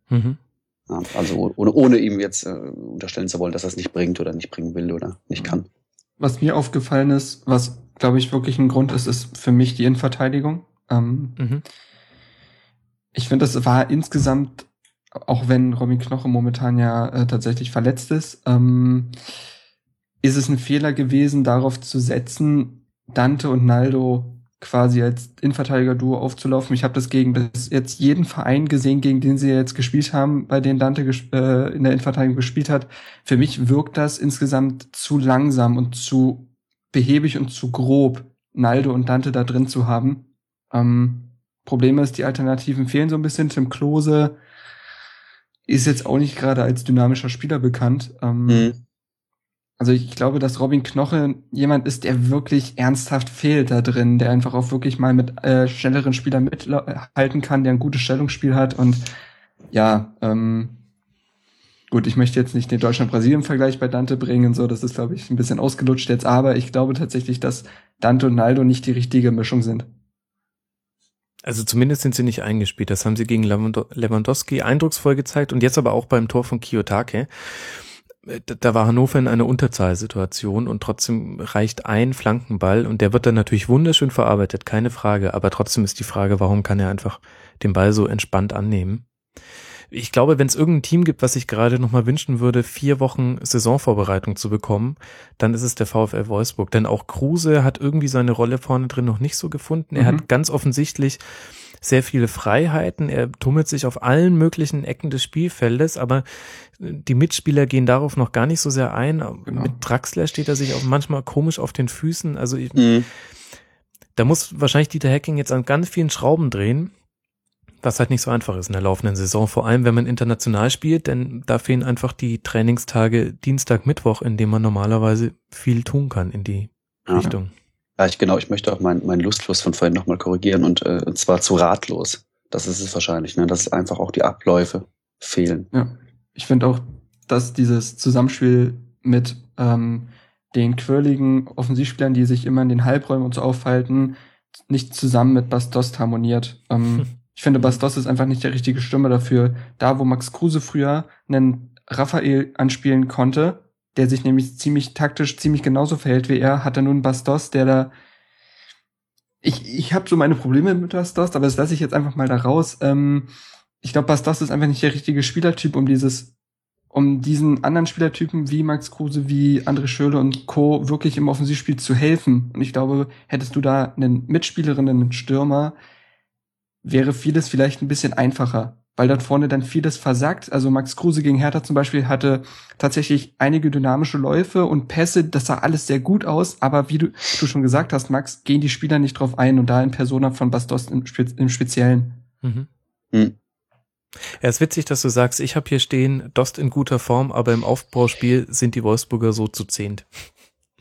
Mhm. Ja, also ohne, ohne ihm jetzt äh, unterstellen zu wollen, dass er es nicht bringt oder nicht bringen will oder nicht kann. Was mir aufgefallen ist, was glaube ich wirklich ein Grund ist, ist für mich die Innenverteidigung. Ähm, mhm. Ich finde, das war insgesamt, auch wenn Robin Knoche momentan ja äh, tatsächlich verletzt ist, ähm, ist es ein Fehler gewesen, darauf zu setzen, Dante und Naldo quasi als Innenverteidiger-Duo aufzulaufen. Ich habe das gegen bis jetzt jeden Verein gesehen, gegen den sie jetzt gespielt haben, bei denen Dante äh, in der Innenverteidigung gespielt hat. Für mich wirkt das insgesamt zu langsam und zu behäbig und zu grob, Naldo und Dante da drin zu haben. Ähm, Problem ist, die Alternativen fehlen so ein bisschen. Tim Klose ist jetzt auch nicht gerade als dynamischer Spieler bekannt. Ähm, mhm. Also ich glaube, dass Robin Knoche jemand ist, der wirklich ernsthaft fehlt da drin, der einfach auch wirklich mal mit äh, schnelleren Spielern mithalten kann, der ein gutes Stellungsspiel hat und ja, ähm, gut, ich möchte jetzt nicht den Deutschland-Brasilien-Vergleich bei Dante bringen, so, das ist, glaube ich, ein bisschen ausgelutscht jetzt, aber ich glaube tatsächlich, dass Dante und Naldo nicht die richtige Mischung sind. Also zumindest sind sie nicht eingespielt. Das haben sie gegen Lewandowski eindrucksvoll gezeigt und jetzt aber auch beim Tor von Kiyotake da war Hannover in einer Unterzahlsituation und trotzdem reicht ein Flankenball und der wird dann natürlich wunderschön verarbeitet, keine Frage. Aber trotzdem ist die Frage, warum kann er einfach den Ball so entspannt annehmen? Ich glaube, wenn es irgendein Team gibt, was ich gerade nochmal wünschen würde, vier Wochen Saisonvorbereitung zu bekommen, dann ist es der VfL Wolfsburg. Denn auch Kruse hat irgendwie seine Rolle vorne drin noch nicht so gefunden. Er mhm. hat ganz offensichtlich sehr viele Freiheiten. Er tummelt sich auf allen möglichen Ecken des Spielfeldes, aber die Mitspieler gehen darauf noch gar nicht so sehr ein. Genau. Mit Draxler steht er sich auch manchmal komisch auf den Füßen. Also ich, mhm. da muss wahrscheinlich Dieter Hacking jetzt an ganz vielen Schrauben drehen, was halt nicht so einfach ist in der laufenden Saison. Vor allem, wenn man international spielt, denn da fehlen einfach die Trainingstage Dienstag, Mittwoch, in dem man normalerweise viel tun kann in die ja. Richtung. Ja, ich genau, ich möchte auch meinen mein Lustlos von vorhin nochmal korrigieren und, äh, und zwar zu ratlos. Das ist es wahrscheinlich, ne? dass einfach auch die Abläufe fehlen. Ja. Ich finde auch, dass dieses Zusammenspiel mit ähm, den quirligen Offensivspielern, die sich immer in den Halbräumen und so aufhalten, nicht zusammen mit Bastos harmoniert. Ähm, hm. Ich finde, Bastos ist einfach nicht der richtige Stürmer dafür. Da, wo Max Kruse früher einen Raphael anspielen konnte, der sich nämlich ziemlich taktisch ziemlich genauso verhält wie er, hat er nun Bastos, der da ich, ich habe so meine Probleme mit Bastos, aber das lasse ich jetzt einfach mal da raus. Ähm, ich glaube, Bastos ist einfach nicht der richtige Spielertyp, um dieses um diesen anderen Spielertypen wie Max Kruse, wie André Schöle und Co. wirklich im Offensivspiel zu helfen. Und ich glaube, hättest du da einen Mitspielerin, einen Stürmer, wäre vieles vielleicht ein bisschen einfacher, weil dort vorne dann vieles versagt. Also Max Kruse gegen Hertha zum Beispiel hatte tatsächlich einige dynamische Läufe und Pässe, das sah alles sehr gut aus, aber wie du, du schon gesagt hast, Max, gehen die Spieler nicht drauf ein und da in Persona von Bastos im, im Speziellen. Mhm. Mhm. Ja, ist witzig, dass du sagst, ich habe hier stehen, Dost in guter Form, aber im Aufbauspiel sind die Wolfsburger so zu zehnt.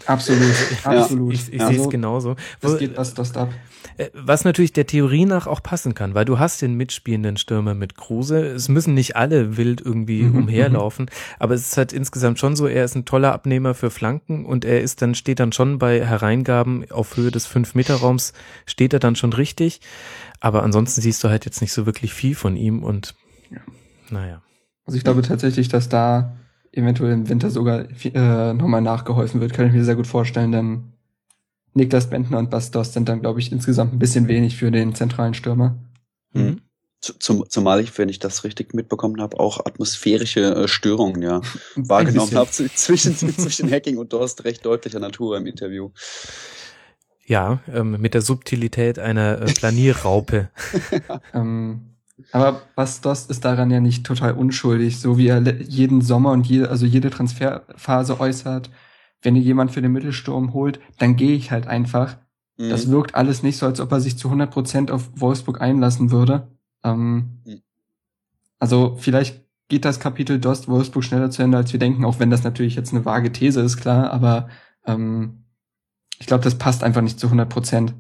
Absolut, absolut. Ich, ich ja, sehe es genauso. Das geht was Dost ab. Äh, was natürlich der Theorie nach auch passen kann, weil du hast den mitspielenden Stürmer mit Kruse. Es müssen nicht alle wild irgendwie mhm, umherlaufen, mhm. aber es ist halt insgesamt schon so, er ist ein toller Abnehmer für Flanken und er ist dann, steht dann schon bei Hereingaben auf Höhe des 5-Meter-Raums, steht er dann schon richtig. Aber ansonsten siehst du halt jetzt nicht so wirklich viel von ihm und ja. Naja. Also ich glaube tatsächlich, dass da eventuell im Winter sogar äh, nochmal nachgeholfen wird, kann ich mir sehr gut vorstellen, denn Niklas Bentner und Bastos sind dann, glaube ich, insgesamt ein bisschen wenig für den zentralen Stürmer. Mhm. Zum, zumal ich, wenn ich das richtig mitbekommen habe, auch atmosphärische äh, Störungen ja wahrgenommen habe zwischen, zwischen Hacking und Dorst recht deutlicher Natur im Interview. Ja, ähm, mit der Subtilität einer äh, Planierraupe. ähm, aber Bastos ist daran ja nicht total unschuldig, so wie er jeden Sommer und jede, also jede Transferphase äußert. Wenn ihr jemand für den Mittelsturm holt, dann gehe ich halt einfach. Mhm. Das wirkt alles nicht so, als ob er sich zu 100 Prozent auf Wolfsburg einlassen würde. Ähm, mhm. Also vielleicht geht das Kapitel Dost Wolfsburg schneller zu Ende, als wir denken, auch wenn das natürlich jetzt eine vage These ist, klar, aber ähm, ich glaube, das passt einfach nicht zu 100 Prozent.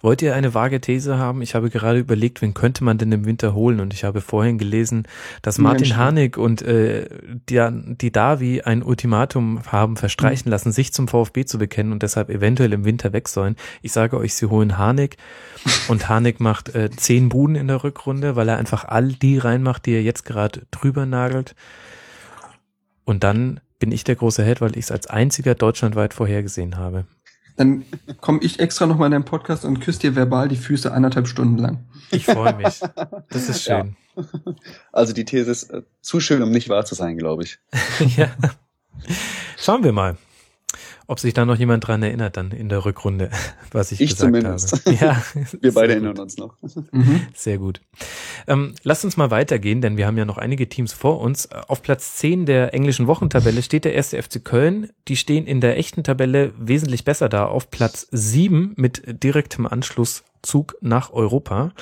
Wollt ihr eine vage These haben? Ich habe gerade überlegt, wen könnte man denn im Winter holen? Und ich habe vorhin gelesen, dass Martin Harnik und äh, die, die Davi ein Ultimatum haben verstreichen mhm. lassen, sich zum VfB zu bekennen und deshalb eventuell im Winter weg sollen. Ich sage euch, sie holen Harnik und Harnik macht äh, zehn Buden in der Rückrunde, weil er einfach all die reinmacht, die er jetzt gerade drüber nagelt. Und dann bin ich der große Held, weil ich es als einziger deutschlandweit vorhergesehen habe. Dann komme ich extra noch mal in deinen Podcast und küsse dir verbal die Füße anderthalb Stunden lang. Ich freue mich. Das ist schön. Ja. Also die These ist äh, zu schön, um nicht wahr zu sein, glaube ich. ja. Schauen wir mal ob sich da noch jemand dran erinnert dann in der Rückrunde, was ich, ich gesagt zumindest. habe. Ja, wir beide erinnern uns noch. Mhm. Sehr gut. Ähm, lasst uns mal weitergehen, denn wir haben ja noch einige Teams vor uns. Auf Platz 10 der englischen Wochentabelle steht der erste FC Köln. Die stehen in der echten Tabelle wesentlich besser da, auf Platz 7 mit direktem Anschlusszug nach Europa.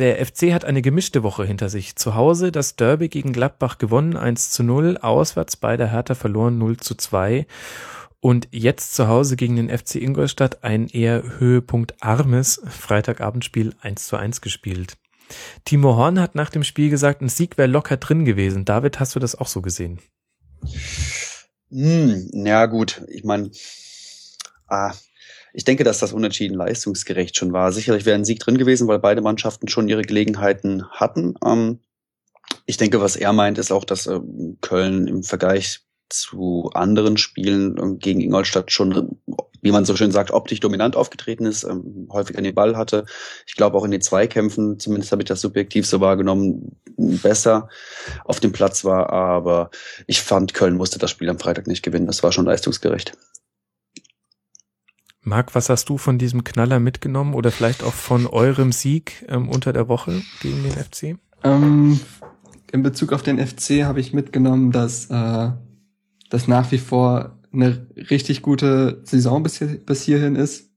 Der FC hat eine gemischte Woche hinter sich. Zu Hause das Derby gegen Gladbach gewonnen, 1 zu 0, auswärts bei der Hertha verloren, 0 zu 2. Und jetzt zu Hause gegen den FC Ingolstadt ein eher höhepunktarmes Freitagabendspiel 1 zu 1 gespielt. Timo Horn hat nach dem Spiel gesagt, ein Sieg wäre locker drin gewesen. David, hast du das auch so gesehen? Hm, ja gut, ich meine, ah, ich denke, dass das unentschieden leistungsgerecht schon war. Sicherlich wäre ein Sieg drin gewesen, weil beide Mannschaften schon ihre Gelegenheiten hatten. Ähm, ich denke, was er meint, ist auch, dass äh, Köln im Vergleich zu anderen Spielen äh, gegen Ingolstadt schon, wie man so schön sagt, optisch dominant aufgetreten ist, ähm, häufig an den Ball hatte. Ich glaube auch in den Zweikämpfen, zumindest habe ich das subjektiv so wahrgenommen, besser auf dem Platz war. Aber ich fand, Köln musste das Spiel am Freitag nicht gewinnen. Das war schon leistungsgerecht. Marc, was hast du von diesem Knaller mitgenommen oder vielleicht auch von eurem Sieg ähm, unter der Woche gegen den FC? Ähm, in Bezug auf den FC habe ich mitgenommen, dass äh, das nach wie vor eine richtig gute Saison bis, hier, bis hierhin ist,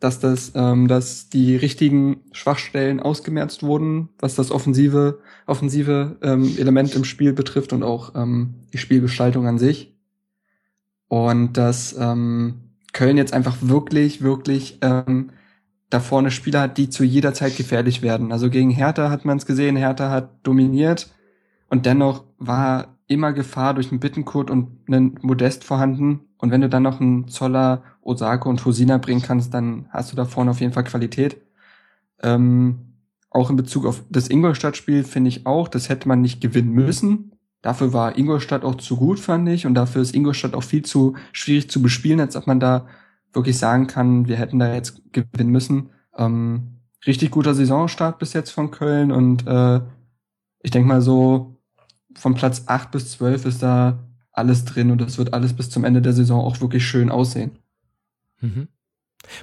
dass das, ähm, dass die richtigen Schwachstellen ausgemerzt wurden, was das offensive offensive ähm, Element im Spiel betrifft und auch ähm, die Spielgestaltung an sich und dass ähm, Köln jetzt einfach wirklich, wirklich ähm, da vorne Spieler hat, die zu jeder Zeit gefährlich werden. Also gegen Hertha hat man es gesehen, Hertha hat dominiert und dennoch war immer Gefahr durch einen Bittenkurt und einen Modest vorhanden Und wenn du dann noch einen Zoller, Osako und Hosina bringen kannst, dann hast du da vorne auf jeden Fall Qualität. Ähm, auch in Bezug auf das Ingolstadt-Spiel finde ich auch, das hätte man nicht gewinnen müssen. Dafür war Ingolstadt auch zu gut, fand ich. Und dafür ist Ingolstadt auch viel zu schwierig zu bespielen, als ob man da wirklich sagen kann, wir hätten da jetzt gewinnen müssen. Ähm, richtig guter Saisonstart bis jetzt von Köln und äh, ich denke mal so von Platz 8 bis 12 ist da alles drin und das wird alles bis zum Ende der Saison auch wirklich schön aussehen. Mhm.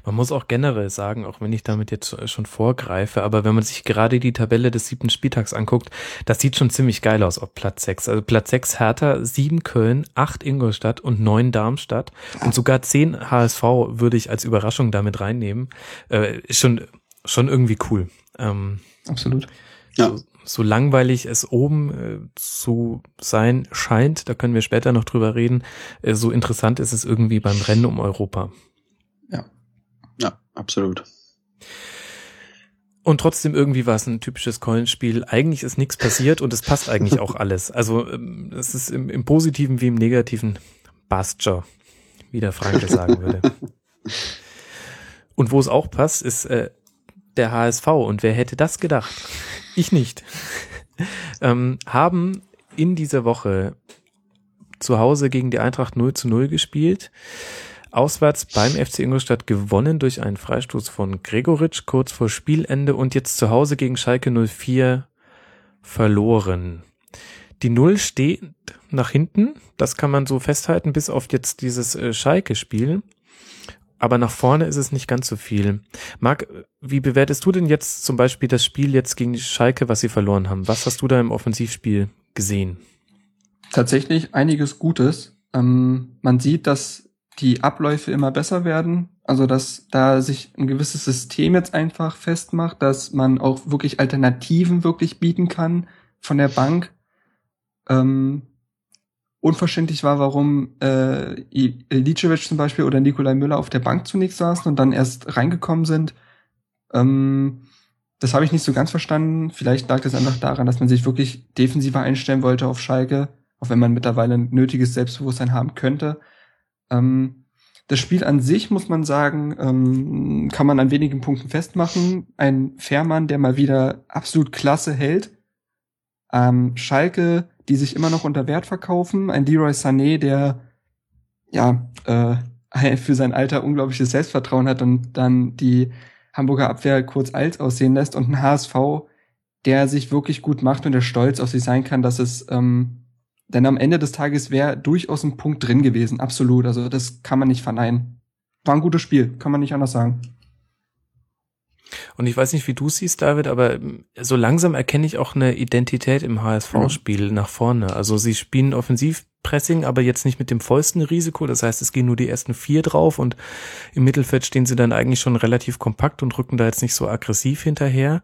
Man muss auch generell sagen, auch wenn ich damit jetzt schon vorgreife, aber wenn man sich gerade die Tabelle des siebten Spieltags anguckt, das sieht schon ziemlich geil aus auf Platz 6. Also Platz 6 Hertha, 7 Köln, 8 Ingolstadt und 9 Darmstadt und sogar 10 HSV würde ich als Überraschung damit reinnehmen. Äh, ist schon, schon irgendwie cool. Ähm, Absolut. Ja. So, so langweilig es oben äh, zu sein scheint, da können wir später noch drüber reden, äh, so interessant ist es irgendwie beim Rennen um Europa. Absolut. Und trotzdem irgendwie war es ein typisches Coinspiel. Eigentlich ist nichts passiert und es passt eigentlich auch alles. Also ähm, es ist im, im Positiven wie im Negativen Basture, wie der Franke sagen würde. Und wo es auch passt, ist äh, der HSV. Und wer hätte das gedacht? Ich nicht. ähm, haben in dieser Woche zu Hause gegen die Eintracht 0 zu 0 gespielt. Auswärts beim FC Ingolstadt gewonnen durch einen Freistoß von Gregoritsch kurz vor Spielende und jetzt zu Hause gegen Schalke 04 verloren. Die Null steht nach hinten, das kann man so festhalten, bis auf jetzt dieses äh, Schalke-Spiel. Aber nach vorne ist es nicht ganz so viel. Marc, wie bewertest du denn jetzt zum Beispiel das Spiel jetzt gegen Schalke, was sie verloren haben? Was hast du da im Offensivspiel gesehen? Tatsächlich einiges Gutes. Ähm, man sieht, dass die Abläufe immer besser werden. Also dass da sich ein gewisses System jetzt einfach festmacht, dass man auch wirklich Alternativen wirklich bieten kann von der Bank. Ähm, unverständlich war, warum äh, Ilicevic zum Beispiel oder Nikolai Müller auf der Bank zunächst saßen und dann erst reingekommen sind. Ähm, das habe ich nicht so ganz verstanden. Vielleicht lag das einfach daran, dass man sich wirklich defensiver einstellen wollte auf Schalke, auch wenn man mittlerweile ein nötiges Selbstbewusstsein haben könnte. Ähm, das Spiel an sich, muss man sagen, ähm, kann man an wenigen Punkten festmachen. Ein Fährmann, der mal wieder absolut klasse hält. Ähm, Schalke, die sich immer noch unter Wert verkaufen. Ein Leroy Sané, der ja äh, für sein Alter unglaubliches Selbstvertrauen hat und dann die Hamburger Abwehr kurz alt aussehen lässt. Und ein HSV, der sich wirklich gut macht und der stolz auf sich sein kann, dass es ähm, denn am Ende des Tages wäre durchaus ein Punkt drin gewesen, absolut. Also das kann man nicht verneinen. War ein gutes Spiel, kann man nicht anders sagen. Und ich weiß nicht, wie du siehst, David, aber so langsam erkenne ich auch eine Identität im HSV-Spiel ja. nach vorne. Also sie spielen Offensivpressing, aber jetzt nicht mit dem vollsten Risiko. Das heißt, es gehen nur die ersten vier drauf und im Mittelfeld stehen sie dann eigentlich schon relativ kompakt und rücken da jetzt nicht so aggressiv hinterher.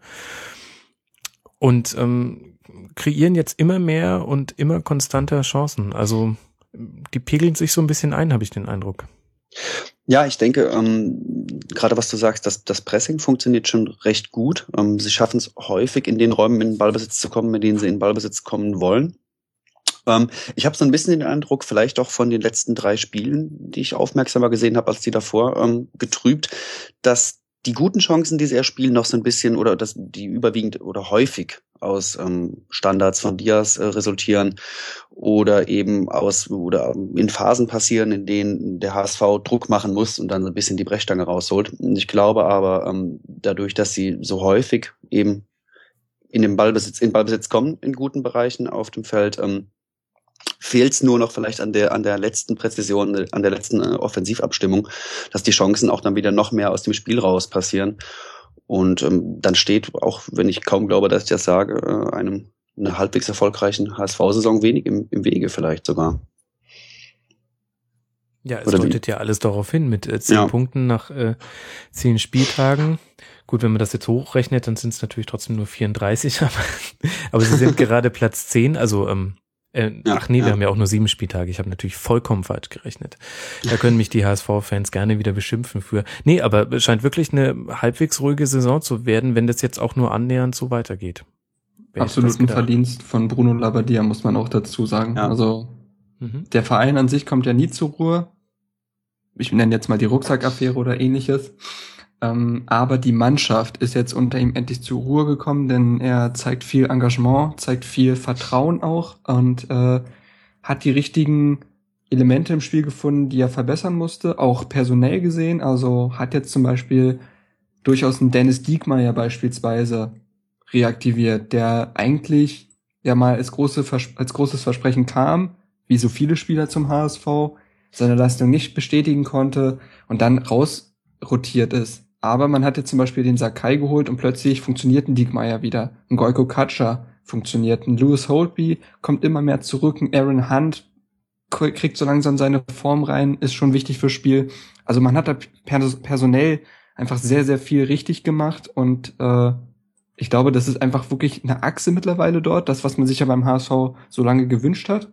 Und ähm, kreieren jetzt immer mehr und immer konstanter Chancen. Also die pegeln sich so ein bisschen ein, habe ich den Eindruck. Ja, ich denke, ähm, gerade was du sagst, dass das Pressing funktioniert schon recht gut. Ähm, sie schaffen es häufig, in den Räumen in den Ballbesitz zu kommen, mit denen sie in Ballbesitz kommen wollen. Ähm, ich habe so ein bisschen den Eindruck, vielleicht auch von den letzten drei Spielen, die ich aufmerksamer gesehen habe als die davor, ähm, getrübt, dass die guten Chancen, die sie erspielen, noch so ein bisschen oder dass die überwiegend oder häufig aus ähm, Standards von Diaz äh, resultieren oder eben aus oder in Phasen passieren, in denen der HSV Druck machen muss und dann so ein bisschen die Brechstange rausholt. Ich glaube aber, ähm, dadurch, dass sie so häufig eben in den Ballbesitz, in Ballbesitz kommen in guten Bereichen auf dem Feld, ähm, fehlt es nur noch vielleicht an der, an der letzten Präzision, an der letzten äh, Offensivabstimmung, dass die Chancen auch dann wieder noch mehr aus dem Spiel raus passieren. Und ähm, dann steht, auch wenn ich kaum glaube, dass ich das sage, äh, einem einer halbwegs erfolgreichen HSV-Saison wenig im, im Wege vielleicht sogar. Ja, es Oder deutet wie? ja alles darauf hin, mit äh, zehn ja. Punkten nach äh, zehn Spieltagen. Gut, wenn man das jetzt hochrechnet, dann sind es natürlich trotzdem nur 34, aber, aber sie sind gerade Platz zehn, also ähm, äh, ja, ach nee, ja. wir haben ja auch nur sieben Spieltage. Ich habe natürlich vollkommen falsch gerechnet. Da können mich die HSV-Fans gerne wieder beschimpfen für. Nee, aber es scheint wirklich eine halbwegs ruhige Saison zu werden, wenn das jetzt auch nur annähernd so weitergeht. Absoluten Verdienst von Bruno Labbadia, muss man auch dazu sagen. Ja. Also mhm. der Verein an sich kommt ja nie zur Ruhe. ich nenne jetzt mal die Rucksackaffäre oder ähnliches. Ähm, aber die Mannschaft ist jetzt unter ihm endlich zur Ruhe gekommen, denn er zeigt viel Engagement, zeigt viel Vertrauen auch und äh, hat die richtigen Elemente im Spiel gefunden, die er verbessern musste, auch personell gesehen. Also hat jetzt zum Beispiel durchaus einen Dennis Diekmeyer beispielsweise reaktiviert, der eigentlich ja mal als, große, als großes Versprechen kam, wie so viele Spieler zum HSV, seine Leistung nicht bestätigen konnte und dann rausrotiert ist. Aber man hatte zum Beispiel den Sakai geholt und plötzlich funktioniert ein Diekmeyer wieder. Ein Goiko Katscha funktioniert. Ein Lewis Holtby kommt immer mehr zurück. Ein Aaron Hunt kriegt so langsam seine Form rein, ist schon wichtig fürs Spiel. Also man hat da personell einfach sehr, sehr viel richtig gemacht und äh, ich glaube, das ist einfach wirklich eine Achse mittlerweile dort, das, was man sich ja beim HSV so lange gewünscht hat.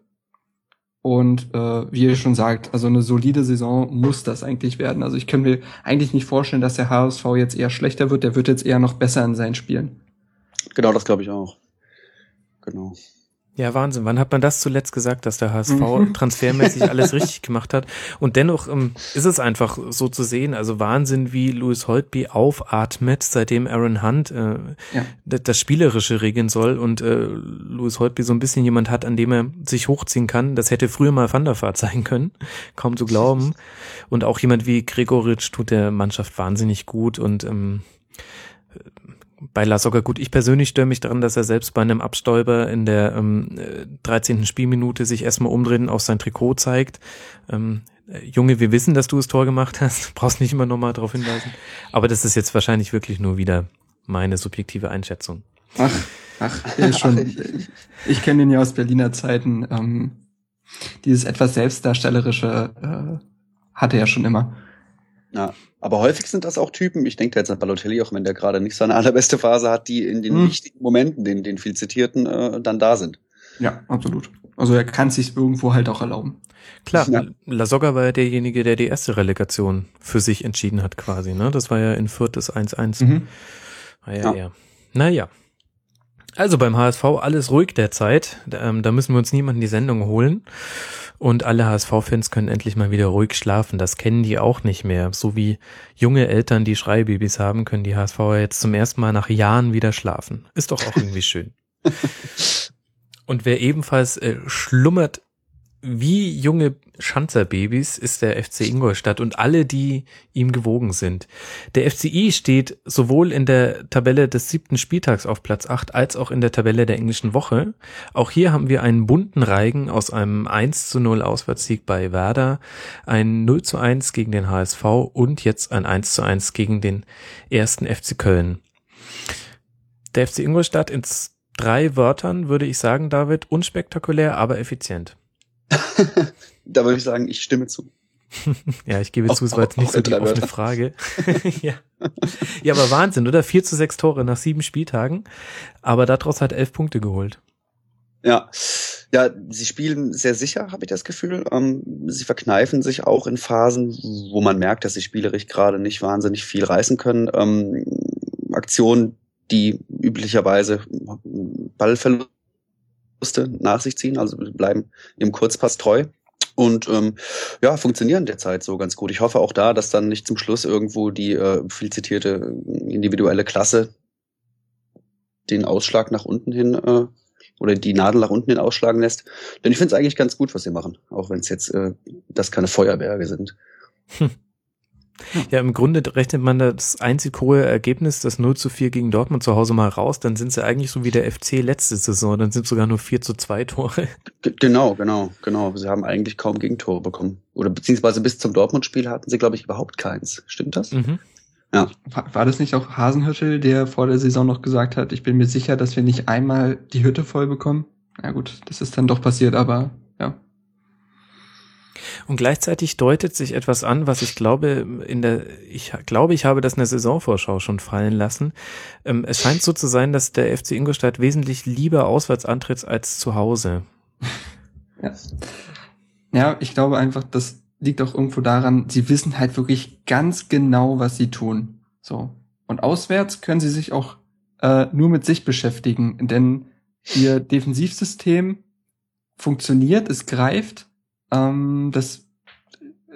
Und äh, wie ihr schon sagt, also eine solide Saison muss das eigentlich werden. Also ich kann mir eigentlich nicht vorstellen, dass der HSV jetzt eher schlechter wird. Der wird jetzt eher noch besser in seinen Spielen. Genau, das glaube ich auch. Genau. Ja, Wahnsinn. Wann hat man das zuletzt gesagt, dass der HSV mhm. transfermäßig alles richtig gemacht hat? Und dennoch ähm, ist es einfach so zu sehen. Also Wahnsinn, wie Louis Holtby aufatmet, seitdem Aaron Hunt äh, ja. das Spielerische regeln soll und äh, Louis Holtby so ein bisschen jemand hat, an dem er sich hochziehen kann. Das hätte früher mal Van der Vaart sein können. Kaum zu glauben. Und auch jemand wie Gregoritsch tut der Mannschaft wahnsinnig gut und ähm, bei Lasogga gut. Ich persönlich störe mich daran, dass er selbst bei einem Abstäuber in der ähm, 13. Spielminute sich erstmal umdreht und auf sein Trikot zeigt. Ähm, äh, Junge, wir wissen, dass du das Tor gemacht hast. Brauchst nicht immer nochmal darauf hinweisen. Aber das ist jetzt wahrscheinlich wirklich nur wieder meine subjektive Einschätzung. Ach, ach, ja, schon. ich, ich kenne den ja aus Berliner Zeiten. Ähm, dieses etwas selbstdarstellerische äh, hatte er schon immer. Ja, aber häufig sind das auch Typen, ich denke jetzt an Balotelli, auch wenn der gerade nicht seine allerbeste Phase hat, die in den hm. wichtigen Momenten, den, den viel zitierten, äh, dann da sind. Ja, absolut. Also er kann sich irgendwo halt auch erlauben. Klar, ja. Lasogga war ja derjenige, der die erste Relegation für sich entschieden hat quasi, ne? Das war ja in Fürth das 1-1. Mhm. Ah, ja, ja. ja. Naja. Also beim HSV alles ruhig derzeit. Ähm, da müssen wir uns niemanden die Sendung holen. Und alle HSV-Fans können endlich mal wieder ruhig schlafen. Das kennen die auch nicht mehr. So wie junge Eltern, die Schreibabys haben, können die HSV jetzt zum ersten Mal nach Jahren wieder schlafen. Ist doch auch irgendwie schön. Und wer ebenfalls äh, schlummert wie junge Schanzerbabys ist der FC Ingolstadt und alle, die ihm gewogen sind. Der FCI steht sowohl in der Tabelle des siebten Spieltags auf Platz 8 als auch in der Tabelle der englischen Woche. Auch hier haben wir einen bunten Reigen aus einem 1 zu 0 Auswärtssieg bei Werder, ein 0 zu 1 gegen den HSV und jetzt ein 1 zu 1 gegen den ersten FC Köln. Der FC Ingolstadt in drei Wörtern würde ich sagen, David, unspektakulär, aber effizient. Da würde ich sagen, ich stimme zu. ja, ich gebe zu, es war jetzt nicht so die offene Frage. ja. ja, aber Wahnsinn, oder? 4 zu 6 Tore nach sieben Spieltagen, aber daraus hat elf Punkte geholt. Ja, ja, sie spielen sehr sicher, habe ich das Gefühl. Ähm, sie verkneifen sich auch in Phasen, wo man merkt, dass sie spielerisch gerade nicht wahnsinnig viel reißen können. Ähm, Aktionen, die üblicherweise Ballverluste nach sich ziehen, also bleiben im Kurzpass treu und ähm, ja, funktionieren derzeit so ganz gut. Ich hoffe auch da, dass dann nicht zum Schluss irgendwo die äh, viel zitierte individuelle Klasse den Ausschlag nach unten hin äh, oder die Nadel nach unten hin ausschlagen lässt. Denn ich finde es eigentlich ganz gut, was sie machen, auch wenn es jetzt äh, das keine Feuerberge sind. Hm. Ja, im Grunde rechnet man das einzig hohe Ergebnis, das 0 zu 4 gegen Dortmund zu Hause mal raus, dann sind sie eigentlich so wie der FC letzte Saison, dann sind sogar nur 4 zu 2 Tore. G genau, genau, genau. Sie haben eigentlich kaum Gegentore bekommen. Oder beziehungsweise bis zum Dortmund-Spiel hatten sie, glaube ich, überhaupt keins. Stimmt das? Mhm. Ja. War, war das nicht auch Hasenhüttel, der vor der Saison noch gesagt hat, ich bin mir sicher, dass wir nicht einmal die Hütte voll bekommen? Na gut, das ist dann doch passiert, aber. Und gleichzeitig deutet sich etwas an, was ich glaube, in der, ich glaube, ich habe das in der Saisonvorschau schon fallen lassen. Ähm, es scheint so zu sein, dass der FC Ingolstadt wesentlich lieber auswärts antritt als zu Hause. Ja. ja, ich glaube einfach, das liegt auch irgendwo daran, sie wissen halt wirklich ganz genau, was sie tun. So. Und auswärts können sie sich auch äh, nur mit sich beschäftigen, denn ihr Defensivsystem funktioniert, es greift ähm, das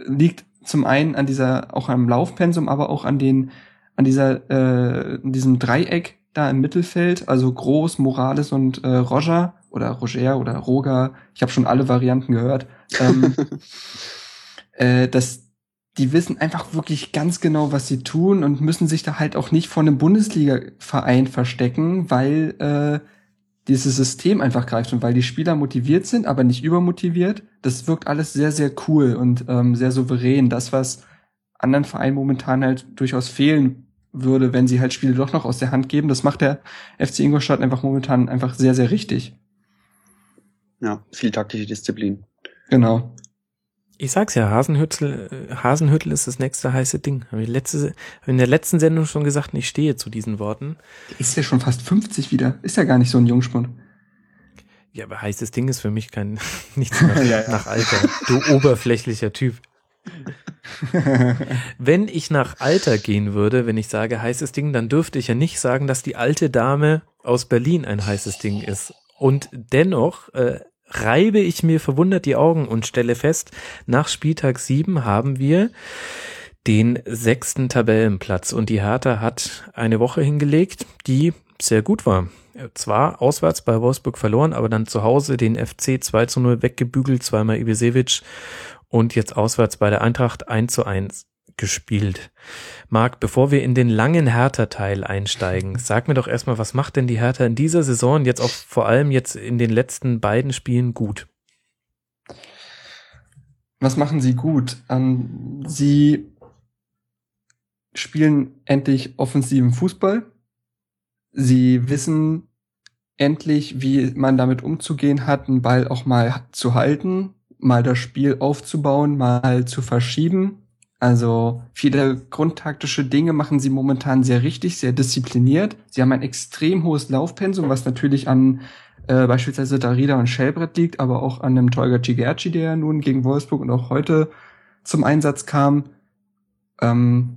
liegt zum einen an dieser, auch am Laufpensum, aber auch an den, an dieser, äh, diesem Dreieck da im Mittelfeld, also Groß, Morales und äh, Roger oder Roger oder Roger, ich habe schon alle Varianten gehört, ähm, äh, dass die wissen einfach wirklich ganz genau, was sie tun und müssen sich da halt auch nicht vor einem Bundesliga-Verein verstecken, weil äh, dieses System einfach greift und weil die Spieler motiviert sind, aber nicht übermotiviert. Das wirkt alles sehr, sehr cool und ähm, sehr souverän. Das, was anderen Vereinen momentan halt durchaus fehlen würde, wenn sie halt Spiele doch noch aus der Hand geben, das macht der FC Ingolstadt einfach momentan einfach sehr, sehr richtig. Ja, viel taktische Disziplin. Genau. Ich sag's ja, Hasenhüttel, Hasenhüttel ist das nächste heiße Ding. Habe ich letzte, hab in der letzten Sendung schon gesagt, ich stehe zu diesen Worten. Ist ja schon fast 50 wieder. Ist ja gar nicht so ein Jungspund. Ja, aber heißes Ding ist für mich kein nichts nach, ja, ja. nach Alter. Du oberflächlicher Typ. wenn ich nach Alter gehen würde, wenn ich sage heißes Ding, dann dürfte ich ja nicht sagen, dass die alte Dame aus Berlin ein heißes Ding ist. Und dennoch äh, reibe ich mir verwundert die Augen und stelle fest, nach Spieltag 7 haben wir den sechsten Tabellenplatz und die Hertha hat eine Woche hingelegt, die sehr gut war. Zwar auswärts bei Wolfsburg verloren, aber dann zu Hause den FC 2 zu 0 weggebügelt, zweimal Ibisevic und jetzt auswärts bei der Eintracht 1 zu 1 gespielt. Marc, bevor wir in den langen Hertha-Teil einsteigen, sag mir doch erstmal, was macht denn die Hertha in dieser Saison jetzt auch vor allem jetzt in den letzten beiden Spielen gut? Was machen sie gut? Ähm, sie spielen endlich offensiven Fußball. Sie wissen endlich, wie man damit umzugehen hat, einen Ball auch mal zu halten, mal das Spiel aufzubauen, mal zu verschieben also viele grundtaktische Dinge machen sie momentan sehr richtig, sehr diszipliniert. Sie haben ein extrem hohes Laufpensum, was natürlich an äh, beispielsweise Darida und Schellbrett liegt, aber auch an dem Tolga Cigerci, der nun gegen Wolfsburg und auch heute zum Einsatz kam. Ähm,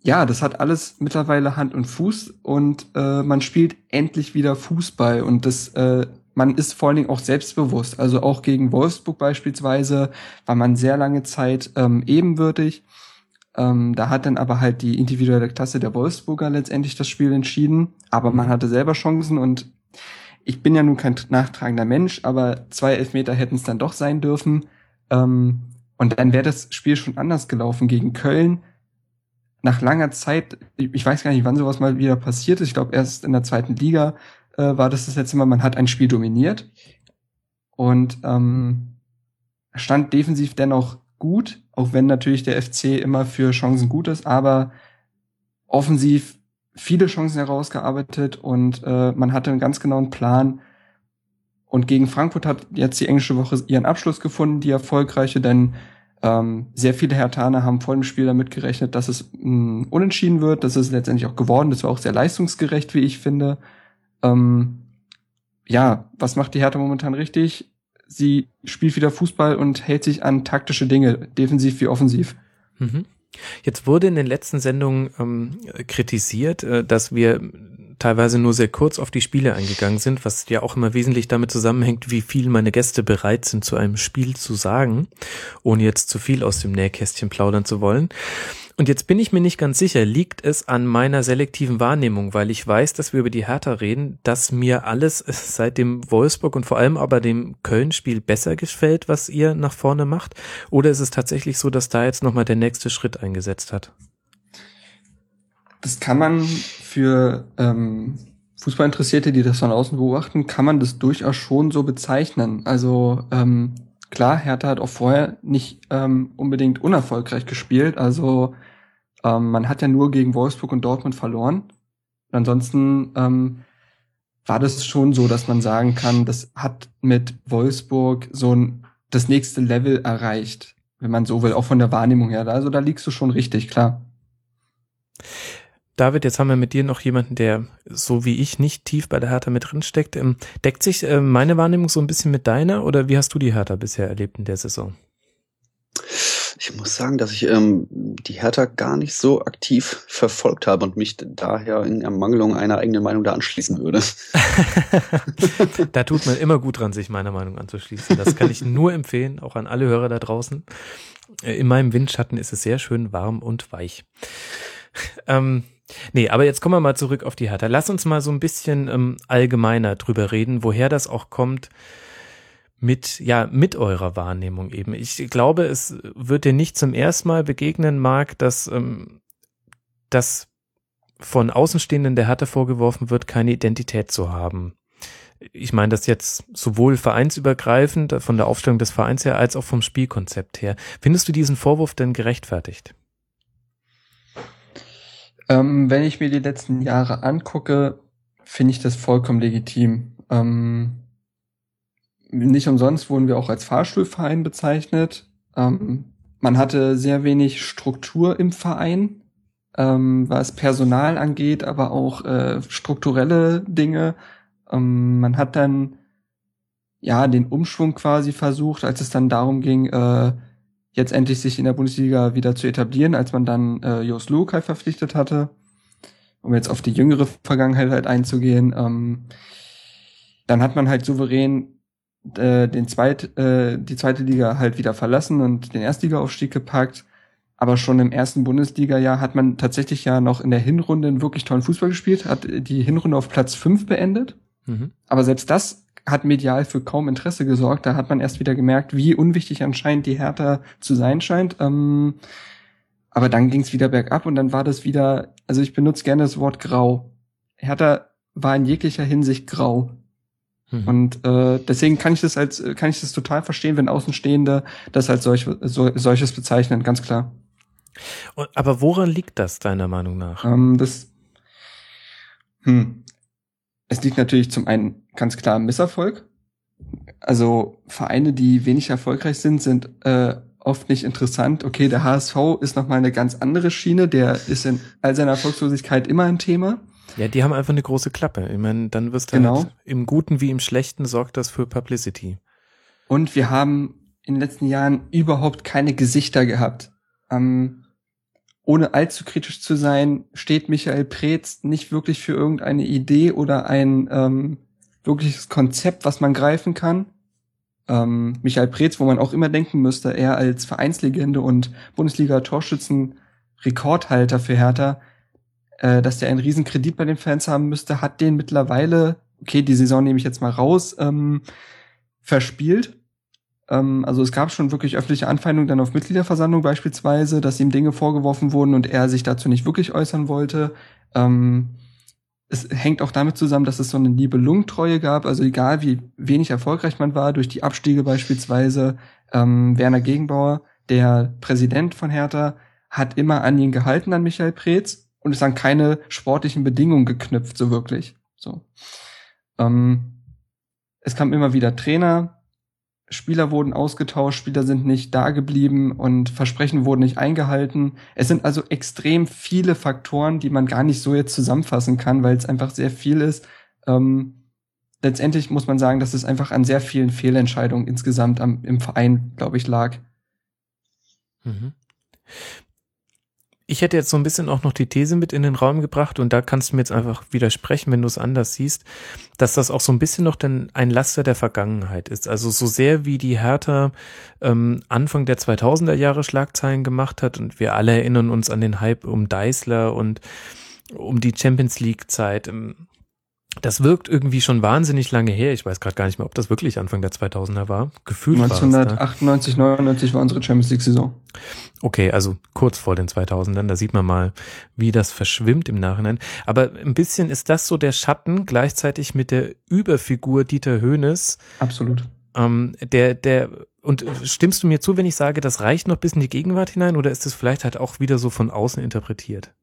ja, das hat alles mittlerweile Hand und Fuß und äh, man spielt endlich wieder Fußball und das äh, man ist vor allen Dingen auch selbstbewusst. Also auch gegen Wolfsburg beispielsweise war man sehr lange Zeit ähm, ebenwürdig. Ähm, da hat dann aber halt die individuelle Klasse der Wolfsburger letztendlich das Spiel entschieden. Aber man hatte selber Chancen und ich bin ja nun kein nachtragender Mensch, aber zwei Elfmeter hätten es dann doch sein dürfen. Ähm, und dann wäre das Spiel schon anders gelaufen gegen Köln. Nach langer Zeit, ich weiß gar nicht, wann sowas mal wieder passiert ist. Ich glaube erst in der zweiten Liga äh, war das das letzte Mal, man hat ein Spiel dominiert und ähm, stand defensiv dennoch gut, auch wenn natürlich der FC immer für Chancen gut ist, aber offensiv viele Chancen herausgearbeitet und äh, man hatte einen ganz genauen Plan. Und gegen Frankfurt hat jetzt die englische Woche ihren Abschluss gefunden, die erfolgreiche, denn ähm, sehr viele Hertaner haben vor dem Spiel damit gerechnet, dass es mh, mm, unentschieden wird. Das ist letztendlich auch geworden. Das war auch sehr leistungsgerecht, wie ich finde. Ähm, ja, was macht die Hertha momentan richtig? Sie spielt wieder Fußball und hält sich an taktische Dinge, defensiv wie offensiv. Mhm. Jetzt wurde in den letzten Sendungen ähm, kritisiert, äh, dass wir teilweise nur sehr kurz auf die Spiele eingegangen sind, was ja auch immer wesentlich damit zusammenhängt, wie viel meine Gäste bereit sind, zu einem Spiel zu sagen, ohne jetzt zu viel aus dem Nähkästchen plaudern zu wollen. Und jetzt bin ich mir nicht ganz sicher, liegt es an meiner selektiven Wahrnehmung, weil ich weiß, dass wir über die Hertha reden, dass mir alles seit dem Wolfsburg und vor allem aber dem Köln-Spiel besser gefällt, was ihr nach vorne macht? Oder ist es tatsächlich so, dass da jetzt nochmal der nächste Schritt eingesetzt hat? Das kann man für ähm, Fußballinteressierte, die das von außen beobachten, kann man das durchaus schon so bezeichnen. Also ähm, klar, Hertha hat auch vorher nicht ähm, unbedingt unerfolgreich gespielt. Also ähm, man hat ja nur gegen Wolfsburg und Dortmund verloren. Und ansonsten ähm, war das schon so, dass man sagen kann, das hat mit Wolfsburg so ein, das nächste Level erreicht, wenn man so will, auch von der Wahrnehmung her. Also da liegst du schon richtig, klar. David, jetzt haben wir mit dir noch jemanden, der so wie ich nicht tief bei der Hertha mit drin steckt. Ähm, deckt sich äh, meine Wahrnehmung so ein bisschen mit deiner oder wie hast du die Hertha bisher erlebt in der Saison? Ich muss sagen, dass ich ähm, die Hertha gar nicht so aktiv verfolgt habe und mich daher in Ermangelung einer eigenen Meinung da anschließen würde. da tut man immer gut dran, sich meiner Meinung anzuschließen. Das kann ich nur empfehlen, auch an alle Hörer da draußen. Äh, in meinem Windschatten ist es sehr schön warm und weich. Ähm, nee, aber jetzt kommen wir mal zurück auf die Hertha. Lass uns mal so ein bisschen ähm, allgemeiner drüber reden, woher das auch kommt mit, ja, mit eurer Wahrnehmung eben. Ich glaube, es wird dir nicht zum ersten Mal begegnen, Marc, dass, ähm, dass von Außenstehenden der Härte vorgeworfen wird, keine Identität zu haben. Ich meine das jetzt sowohl vereinsübergreifend von der Aufstellung des Vereins her als auch vom Spielkonzept her. Findest du diesen Vorwurf denn gerechtfertigt? Ähm, wenn ich mir die letzten Jahre angucke, finde ich das vollkommen legitim. Ähm, nicht umsonst wurden wir auch als Fahrstuhlverein bezeichnet. Ähm, man hatte sehr wenig Struktur im Verein, ähm, was Personal angeht, aber auch äh, strukturelle Dinge. Ähm, man hat dann ja den Umschwung quasi versucht, als es dann darum ging, äh, jetzt endlich sich in der Bundesliga wieder zu etablieren, als man dann äh, Jos Lukai verpflichtet hatte, um jetzt auf die jüngere Vergangenheit halt einzugehen. Ähm, dann hat man halt souverän äh, den Zweit, äh, die zweite Liga halt wieder verlassen und den Erstligaaufstieg gepackt. Aber schon im ersten Bundesliga-Jahr hat man tatsächlich ja noch in der Hinrunde einen wirklich tollen Fußball gespielt, hat die Hinrunde auf Platz fünf beendet. Mhm. Aber selbst das hat medial für kaum Interesse gesorgt. Da hat man erst wieder gemerkt, wie unwichtig anscheinend die Hertha zu sein scheint. Ähm, aber dann ging es wieder bergab und dann war das wieder, also ich benutze gerne das Wort grau. Hertha war in jeglicher Hinsicht grau. Mhm. Und äh, deswegen kann ich das als kann ich das total verstehen, wenn Außenstehende das als solch, so, solches bezeichnen, ganz klar. Aber woran liegt das deiner Meinung nach? Ähm, das, hm, es liegt natürlich zum einen ganz klar am Misserfolg. Also Vereine, die wenig erfolgreich sind, sind äh, oft nicht interessant. Okay, der HSV ist nochmal eine ganz andere Schiene, der ist in all seiner Erfolgslosigkeit immer ein Thema. Ja, die haben einfach eine große Klappe. Ich meine, dann wirst du halt genau. halt, im Guten wie im Schlechten sorgt das für Publicity. Und wir haben in den letzten Jahren überhaupt keine Gesichter gehabt. Ähm, ohne allzu kritisch zu sein, steht Michael Preetz nicht wirklich für irgendeine Idee oder ein ähm, wirkliches Konzept, was man greifen kann. Ähm, Michael Preetz, wo man auch immer denken müsste, er als Vereinslegende und Bundesliga-Torschützen-Rekordhalter für Hertha, äh, dass der einen riesen Kredit bei den Fans haben müsste, hat den mittlerweile, okay, die Saison nehme ich jetzt mal raus, ähm, verspielt. Ähm, also es gab schon wirklich öffentliche Anfeindungen dann auf Mitgliederversammlung beispielsweise, dass ihm Dinge vorgeworfen wurden und er sich dazu nicht wirklich äußern wollte. Ähm, es hängt auch damit zusammen, dass es so eine Nibelungentreue gab, also egal wie wenig erfolgreich man war, durch die Abstiege beispielsweise, ähm, Werner Gegenbauer, der Präsident von Hertha, hat immer an ihn gehalten, an Michael Preetz, und ist an keine sportlichen Bedingungen geknüpft, so wirklich. So. Ähm, es kam immer wieder Trainer, Spieler wurden ausgetauscht, Spieler sind nicht da geblieben und Versprechen wurden nicht eingehalten. Es sind also extrem viele Faktoren, die man gar nicht so jetzt zusammenfassen kann, weil es einfach sehr viel ist. Ähm, letztendlich muss man sagen, dass es einfach an sehr vielen Fehlentscheidungen insgesamt am, im Verein, glaube ich, lag. Mhm. Ich hätte jetzt so ein bisschen auch noch die These mit in den Raum gebracht und da kannst du mir jetzt einfach widersprechen, wenn du es anders siehst, dass das auch so ein bisschen noch denn ein Laster der Vergangenheit ist. Also so sehr wie die Hertha ähm, Anfang der 2000er Jahre Schlagzeilen gemacht hat und wir alle erinnern uns an den Hype um Deisler und um die Champions League Zeit. Ähm, das wirkt irgendwie schon wahnsinnig lange her. Ich weiß gerade gar nicht mehr, ob das wirklich Anfang der 2000er war. Gefühlt 1998, 99 war unsere Champions League Saison. Okay, also kurz vor den 2000ern. Da sieht man mal, wie das verschwimmt im Nachhinein. Aber ein bisschen ist das so der Schatten gleichzeitig mit der Überfigur Dieter Höhnes. Absolut. Ähm, der, der, und stimmst du mir zu, wenn ich sage, das reicht noch bis in die Gegenwart hinein oder ist es vielleicht halt auch wieder so von außen interpretiert?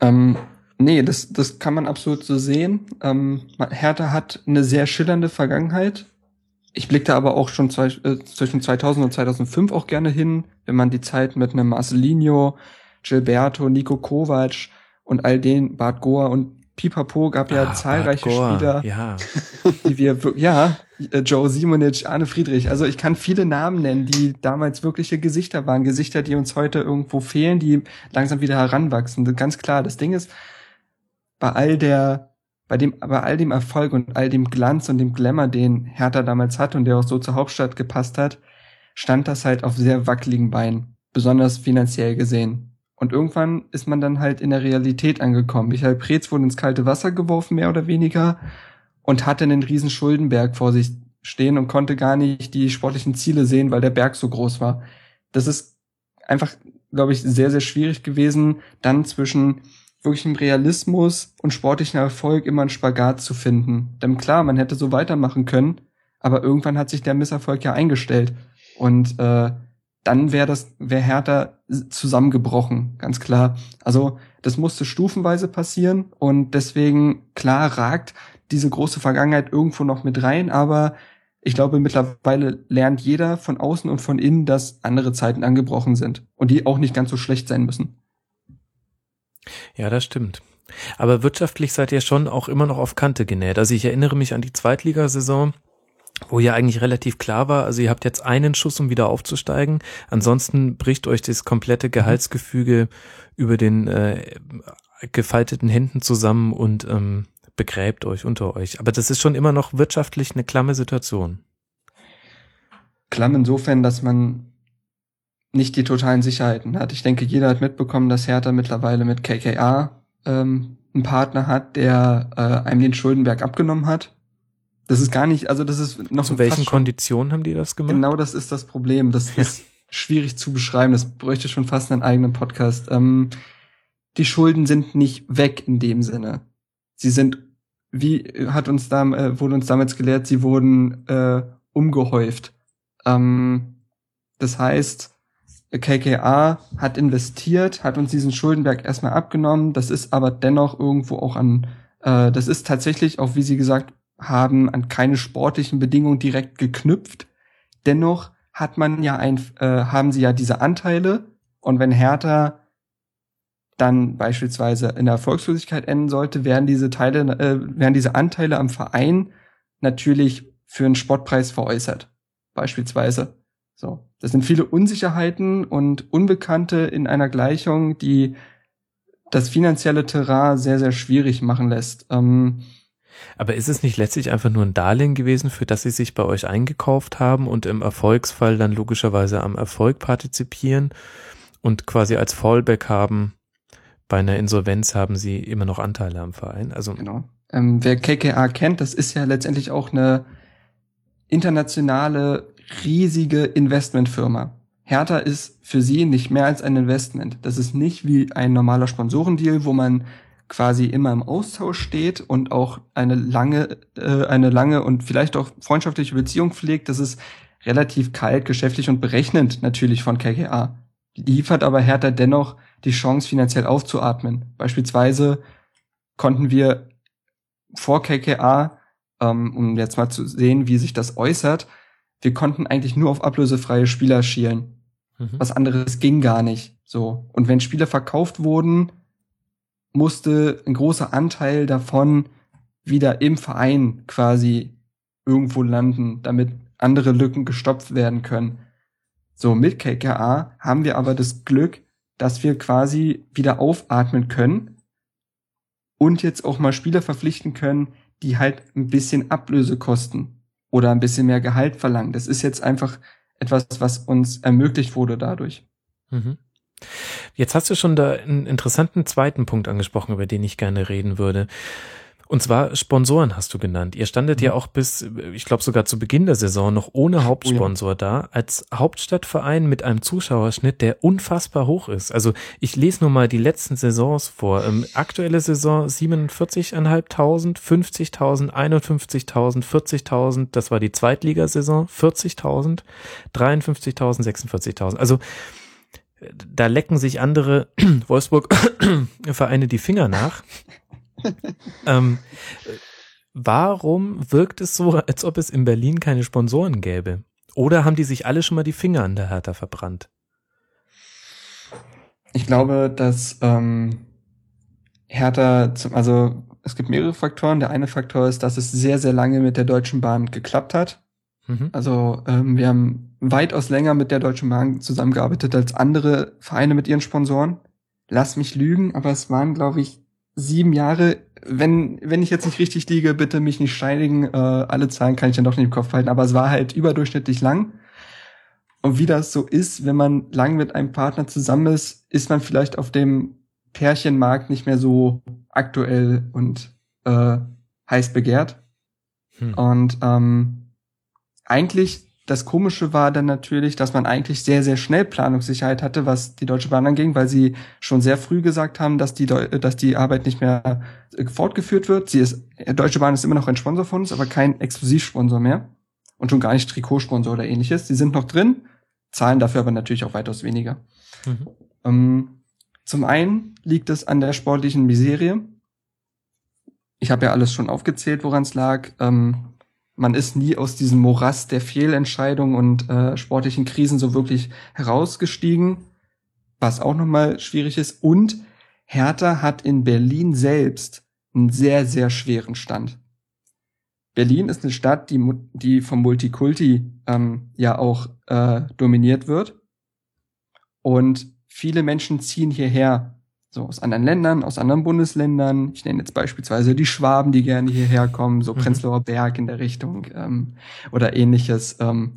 Ähm, Nee, das, das kann man absolut so sehen. Ähm, Hertha hat eine sehr schillernde Vergangenheit. Ich blickte aber auch schon zwei, äh, zwischen 2000 und 2005 auch gerne hin, wenn man die Zeit mit einem Marcelinho, Gilberto, Nico Kovac und all den, Bart Goa und Pipapo gab ja ah, zahlreiche Spieler, ja. die wir, ja, äh, Joe Simonic, Arne Friedrich. Also ich kann viele Namen nennen, die damals wirkliche Gesichter waren. Gesichter, die uns heute irgendwo fehlen, die langsam wieder heranwachsen. Ganz klar, das Ding ist, bei all der, bei dem, bei all dem Erfolg und all dem Glanz und dem Glamour, den Hertha damals hat und der auch so zur Hauptstadt gepasst hat, stand das halt auf sehr wackeligen Beinen. Besonders finanziell gesehen. Und irgendwann ist man dann halt in der Realität angekommen. Michael Preetz wurde ins kalte Wasser geworfen, mehr oder weniger, und hatte einen riesen Schuldenberg vor sich stehen und konnte gar nicht die sportlichen Ziele sehen, weil der Berg so groß war. Das ist einfach, glaube ich, sehr, sehr schwierig gewesen, dann zwischen wirklichem Realismus und sportlichen Erfolg immer einen Spagat zu finden. Denn klar, man hätte so weitermachen können, aber irgendwann hat sich der Misserfolg ja eingestellt. Und äh, dann wäre das, wäre Hertha zusammengebrochen, ganz klar. Also das musste stufenweise passieren und deswegen klar ragt diese große Vergangenheit irgendwo noch mit rein, aber ich glaube, mittlerweile lernt jeder von außen und von innen, dass andere Zeiten angebrochen sind und die auch nicht ganz so schlecht sein müssen. Ja, das stimmt. Aber wirtschaftlich seid ihr schon auch immer noch auf Kante genäht. Also ich erinnere mich an die Zweitligasaison wo ja eigentlich relativ klar war, also ihr habt jetzt einen Schuss, um wieder aufzusteigen. Ansonsten bricht euch das komplette Gehaltsgefüge über den äh, gefalteten Händen zusammen und ähm, begräbt euch unter euch. Aber das ist schon immer noch wirtschaftlich eine klamme Situation. Klamm insofern, dass man nicht die totalen Sicherheiten hat. Ich denke, jeder hat mitbekommen, dass Hertha mittlerweile mit KKA ähm, einen Partner hat, der äh, einem den Schuldenberg abgenommen hat das ist gar nicht, also das ist noch. Zu welchen Konditionen haben die das gemacht? Genau das ist das Problem. Das ist schwierig zu beschreiben. Das bräuchte schon fast einen eigenen Podcast. Ähm, die Schulden sind nicht weg in dem Sinne. Sie sind, wie hat uns da, äh, wurde uns damals gelehrt, sie wurden äh, umgehäuft. Ähm, das heißt, KKA hat investiert, hat uns diesen Schuldenberg erstmal abgenommen. Das ist aber dennoch irgendwo auch an, äh, das ist tatsächlich auch, wie Sie gesagt haben an keine sportlichen Bedingungen direkt geknüpft. Dennoch hat man ja ein, äh, haben sie ja diese Anteile und wenn Hertha dann beispielsweise in der Erfolgslosigkeit enden sollte, werden diese Teile, äh, werden diese Anteile am Verein natürlich für einen Sportpreis veräußert. Beispielsweise. So. Das sind viele Unsicherheiten und Unbekannte in einer Gleichung, die das finanzielle Terrain sehr, sehr schwierig machen lässt. Ähm, aber ist es nicht letztlich einfach nur ein Darlehen gewesen, für das sie sich bei euch eingekauft haben und im Erfolgsfall dann logischerweise am Erfolg partizipieren und quasi als Fallback haben, bei einer Insolvenz haben sie immer noch Anteile am Verein? Also genau. Ähm, wer KKA kennt, das ist ja letztendlich auch eine internationale, riesige Investmentfirma. Hertha ist für sie nicht mehr als ein Investment. Das ist nicht wie ein normaler Sponsorendeal, wo man quasi immer im Austausch steht und auch eine lange, äh, eine lange und vielleicht auch freundschaftliche Beziehung pflegt, das ist relativ kalt, geschäftlich und berechnend natürlich von KKA. Liefert aber Hertha dennoch die Chance, finanziell aufzuatmen. Beispielsweise konnten wir vor KKA, ähm, um jetzt mal zu sehen, wie sich das äußert, wir konnten eigentlich nur auf ablösefreie Spieler schielen. Mhm. Was anderes ging gar nicht. So. Und wenn Spieler verkauft wurden, musste ein großer Anteil davon wieder im Verein quasi irgendwo landen, damit andere Lücken gestopft werden können. So, mit KKA haben wir aber das Glück, dass wir quasi wieder aufatmen können und jetzt auch mal Spieler verpflichten können, die halt ein bisschen Ablöse kosten oder ein bisschen mehr Gehalt verlangen. Das ist jetzt einfach etwas, was uns ermöglicht wurde dadurch. Mhm. Jetzt hast du schon da einen interessanten zweiten Punkt angesprochen, über den ich gerne reden würde. Und zwar Sponsoren hast du genannt. Ihr standet mhm. ja auch bis, ich glaube sogar zu Beginn der Saison noch ohne Hauptsponsor oh ja. da, als Hauptstadtverein mit einem Zuschauerschnitt, der unfassbar hoch ist. Also ich lese nur mal die letzten Saisons vor. Ähm, aktuelle Saison 47.500, 50.000, 51.000, 40.000, das war die Zweitligasaison, 40.000, 53.000, 46.000. Also da lecken sich andere Wolfsburg-Vereine die Finger nach. ähm, warum wirkt es so, als ob es in Berlin keine Sponsoren gäbe? Oder haben die sich alle schon mal die Finger an der Hertha verbrannt? Ich glaube, dass ähm, Hertha, zum, also es gibt mehrere Faktoren. Der eine Faktor ist, dass es sehr, sehr lange mit der Deutschen Bahn geklappt hat. Mhm. Also ähm, wir haben weitaus länger mit der Deutschen Bahn zusammengearbeitet als andere Vereine mit ihren Sponsoren. Lass mich lügen, aber es waren, glaube ich, sieben Jahre. Wenn, wenn ich jetzt nicht richtig liege, bitte mich nicht steinigen. Äh, alle Zahlen kann ich dann doch nicht im Kopf halten, aber es war halt überdurchschnittlich lang. Und wie das so ist, wenn man lang mit einem Partner zusammen ist, ist man vielleicht auf dem Pärchenmarkt nicht mehr so aktuell und äh, heiß begehrt. Hm. Und ähm, eigentlich das Komische war dann natürlich, dass man eigentlich sehr, sehr schnell Planungssicherheit hatte, was die Deutsche Bahn anging, weil sie schon sehr früh gesagt haben, dass die, Deu dass die Arbeit nicht mehr äh, fortgeführt wird. Sie ist, Deutsche Bahn ist immer noch ein Sponsor von uns, aber kein Exklusivsponsor mehr. Und schon gar nicht Trikotsponsor oder ähnliches. Sie sind noch drin, zahlen dafür aber natürlich auch weitaus weniger. Mhm. Ähm, zum einen liegt es an der sportlichen Miserie. Ich habe ja alles schon aufgezählt, woran es lag. Ähm, man ist nie aus diesem Morast der Fehlentscheidungen und äh, sportlichen Krisen so wirklich herausgestiegen, was auch nochmal schwierig ist. Und Hertha hat in Berlin selbst einen sehr, sehr schweren Stand. Berlin ist eine Stadt, die, die vom Multikulti ähm, ja auch äh, dominiert wird. Und viele Menschen ziehen hierher, so aus anderen Ländern, aus anderen Bundesländern. Ich nenne jetzt beispielsweise die Schwaben, die gerne hierher kommen, so mhm. Prenzlauer Berg in der Richtung ähm, oder ähnliches. Ähm,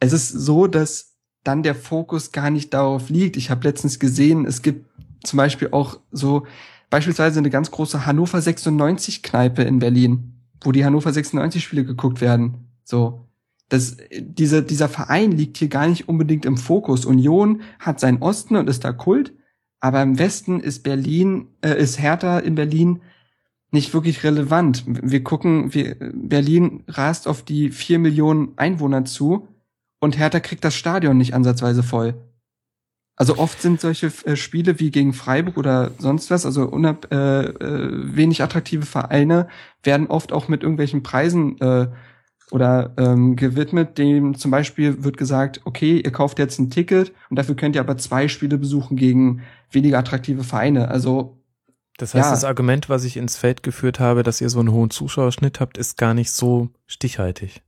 es ist so, dass dann der Fokus gar nicht darauf liegt. Ich habe letztens gesehen, es gibt zum Beispiel auch so beispielsweise eine ganz große Hannover 96 Kneipe in Berlin, wo die Hannover 96 Spiele geguckt werden. So, das, diese, dieser Verein liegt hier gar nicht unbedingt im Fokus. Union hat seinen Osten und ist da Kult, aber im Westen ist Berlin, äh, ist Hertha in Berlin nicht wirklich relevant. Wir gucken, wir, Berlin rast auf die vier Millionen Einwohner zu und Hertha kriegt das Stadion nicht ansatzweise voll. Also oft sind solche äh, Spiele wie gegen Freiburg oder sonst was, also unab, äh, äh, wenig attraktive Vereine, werden oft auch mit irgendwelchen Preisen äh, oder ähm, gewidmet, dem zum Beispiel wird gesagt, okay, ihr kauft jetzt ein Ticket und dafür könnt ihr aber zwei Spiele besuchen gegen weniger attraktive Vereine. Also das heißt, ja. das Argument, was ich ins Feld geführt habe, dass ihr so einen hohen Zuschauerschnitt habt, ist gar nicht so stichhaltig.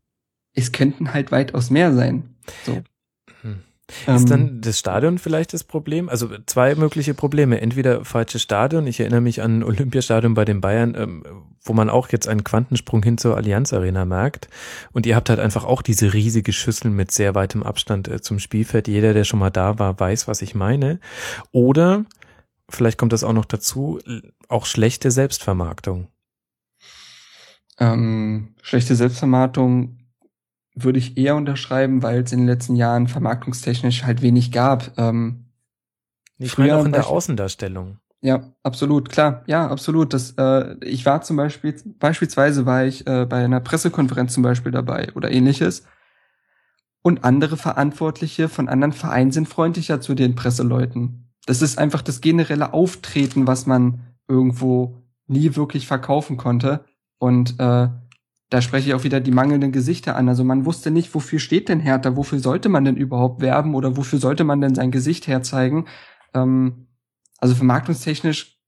Es könnten halt weitaus mehr sein. So. Ist ähm, dann das Stadion vielleicht das Problem? Also zwei mögliche Probleme. Entweder falsches Stadion. Ich erinnere mich an Olympiastadion bei den Bayern, ähm, wo man auch jetzt einen Quantensprung hin zur Allianz Arena merkt. Und ihr habt halt einfach auch diese riesige Schüssel mit sehr weitem Abstand äh, zum Spielfeld. Jeder, der schon mal da war, weiß, was ich meine. Oder, vielleicht kommt das auch noch dazu, auch schlechte Selbstvermarktung. Ähm, schlechte Selbstvermarktung würde ich eher unterschreiben, weil es in den letzten Jahren vermarktungstechnisch halt wenig gab. Ähm, ich meine auch in der Außendarstellung. Ja, absolut, klar, ja, absolut. Das, äh, ich war zum Beispiel, beispielsweise war ich äh, bei einer Pressekonferenz zum Beispiel dabei oder ähnliches. Und andere Verantwortliche von anderen Vereinen sind freundlicher zu den Presseleuten. Das ist einfach das generelle Auftreten, was man irgendwo nie wirklich verkaufen konnte. Und äh, da spreche ich auch wieder die mangelnden Gesichter an. Also man wusste nicht, wofür steht denn Hertha, wofür sollte man denn überhaupt werben oder wofür sollte man denn sein Gesicht herzeigen. Ähm, also vermarktungstechnisch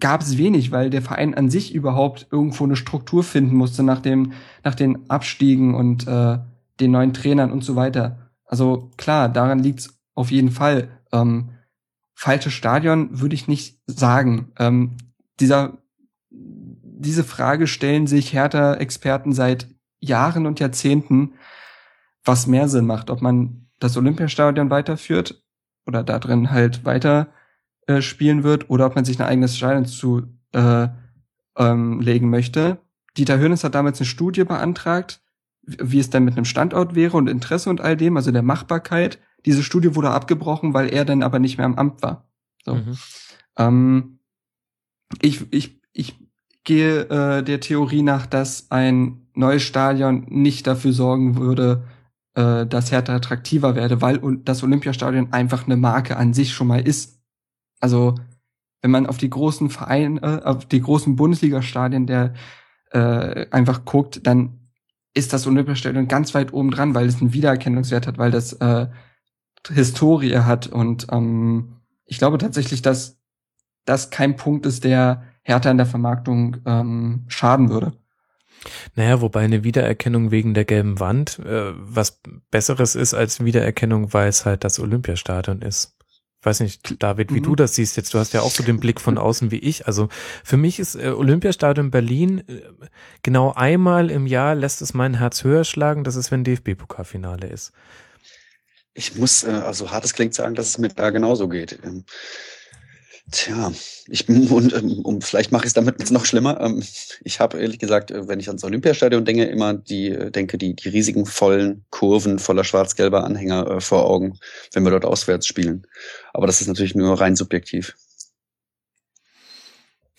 gab es wenig, weil der Verein an sich überhaupt irgendwo eine Struktur finden musste nach dem, nach den Abstiegen und äh, den neuen Trainern und so weiter. Also klar, daran liegt's auf jeden Fall. Ähm, falsches Stadion würde ich nicht sagen. Ähm, dieser diese Frage stellen sich Hertha-Experten seit Jahren und Jahrzehnten, was mehr Sinn macht, ob man das Olympiastadion weiterführt oder da drin halt weiter äh, spielen wird oder ob man sich ein eigenes Stadion zu äh, ähm, legen möchte. Dieter Hönes hat damals eine Studie beantragt, wie es dann mit einem Standort wäre und Interesse und all dem, also der Machbarkeit. Diese Studie wurde abgebrochen, weil er dann aber nicht mehr am Amt war. So. Mhm. Ähm, ich, ich, ich gehe äh, der Theorie nach, dass ein neues Stadion nicht dafür sorgen würde, äh, dass Hertha attraktiver werde, weil das Olympiastadion einfach eine Marke an sich schon mal ist. Also wenn man auf die großen Vereine, äh, auf die großen Bundesliga-Stadien der äh, einfach guckt, dann ist das Olympiastadion ganz weit oben dran, weil es einen Wiedererkennungswert hat, weil das äh, Historie hat und ähm, ich glaube tatsächlich, dass das kein Punkt ist, der Hertha in der Vermarktung ähm, schaden würde. Naja, wobei eine Wiedererkennung wegen der gelben Wand äh, was Besseres ist als Wiedererkennung, weil es halt das Olympiastadion ist. Weiß nicht, David, wie mhm. du das siehst jetzt. Du hast ja auch so den Blick von außen wie ich. Also für mich ist äh, Olympiastadion Berlin äh, genau einmal im Jahr lässt es mein Herz höher schlagen. Das ist, wenn DFB-Pokalfinale ist. Ich muss, äh, also hartes klingt sagen, dass es mir da genauso geht. Ähm, Tja, ich und ähm, um, vielleicht mache ich es damit jetzt noch schlimmer. Ähm, ich habe ehrlich gesagt, äh, wenn ich ans Olympiastadion denke, immer die äh, denke die die riesigen vollen Kurven voller schwarz-gelber Anhänger äh, vor Augen, wenn wir dort auswärts spielen. Aber das ist natürlich nur rein subjektiv.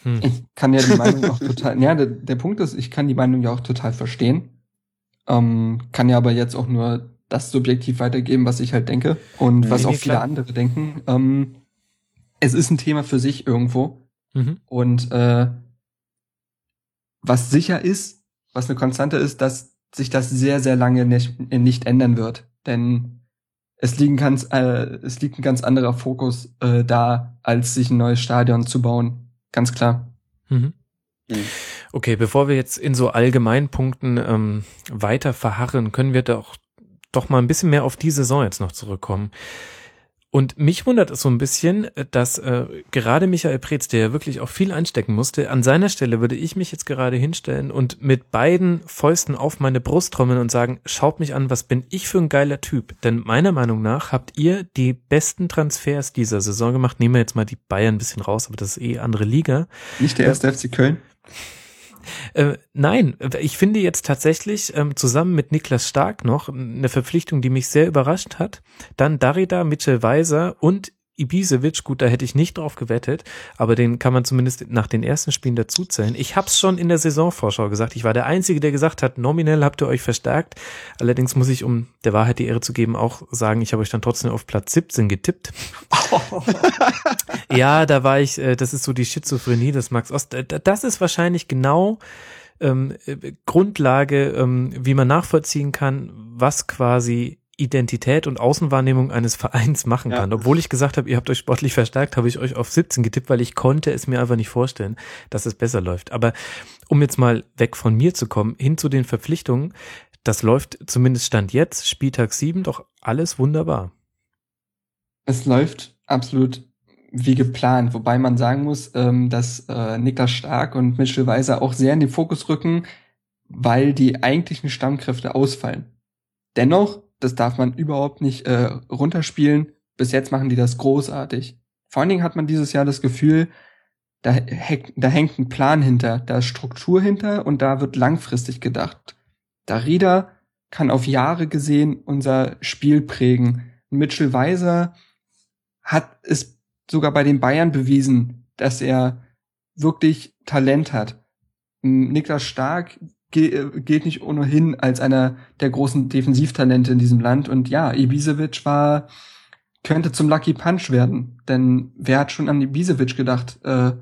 Hm. Ich kann ja die Meinung auch total. Ja, der, der Punkt ist, ich kann die Meinung ja auch total verstehen. Ähm, kann ja aber jetzt auch nur das subjektiv weitergeben, was ich halt denke und was nee, auch viele klar. andere denken. Ähm, es ist ein Thema für sich irgendwo. Mhm. Und äh, was sicher ist, was eine Konstante ist, dass sich das sehr, sehr lange nicht, nicht ändern wird. Denn es, liegen ganz, äh, es liegt ein ganz anderer Fokus äh, da, als sich ein neues Stadion zu bauen. Ganz klar. Mhm. mhm. Okay, bevor wir jetzt in so Allgemeinpunkten ähm, weiter verharren, können wir doch, doch mal ein bisschen mehr auf die Saison jetzt noch zurückkommen. Und mich wundert es so ein bisschen, dass äh, gerade Michael Preetz, der ja wirklich auch viel einstecken musste, an seiner Stelle würde ich mich jetzt gerade hinstellen und mit beiden Fäusten auf meine Brust trommeln und sagen, schaut mich an, was bin ich für ein geiler Typ. Denn meiner Meinung nach habt ihr die besten Transfers dieser Saison gemacht. Nehmen wir jetzt mal die Bayern ein bisschen raus, aber das ist eh andere Liga. Nicht der erste äh, FC Köln? Äh, nein, ich finde jetzt tatsächlich ähm, zusammen mit Niklas Stark noch eine Verpflichtung, die mich sehr überrascht hat. Dann Darida, Mitchell Weiser und Ibisevic, gut, da hätte ich nicht drauf gewettet, aber den kann man zumindest nach den ersten Spielen dazuzählen. Ich habe es schon in der Saisonvorschau gesagt. Ich war der Einzige, der gesagt hat, nominell habt ihr euch verstärkt. Allerdings muss ich, um der Wahrheit die Ehre zu geben, auch sagen, ich habe euch dann trotzdem auf Platz 17 getippt. ja, da war ich, äh, das ist so die Schizophrenie des Max Ost. Äh, das ist wahrscheinlich genau ähm, äh, Grundlage, ähm, wie man nachvollziehen kann, was quasi Identität und Außenwahrnehmung eines Vereins machen kann. Ja. Obwohl ich gesagt habe, ihr habt euch sportlich verstärkt, habe ich euch auf 17 getippt, weil ich konnte es mir einfach nicht vorstellen, dass es besser läuft. Aber um jetzt mal weg von mir zu kommen, hin zu den Verpflichtungen, das läuft zumindest Stand jetzt, Spieltag 7, doch alles wunderbar. Es läuft absolut wie geplant, wobei man sagen muss, ähm, dass äh, Niklas Stark und Mitchell Weiser auch sehr in den Fokus rücken, weil die eigentlichen Stammkräfte ausfallen. Dennoch das darf man überhaupt nicht äh, runterspielen. Bis jetzt machen die das großartig. Vor allen Dingen hat man dieses Jahr das Gefühl, da, da hängt ein Plan hinter, da ist Struktur hinter und da wird langfristig gedacht. Darida kann auf Jahre gesehen unser Spiel prägen. Mitchell Weiser hat es sogar bei den Bayern bewiesen, dass er wirklich Talent hat. Niklas Stark gilt nicht ohnehin als einer der großen Defensivtalente in diesem Land. Und ja, Ibisevic war, könnte zum Lucky Punch werden. Denn wer hat schon an Ibisevic gedacht, äh,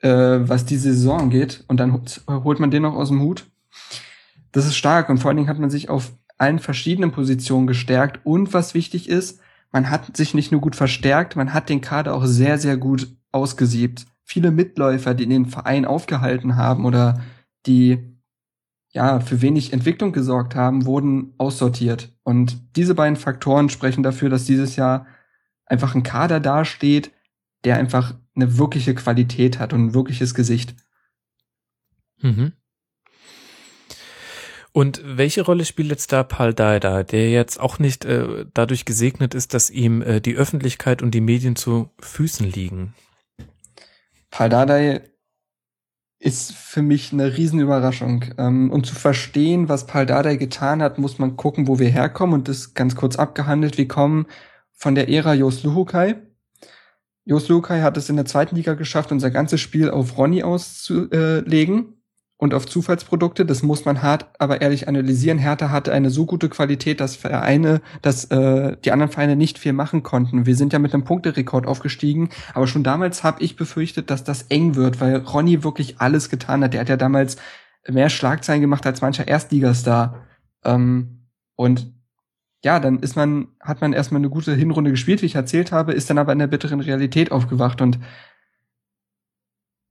äh, was diese Saison geht? Und dann holt man den noch aus dem Hut. Das ist stark. Und vor allen Dingen hat man sich auf allen verschiedenen Positionen gestärkt. Und was wichtig ist, man hat sich nicht nur gut verstärkt, man hat den Kader auch sehr, sehr gut ausgesiebt. Viele Mitläufer, die den Verein aufgehalten haben oder die ja, für wenig Entwicklung gesorgt haben, wurden aussortiert. Und diese beiden Faktoren sprechen dafür, dass dieses Jahr einfach ein Kader dasteht, der einfach eine wirkliche Qualität hat und ein wirkliches Gesicht. Mhm. Und welche Rolle spielt jetzt da Paul Dardai, der jetzt auch nicht äh, dadurch gesegnet ist, dass ihm äh, die Öffentlichkeit und die Medien zu Füßen liegen? Paul Dardai ist für mich eine Riesenüberraschung. Ähm, um zu verstehen, was Paul Dardai getan hat, muss man gucken, wo wir herkommen und das ganz kurz abgehandelt. Wir kommen von der Ära Jos Luhukai. Jos Luhukai hat es in der zweiten Liga geschafft, unser ganzes Spiel auf Ronny auszulegen und auf Zufallsprodukte. Das muss man hart, aber ehrlich analysieren. Hertha hatte eine so gute Qualität, dass Vereine, dass äh, die anderen Vereine nicht viel machen konnten. Wir sind ja mit einem Punkterekord aufgestiegen, aber schon damals habe ich befürchtet, dass das eng wird, weil Ronny wirklich alles getan hat. Der hat ja damals mehr Schlagzeilen gemacht als mancher Erstligastar. Ähm, und ja, dann ist man, hat man erstmal eine gute Hinrunde gespielt, wie ich erzählt habe, ist dann aber in der bitteren Realität aufgewacht und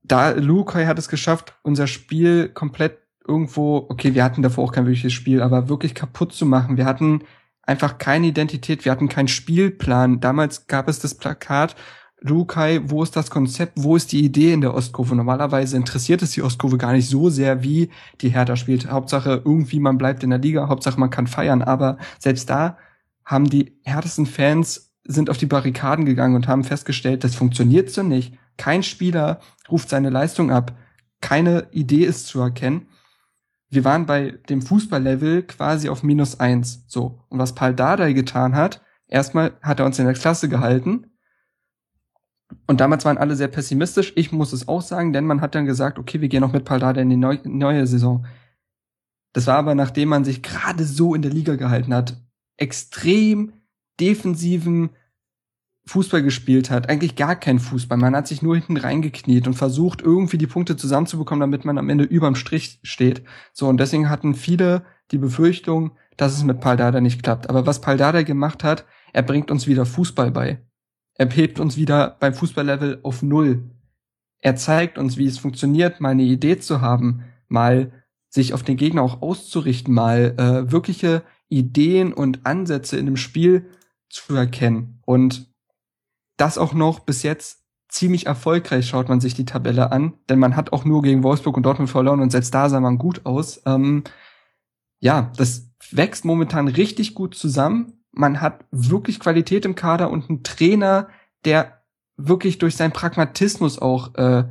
da Lukai hat es geschafft, unser Spiel komplett irgendwo, okay, wir hatten davor auch kein wirkliches Spiel, aber wirklich kaputt zu machen. Wir hatten einfach keine Identität, wir hatten keinen Spielplan. Damals gab es das Plakat, Lukai, wo ist das Konzept, wo ist die Idee in der Ostkurve? Normalerweise interessiert es die Ostkurve gar nicht so sehr, wie die Hertha spielt. Hauptsache irgendwie man bleibt in der Liga, Hauptsache man kann feiern, aber selbst da haben die härtesten Fans sind auf die Barrikaden gegangen und haben festgestellt, das funktioniert so nicht. Kein Spieler ruft seine Leistung ab. Keine Idee ist zu erkennen wir waren bei dem Fußballlevel quasi auf minus eins. So. Und was Paul Dardai getan hat, erstmal hat er uns in der Klasse gehalten. Und damals waren alle sehr pessimistisch. Ich muss es auch sagen, denn man hat dann gesagt, okay, wir gehen noch mit Paul Dardai in die neu neue Saison. Das war aber, nachdem man sich gerade so in der Liga gehalten hat, extrem defensiven Fußball gespielt hat, eigentlich gar kein Fußball. Man hat sich nur hinten reingekniet und versucht, irgendwie die Punkte zusammenzubekommen, damit man am Ende überm Strich steht. So, und deswegen hatten viele die Befürchtung, dass es mit Paldada nicht klappt. Aber was Paldada gemacht hat, er bringt uns wieder Fußball bei. Er hebt uns wieder beim Fußballlevel auf Null. Er zeigt uns, wie es funktioniert, mal eine Idee zu haben, mal sich auf den Gegner auch auszurichten, mal äh, wirkliche Ideen und Ansätze in dem Spiel zu erkennen. Und das auch noch bis jetzt ziemlich erfolgreich, schaut man sich die Tabelle an, denn man hat auch nur gegen Wolfsburg und Dortmund verloren und selbst da sah man gut aus. Ähm, ja, das wächst momentan richtig gut zusammen. Man hat wirklich Qualität im Kader und einen Trainer, der wirklich durch seinen Pragmatismus auch äh,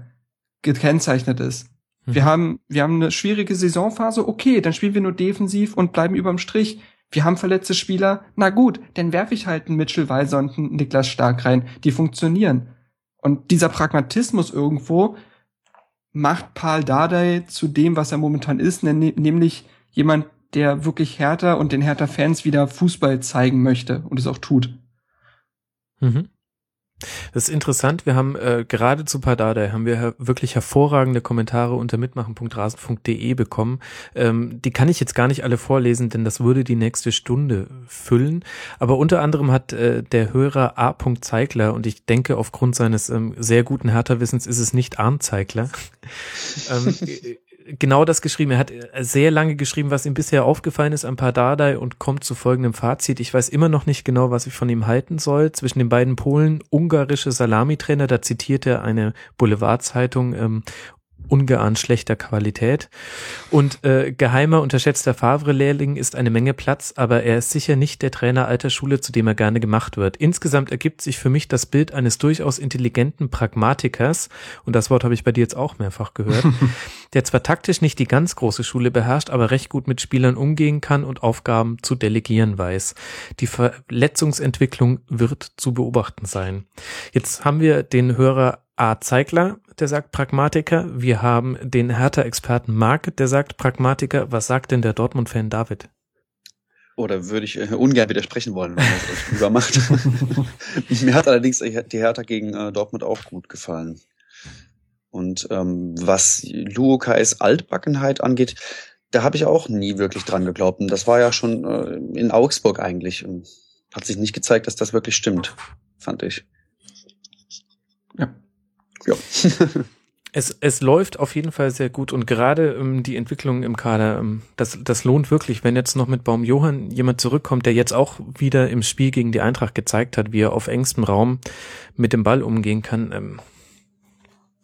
gekennzeichnet ist. Mhm. Wir haben wir haben eine schwierige Saisonphase, okay, dann spielen wir nur defensiv und bleiben überm Strich wir haben verletzte Spieler, na gut, dann werfe ich halt einen Mitchell Weiser und einen Niklas Stark rein, die funktionieren. Und dieser Pragmatismus irgendwo macht Paul Dardai zu dem, was er momentan ist, nämlich jemand, der wirklich Hertha und den Hertha-Fans wieder Fußball zeigen möchte und es auch tut. Mhm. Das ist interessant. Wir haben äh, gerade zu Pardada haben wir wirklich hervorragende Kommentare unter mitmachen.rasen.de bekommen. Ähm, die kann ich jetzt gar nicht alle vorlesen, denn das würde die nächste Stunde füllen. Aber unter anderem hat äh, der Hörer A. Zeigler und ich denke aufgrund seines ähm, sehr guten Hertha-Wissens ist es nicht Arndt Zeigler. ähm, genau das geschrieben. Er hat äh, sehr lange geschrieben, was ihm bisher aufgefallen ist an Pardadei und kommt zu folgendem Fazit. Ich weiß immer noch nicht genau, was ich von ihm halten soll. Zwischen den beiden Polen ungarische Salamitrainer, da zitiert er eine Boulevardzeitung ähm, ungeahnt schlechter Qualität. Und äh, geheimer, unterschätzter Favre-Lehrling ist eine Menge Platz, aber er ist sicher nicht der Trainer alter Schule, zu dem er gerne gemacht wird. Insgesamt ergibt sich für mich das Bild eines durchaus intelligenten Pragmatikers, und das Wort habe ich bei dir jetzt auch mehrfach gehört, der zwar taktisch nicht die ganz große Schule beherrscht, aber recht gut mit Spielern umgehen kann und Aufgaben zu delegieren weiß. Die Verletzungsentwicklung wird zu beobachten sein. Jetzt haben wir den Hörer A. Zeigler, der sagt Pragmatiker. Wir haben den Hertha-Experten Mark, der sagt Pragmatiker. Was sagt denn der Dortmund-Fan David? Oder würde ich äh, ungern widersprechen wollen, wenn man es lieber macht. Mir hat allerdings die Hertha gegen äh, Dortmund auch gut gefallen. Und ähm, was Luokais Altbackenheit angeht, da habe ich auch nie wirklich dran geglaubt. Und das war ja schon äh, in Augsburg eigentlich. Und hat sich nicht gezeigt, dass das wirklich stimmt, fand ich. Ja. Ja. Es, es läuft auf jeden Fall sehr gut und gerade ähm, die Entwicklung im Kader, ähm, das, das lohnt wirklich, wenn jetzt noch mit Baum Johann jemand zurückkommt, der jetzt auch wieder im Spiel gegen die Eintracht gezeigt hat, wie er auf engstem Raum mit dem Ball umgehen kann. Ähm,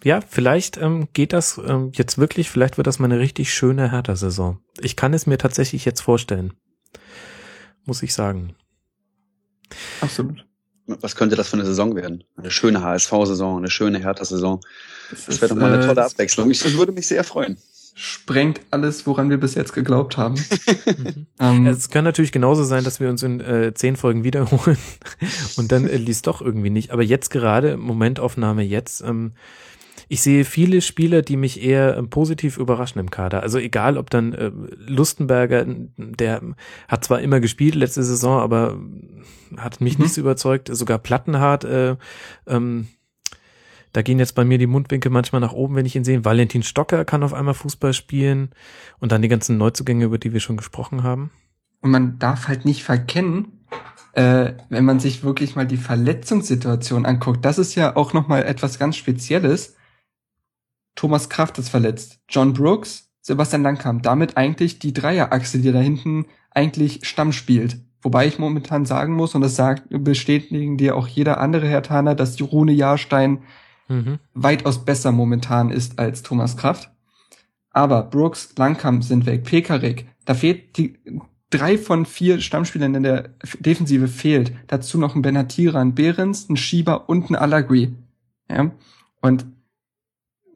ja, vielleicht ähm, geht das ähm, jetzt wirklich, vielleicht wird das mal eine richtig schöne Hertha-Saison. Ich kann es mir tatsächlich jetzt vorstellen. Muss ich sagen. Absolut was könnte das für eine Saison werden? Eine schöne HSV-Saison, eine schöne Hertha-Saison. Das, das wäre doch mal eine tolle äh, Abwechslung. Ich würde mich sehr freuen. Sprengt alles, woran wir bis jetzt geglaubt haben. ähm, es kann natürlich genauso sein, dass wir uns in äh, zehn Folgen wiederholen und dann äh, liest doch irgendwie nicht. Aber jetzt gerade, Momentaufnahme jetzt, ähm, ich sehe viele Spieler, die mich eher äh, positiv überraschen im Kader. Also egal, ob dann äh, Lustenberger, der hat zwar immer gespielt letzte Saison, aber hat mich mhm. nicht so überzeugt. Sogar Plattenhardt, äh, ähm, da gehen jetzt bei mir die Mundwinkel manchmal nach oben, wenn ich ihn sehe. Valentin Stocker kann auf einmal Fußball spielen und dann die ganzen Neuzugänge, über die wir schon gesprochen haben. Und man darf halt nicht verkennen, äh, wenn man sich wirklich mal die Verletzungssituation anguckt, das ist ja auch nochmal etwas ganz Spezielles Thomas Kraft ist verletzt, John Brooks, Sebastian Langkamp, damit eigentlich die Dreierachse, die da hinten eigentlich Stamm spielt. Wobei ich momentan sagen muss, und das sagt, bestätigen dir auch jeder andere Herr Taner, dass die Rune Jahrstein mhm. weitaus besser momentan ist als Thomas Kraft. Aber Brooks, Langkamp sind weg, Pekarik, da fehlt die, drei von vier Stammspielern in der Defensive fehlt. Dazu noch ein Benatira, ein Behrens, ein Schieber und ein Allegri. Ja? Und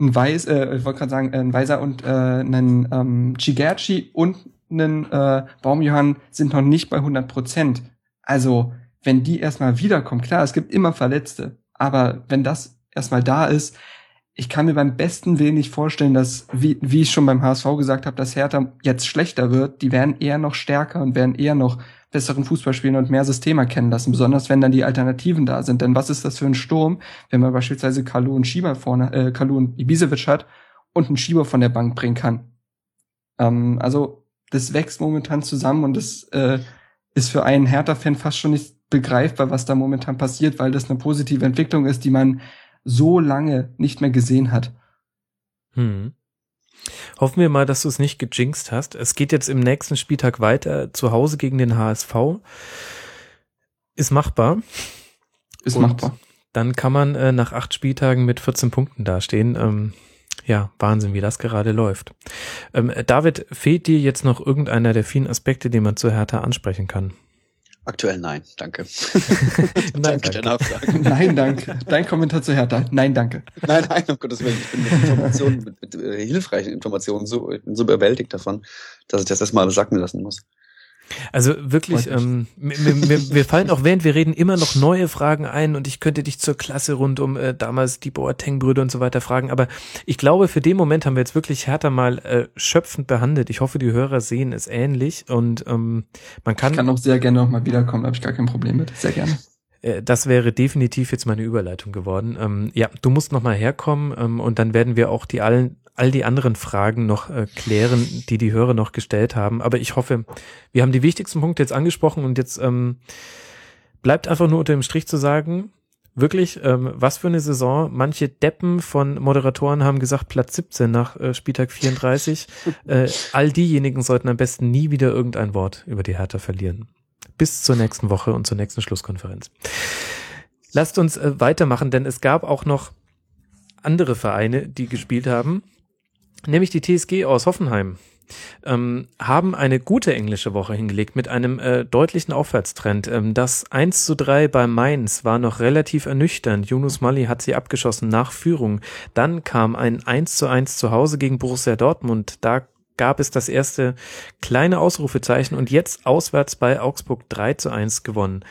ein Weiß, äh, ich wollte gerade sagen, ein Weiser und äh, ein ähm, Chigerci und ein äh, Baumjohann sind noch nicht bei 100 Prozent. Also, wenn die erstmal wiederkommen, klar, es gibt immer Verletzte, aber wenn das erstmal da ist, ich kann mir beim besten Willen nicht vorstellen, dass, wie, wie ich schon beim HSV gesagt habe, dass Hertha jetzt schlechter wird. Die werden eher noch stärker und werden eher noch besseren Fußball spielen und mehr Systeme kennenlassen, besonders wenn dann die Alternativen da sind. Denn was ist das für ein Sturm, wenn man beispielsweise Kalu und Schieber vorne, äh, Kalu und Ibisevic hat und einen Schieber von der Bank bringen kann? Ähm, also das wächst momentan zusammen und das äh, ist für einen Hertha-Fan fast schon nicht begreifbar, was da momentan passiert, weil das eine positive Entwicklung ist, die man so lange nicht mehr gesehen hat. Hm. Hoffen wir mal, dass du es nicht gejinxt hast. Es geht jetzt im nächsten Spieltag weiter zu Hause gegen den HSV. Ist machbar. Ist Und machbar. Dann kann man äh, nach acht Spieltagen mit 14 Punkten dastehen. Ähm, ja, Wahnsinn, wie das gerade läuft. Ähm, David, fehlt dir jetzt noch irgendeiner der vielen Aspekte, die man zu Hertha ansprechen kann? Aktuell nein, danke. nein, danke. Nachfrage. Nein, danke. Dein Kommentar zu Hertha. Nein, danke. Nein, nein, um Gottes Willen. Ich bin mit Informationen, mit, mit äh, hilfreichen Informationen so, ich bin so überwältigt davon, dass ich das erstmal alles sacken lassen muss. Also wirklich, ähm, mir, mir, mir fallen auch während wir reden immer noch neue Fragen ein und ich könnte dich zur Klasse rund um äh, damals die Boateng-Brüder und so weiter fragen, aber ich glaube, für den Moment haben wir jetzt wirklich härter mal äh, schöpfend behandelt. Ich hoffe, die Hörer sehen es ähnlich und ähm, man kann... Ich kann auch sehr gerne nochmal wiederkommen, da habe ich gar kein Problem mit. Sehr gerne. Äh, das wäre definitiv jetzt meine Überleitung geworden. Ähm, ja, du musst nochmal herkommen ähm, und dann werden wir auch die allen all die anderen Fragen noch äh, klären, die die Hörer noch gestellt haben. Aber ich hoffe, wir haben die wichtigsten Punkte jetzt angesprochen und jetzt ähm, bleibt einfach nur unter dem Strich zu sagen, wirklich, ähm, was für eine Saison. Manche Deppen von Moderatoren haben gesagt, Platz 17 nach äh, Spieltag 34. äh, all diejenigen sollten am besten nie wieder irgendein Wort über die Hertha verlieren. Bis zur nächsten Woche und zur nächsten Schlusskonferenz. Lasst uns äh, weitermachen, denn es gab auch noch andere Vereine, die gespielt haben nämlich die TSG aus Hoffenheim, ähm, haben eine gute englische Woche hingelegt mit einem äh, deutlichen Aufwärtstrend. Ähm, das 1 zu 3 bei Mainz war noch relativ ernüchternd. Yunus Mali hat sie abgeschossen nach Führung. Dann kam ein 1 zu 1 zu Hause gegen Borussia Dortmund. Da gab es das erste kleine Ausrufezeichen und jetzt auswärts bei Augsburg 3 zu 1 gewonnen.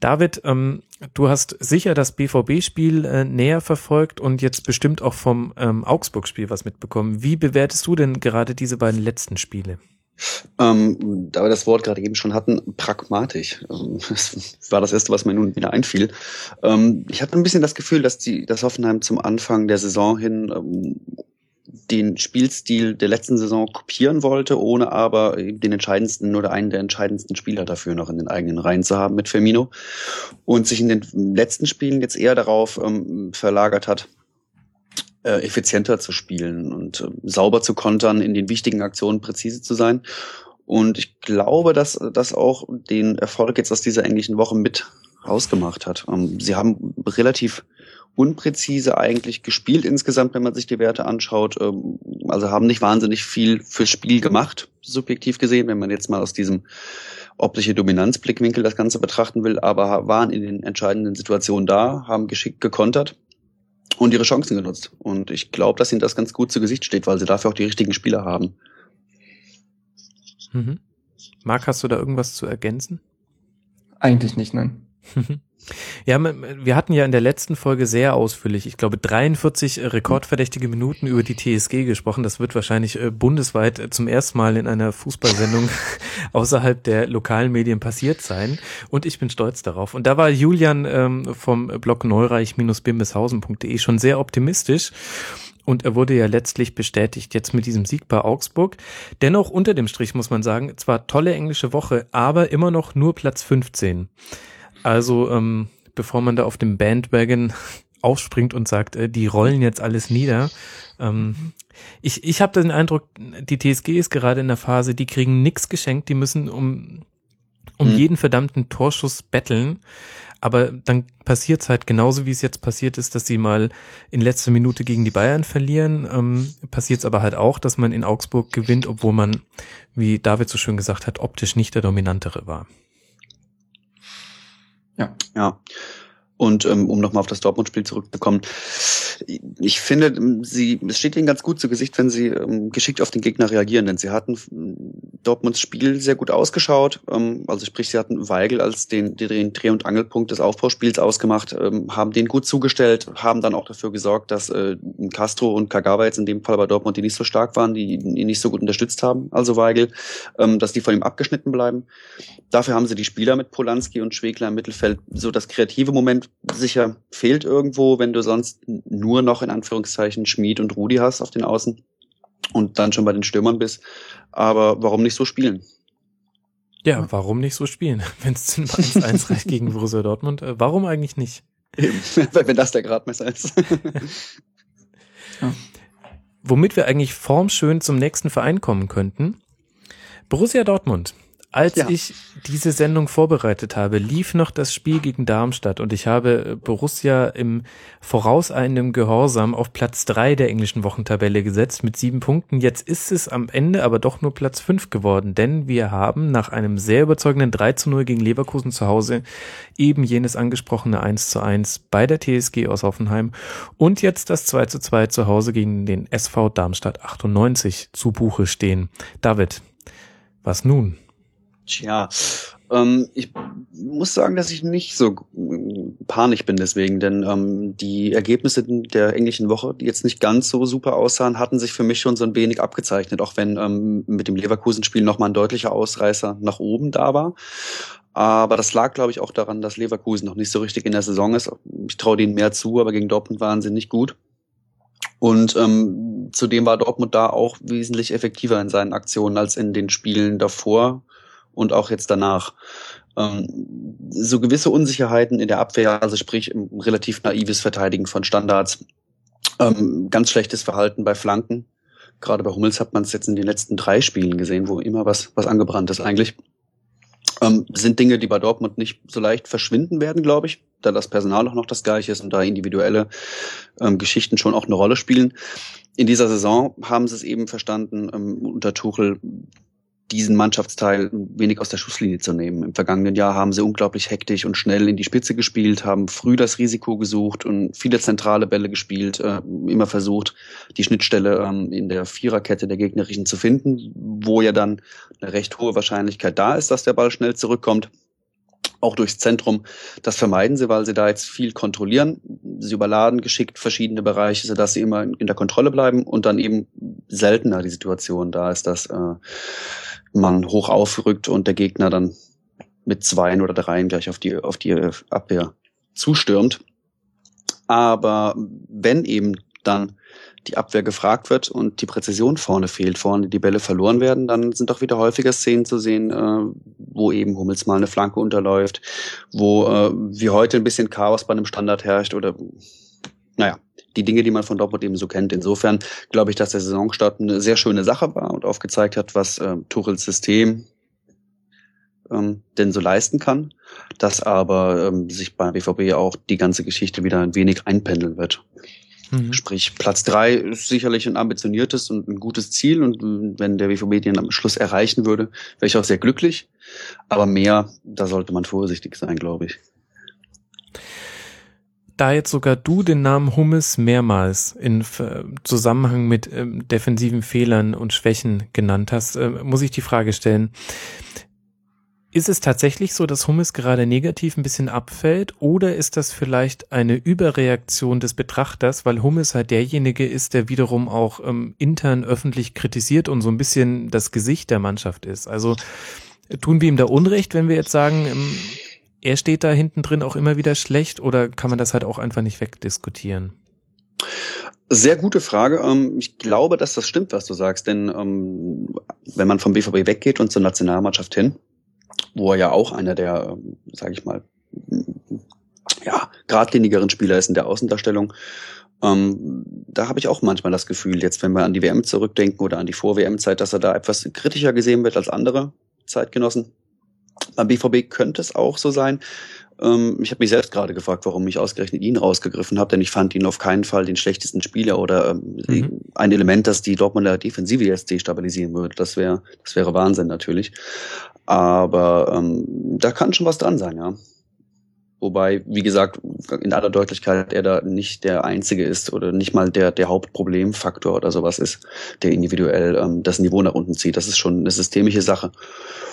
David, ähm, du hast sicher das BVB-Spiel äh, näher verfolgt und jetzt bestimmt auch vom ähm, Augsburg-Spiel was mitbekommen. Wie bewertest du denn gerade diese beiden letzten Spiele? Ähm, da wir das Wort gerade eben schon hatten, pragmatisch. Ähm, das war das erste, was mir nun wieder einfiel. Ähm, ich hatte ein bisschen das Gefühl, dass die, dass Hoffenheim zum Anfang der Saison hin ähm, den Spielstil der letzten Saison kopieren wollte, ohne aber den entscheidendsten oder einen der entscheidendsten Spieler dafür noch in den eigenen Reihen zu haben mit Firmino und sich in den letzten Spielen jetzt eher darauf ähm, verlagert hat, äh, effizienter zu spielen und äh, sauber zu kontern, in den wichtigen Aktionen präzise zu sein. Und ich glaube, dass das auch den Erfolg jetzt aus dieser englischen Woche mit rausgemacht hat. Ähm, sie haben relativ unpräzise eigentlich gespielt insgesamt, wenn man sich die Werte anschaut. Ähm, also haben nicht wahnsinnig viel fürs Spiel gemacht, subjektiv gesehen, wenn man jetzt mal aus diesem optische Dominanzblickwinkel das Ganze betrachten will, aber waren in den entscheidenden Situationen da, haben geschickt gekontert und ihre Chancen genutzt. Und ich glaube, dass ihnen das ganz gut zu Gesicht steht, weil sie dafür auch die richtigen Spieler haben. Mhm. Marc, hast du da irgendwas zu ergänzen? Eigentlich nicht, nein. Ja, wir hatten ja in der letzten Folge sehr ausführlich, ich glaube 43 äh, rekordverdächtige Minuten über die TSG gesprochen. Das wird wahrscheinlich äh, bundesweit äh, zum ersten Mal in einer Fußballsendung außerhalb der lokalen Medien passiert sein. Und ich bin stolz darauf. Und da war Julian ähm, vom Blog neureich-bimbishausen.de schon sehr optimistisch. Und er wurde ja letztlich bestätigt jetzt mit diesem Sieg bei Augsburg. Dennoch unter dem Strich muss man sagen, zwar tolle englische Woche, aber immer noch nur Platz 15. Also, ähm, bevor man da auf dem Bandwagon aufspringt und sagt, äh, die rollen jetzt alles nieder. Ähm, ich ich habe den Eindruck, die TSG ist gerade in der Phase, die kriegen nix geschenkt, die müssen um, um mhm. jeden verdammten Torschuss betteln. Aber dann passiert es halt genauso, wie es jetzt passiert ist, dass sie mal in letzter Minute gegen die Bayern verlieren. Ähm, passiert es aber halt auch, dass man in Augsburg gewinnt, obwohl man, wie David so schön gesagt hat, optisch nicht der Dominantere war. Ja. Ja. Und ähm, um nochmal auf das Dortmund-Spiel zurückzukommen, ich finde, sie, es steht ihnen ganz gut zu Gesicht, wenn sie ähm, geschickt auf den Gegner reagieren, denn sie hatten Dortmunds Spiel sehr gut ausgeschaut. Ähm, also sprich, sie hatten Weigel als den, den Dreh- und Angelpunkt des Aufbauspiels ausgemacht, ähm, haben den gut zugestellt, haben dann auch dafür gesorgt, dass äh, Castro und Kagawa jetzt in dem Fall bei Dortmund, die nicht so stark waren, die ihn nicht so gut unterstützt haben, also Weigel, ähm, dass die von ihm abgeschnitten bleiben. Dafür haben sie die Spieler mit Polanski und Schwegler im Mittelfeld so das kreative Moment sicher fehlt irgendwo, wenn du sonst nur noch in Anführungszeichen Schmied und Rudi hast auf den Außen und dann schon bei den Stürmern bist. Aber warum nicht so spielen? Ja, warum nicht so spielen? Wenn es zum 1-1 reicht gegen Borussia Dortmund, äh, warum eigentlich nicht? Wenn das der Gradmesser ist. ja. Womit wir eigentlich formschön zum nächsten Verein kommen könnten. Borussia Dortmund als ja. ich diese Sendung vorbereitet habe, lief noch das Spiel gegen Darmstadt und ich habe Borussia im vorauseilenden Gehorsam auf Platz drei der englischen Wochentabelle gesetzt mit sieben Punkten. Jetzt ist es am Ende aber doch nur Platz fünf geworden, denn wir haben nach einem sehr überzeugenden 3 zu 0 gegen Leverkusen zu Hause eben jenes angesprochene 1 zu 1 bei der TSG aus Hoffenheim und jetzt das 2 zu 2 zu Hause gegen den SV Darmstadt 98 zu Buche stehen. David, was nun? Tja, ähm, ich muss sagen, dass ich nicht so panisch bin deswegen, denn ähm, die Ergebnisse der englischen Woche, die jetzt nicht ganz so super aussahen, hatten sich für mich schon so ein wenig abgezeichnet, auch wenn ähm, mit dem Leverkusen-Spiel nochmal ein deutlicher Ausreißer nach oben da war. Aber das lag, glaube ich, auch daran, dass Leverkusen noch nicht so richtig in der Saison ist. Ich traue denen mehr zu, aber gegen Dortmund waren sie nicht gut. Und ähm, zudem war Dortmund da auch wesentlich effektiver in seinen Aktionen als in den Spielen davor und auch jetzt danach. Ähm, so gewisse Unsicherheiten in der Abwehr, also sprich relativ naives Verteidigen von Standards, ähm, ganz schlechtes Verhalten bei Flanken. Gerade bei Hummels hat man es jetzt in den letzten drei Spielen gesehen, wo immer was, was angebrannt ist eigentlich. Ähm, sind Dinge, die bei Dortmund nicht so leicht verschwinden werden, glaube ich, da das Personal auch noch das gleiche ist und da individuelle ähm, Geschichten schon auch eine Rolle spielen. In dieser Saison haben sie es eben verstanden, ähm, unter Tuchel diesen Mannschaftsteil wenig aus der Schusslinie zu nehmen. Im vergangenen Jahr haben sie unglaublich hektisch und schnell in die Spitze gespielt, haben früh das Risiko gesucht und viele zentrale Bälle gespielt, äh, immer versucht, die Schnittstelle ähm, in der Viererkette der gegnerischen zu finden, wo ja dann eine recht hohe Wahrscheinlichkeit da ist, dass der Ball schnell zurückkommt auch durchs Zentrum. Das vermeiden sie, weil sie da jetzt viel kontrollieren. Sie überladen geschickt verschiedene Bereiche, sodass sie immer in der Kontrolle bleiben und dann eben seltener die Situation da ist, dass äh, man hoch aufrückt und der Gegner dann mit zweien oder dreien gleich auf die, auf die Abwehr zustürmt. Aber wenn eben dann die Abwehr gefragt wird und die Präzision vorne fehlt, vorne die Bälle verloren werden, dann sind doch wieder häufiger Szenen zu sehen, äh, wo eben Hummels mal eine Flanke unterläuft, wo äh, wie heute ein bisschen Chaos bei einem Standard herrscht oder naja, die Dinge, die man von Dortmund eben so kennt. Insofern glaube ich, dass der Saisonstart eine sehr schöne Sache war und aufgezeigt hat, was äh, Tuchels System ähm, denn so leisten kann, dass aber ähm, sich beim BVB auch die ganze Geschichte wieder ein wenig einpendeln wird. Mhm. Sprich, Platz drei ist sicherlich ein ambitioniertes und ein gutes Ziel und äh, wenn der BVB den am Schluss erreichen würde, wäre ich auch sehr glücklich. Aber mehr, da sollte man vorsichtig sein, glaube ich da jetzt sogar du den Namen Hummes mehrmals in Zusammenhang mit ähm, defensiven Fehlern und Schwächen genannt hast, äh, muss ich die Frage stellen. Ist es tatsächlich so, dass Hummes gerade negativ ein bisschen abfällt oder ist das vielleicht eine Überreaktion des Betrachters, weil Hummes halt derjenige ist, der wiederum auch ähm, intern öffentlich kritisiert und so ein bisschen das Gesicht der Mannschaft ist? Also tun wir ihm da Unrecht, wenn wir jetzt sagen, ähm, er steht da hinten drin auch immer wieder schlecht oder kann man das halt auch einfach nicht wegdiskutieren? Sehr gute Frage. Ähm, ich glaube, dass das stimmt, was du sagst, denn ähm, wenn man vom BVB weggeht und zur Nationalmannschaft hin, wo er ja auch einer der, ähm, sage ich mal, ja, geradlinigeren Spieler ist in der Außendarstellung. Ähm, da habe ich auch manchmal das Gefühl, jetzt wenn wir an die WM zurückdenken oder an die Vor-WM-Zeit, dass er da etwas kritischer gesehen wird als andere Zeitgenossen. Beim BVB könnte es auch so sein. Ähm, ich habe mich selbst gerade gefragt, warum ich ausgerechnet ihn rausgegriffen habe, denn ich fand ihn auf keinen Fall den schlechtesten Spieler oder ähm, mhm. ein Element, das die Dortmunder Defensive jetzt destabilisieren würde. Das wäre, das wäre Wahnsinn natürlich. Aber ähm, da kann schon was dran sein, ja. Wobei, wie gesagt, in aller Deutlichkeit er da nicht der Einzige ist oder nicht mal der, der Hauptproblemfaktor oder sowas ist, der individuell ähm, das Niveau nach unten zieht. Das ist schon eine systemische Sache,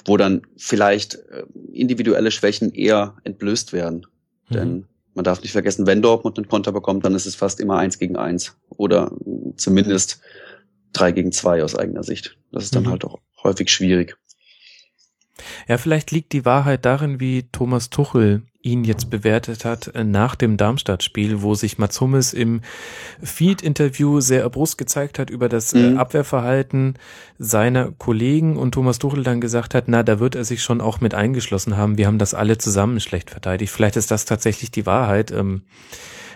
wo dann vielleicht äh, individuelle Schwächen eher entblößt werden. Mhm. Denn man darf nicht vergessen, wenn Dortmund einen Konter bekommt, dann ist es fast immer eins gegen eins oder zumindest drei gegen zwei aus eigener Sicht. Das ist dann mhm. halt auch häufig schwierig. Ja, vielleicht liegt die Wahrheit darin, wie Thomas Tuchel ihn jetzt bewertet hat äh, nach dem Darmstadt-Spiel, wo sich Mats Hummels im Feed-Interview sehr erbrust gezeigt hat über das äh, mhm. Abwehrverhalten seiner Kollegen und Thomas Tuchel dann gesagt hat, na, da wird er sich schon auch mit eingeschlossen haben. Wir haben das alle zusammen schlecht verteidigt. Vielleicht ist das tatsächlich die Wahrheit. Ähm,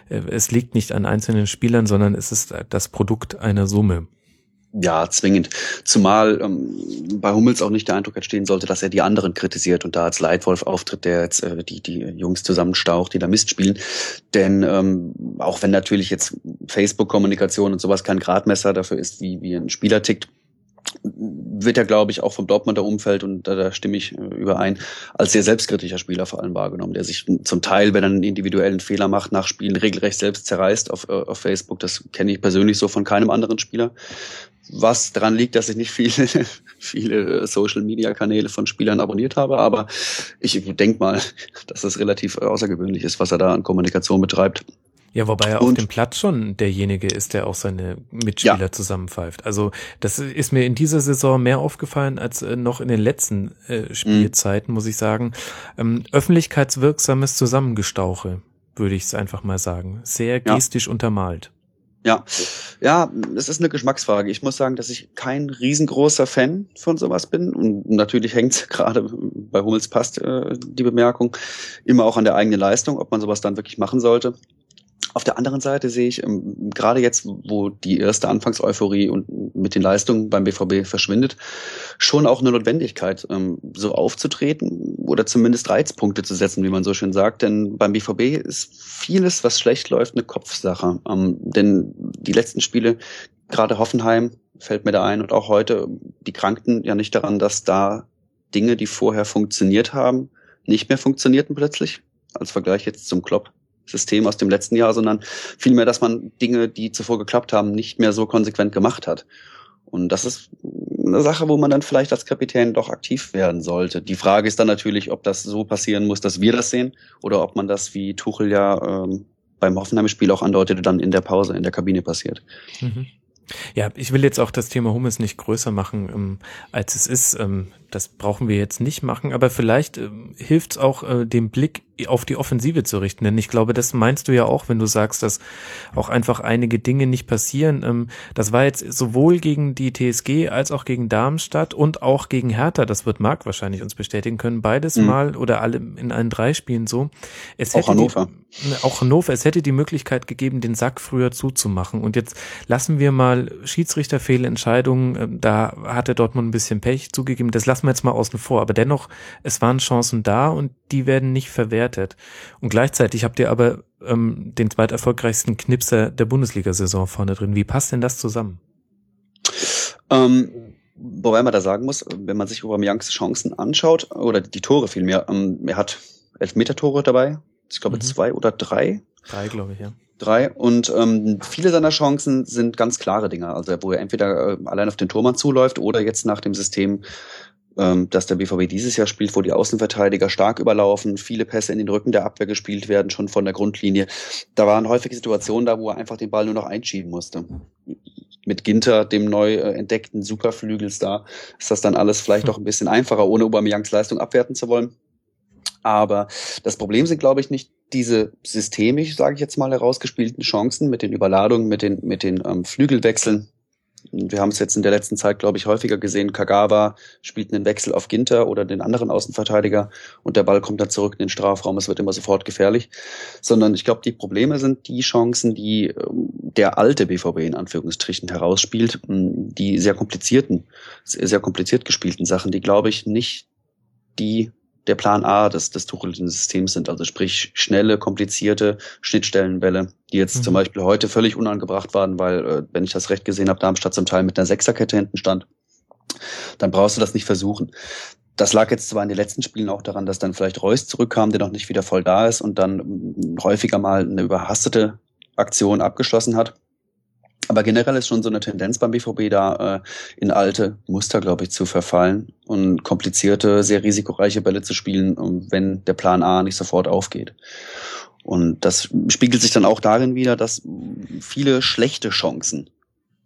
äh, es liegt nicht an einzelnen Spielern, sondern es ist das Produkt einer Summe. Ja, zwingend. Zumal ähm, bei Hummels auch nicht der Eindruck entstehen sollte, dass er die anderen kritisiert und da als Leitwolf auftritt, der jetzt äh, die, die Jungs zusammenstaucht, die da Mist spielen. Denn ähm, auch wenn natürlich jetzt Facebook-Kommunikation und sowas kein Gradmesser dafür ist, wie, wie ein Spieler tickt, wird er, glaube ich, auch vom Dortmunder Umfeld, und da, da stimme ich äh, überein, als sehr selbstkritischer Spieler vor allem wahrgenommen, der sich zum Teil, wenn er einen individuellen Fehler macht, nach Spielen regelrecht selbst zerreißt auf, äh, auf Facebook. Das kenne ich persönlich so von keinem anderen Spieler. Was daran liegt, dass ich nicht viele, viele Social-Media-Kanäle von Spielern abonniert habe, aber ich denke mal, dass das relativ außergewöhnlich ist, was er da an Kommunikation betreibt. Ja, wobei er auf dem Platz schon derjenige ist, der auch seine Mitspieler ja. zusammenpfeift. Also das ist mir in dieser Saison mehr aufgefallen als äh, noch in den letzten äh, Spielzeiten, mhm. muss ich sagen. Ähm, öffentlichkeitswirksames Zusammengestauche, würde ich es einfach mal sagen. Sehr gestisch ja. untermalt. Ja, ja, es ist eine Geschmacksfrage. Ich muss sagen, dass ich kein riesengroßer Fan von sowas bin. Und natürlich hängt gerade bei Hummels passt äh, die Bemerkung immer auch an der eigenen Leistung, ob man sowas dann wirklich machen sollte. Auf der anderen Seite sehe ich, ähm, gerade jetzt, wo die erste Anfangseuphorie und mit den Leistungen beim BVB verschwindet, schon auch eine Notwendigkeit, ähm, so aufzutreten oder zumindest Reizpunkte zu setzen, wie man so schön sagt. Denn beim BVB ist vieles, was schlecht läuft, eine Kopfsache. Ähm, denn die letzten Spiele, gerade Hoffenheim, fällt mir da ein und auch heute, die krankten ja nicht daran, dass da Dinge, die vorher funktioniert haben, nicht mehr funktionierten plötzlich. Als Vergleich jetzt zum Klopp System aus dem letzten Jahr, sondern vielmehr, dass man Dinge, die zuvor geklappt haben, nicht mehr so konsequent gemacht hat. Und das ist eine Sache, wo man dann vielleicht als Kapitän doch aktiv werden sollte. Die Frage ist dann natürlich, ob das so passieren muss, dass wir das sehen, oder ob man das, wie Tuchel ja ähm, beim Hoffenheim-Spiel auch andeutete, dann in der Pause in der Kabine passiert. Mhm. Ja, ich will jetzt auch das Thema Hummels nicht größer machen, ähm, als es ist. Ähm, das brauchen wir jetzt nicht machen, aber vielleicht ähm, hilft es auch, äh, den Blick auf die Offensive zu richten. Denn ich glaube, das meinst du ja auch, wenn du sagst, dass auch einfach einige Dinge nicht passieren. Ähm, das war jetzt sowohl gegen die TSG als auch gegen Darmstadt und auch gegen Hertha. Das wird Marc wahrscheinlich uns bestätigen können. Beides mhm. mal oder alle in allen drei Spielen so. Es auch Hannover. Die, auch Hannover. Es hätte die Möglichkeit gegeben, den Sack früher zuzumachen. Und jetzt lassen wir mal Schiedsrichterfehlentscheidungen. Ähm, da hatte Dortmund ein bisschen Pech zugegeben. Das lassen wir jetzt mal außen vor. Aber dennoch, es waren Chancen da und die werden nicht verwertet. Und gleichzeitig habt ihr aber ähm, den zweiterfolgreichsten Knipser der Bundesliga-Saison vorne drin. Wie passt denn das zusammen? Ähm, wobei man da sagen muss, wenn man sich Aubameyangs Chancen anschaut, oder die Tore vielmehr, ähm, er hat Elfmeter-Tore dabei, ich glaube mhm. zwei oder drei. Drei, glaube ich, ja. Drei. Und ähm, viele seiner Chancen sind ganz klare Dinge. Also wo er entweder äh, allein auf den Tormann zuläuft oder jetzt nach dem System dass der BVB dieses Jahr spielt, wo die Außenverteidiger stark überlaufen, viele Pässe in den Rücken der Abwehr gespielt werden, schon von der Grundlinie. Da waren häufig Situationen da, wo er einfach den Ball nur noch einschieben musste. Mit Ginter, dem neu äh, entdeckten Superflügelstar, ist das dann alles vielleicht auch ein bisschen einfacher, ohne Aubameyangs Leistung abwerten zu wollen. Aber das Problem sind, glaube ich, nicht diese systemisch, sage ich jetzt mal, herausgespielten Chancen mit den Überladungen, mit den, mit den ähm, Flügelwechseln, Wir haben es jetzt in der letzten Zeit, glaube ich, häufiger gesehen. Kagawa spielt einen Wechsel auf Ginter oder den anderen Außenverteidiger und der Ball kommt dann zurück in den Strafraum. Es wird immer sofort gefährlich. Sondern ich glaube, die Probleme sind die Chancen, die ähm, der alte BVB in Anführungsstrichen herausspielt, die sehr komplizierten, sehr kompliziert gespielten Sachen, die, glaube ich, nicht die der Plan A des, des tuchelnden Systems sind. Also sprich schnelle, komplizierte Schnittstellenbälle, die jetzt mhm. zum Beispiel heute völlig unangebracht waren, weil, äh, wenn ich das recht gesehen habe, Darmstadt zum Teil mit einer Sechserkette hinten stand. Dann brauchst du das nicht versuchen. Das lag jetzt zwar in den letzten Spielen auch daran, dass dann vielleicht Reus zurückkam, der noch nicht wieder voll da ist und dann häufiger mal eine überhastete Aktion abgeschlossen hat. Aber generell ist schon so eine Tendenz beim BVB da, äh, in alte Muster, glaube ich, zu verfallen und komplizierte, sehr risikoreiche Bälle zu spielen, wenn der Plan A nicht sofort aufgeht. Und das spiegelt sich dann auch darin wieder, dass viele schlechte Chancen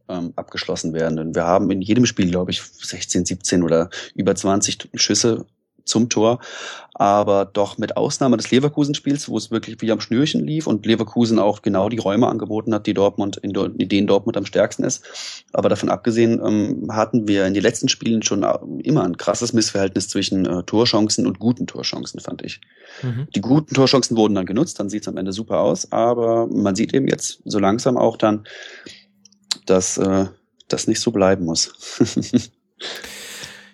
ähm, abgeschlossen werden. Denn wir haben in jedem Spiel, glaube ich, 16, 17 oder über 20 Schüsse zum Tor. Aber doch mit Ausnahme des Leverkusen-Spiels, wo es wirklich wie am Schnürchen lief und Leverkusen auch genau die Räume angeboten hat, die Dortmund, in, denen Dortmund am stärksten ist. Aber davon abgesehen ähm, hatten wir in den letzten Spielen schon äh, immer ein krasses Missverhältnis zwischen äh, Torchancen und guten Torchancen, fand ich. Mhm. Die guten Torchancen wurden dann genutzt, dann sieht es am Ende super aus, aber man sieht eben jetzt so langsam auch dann, dass äh, das nicht so bleiben muss.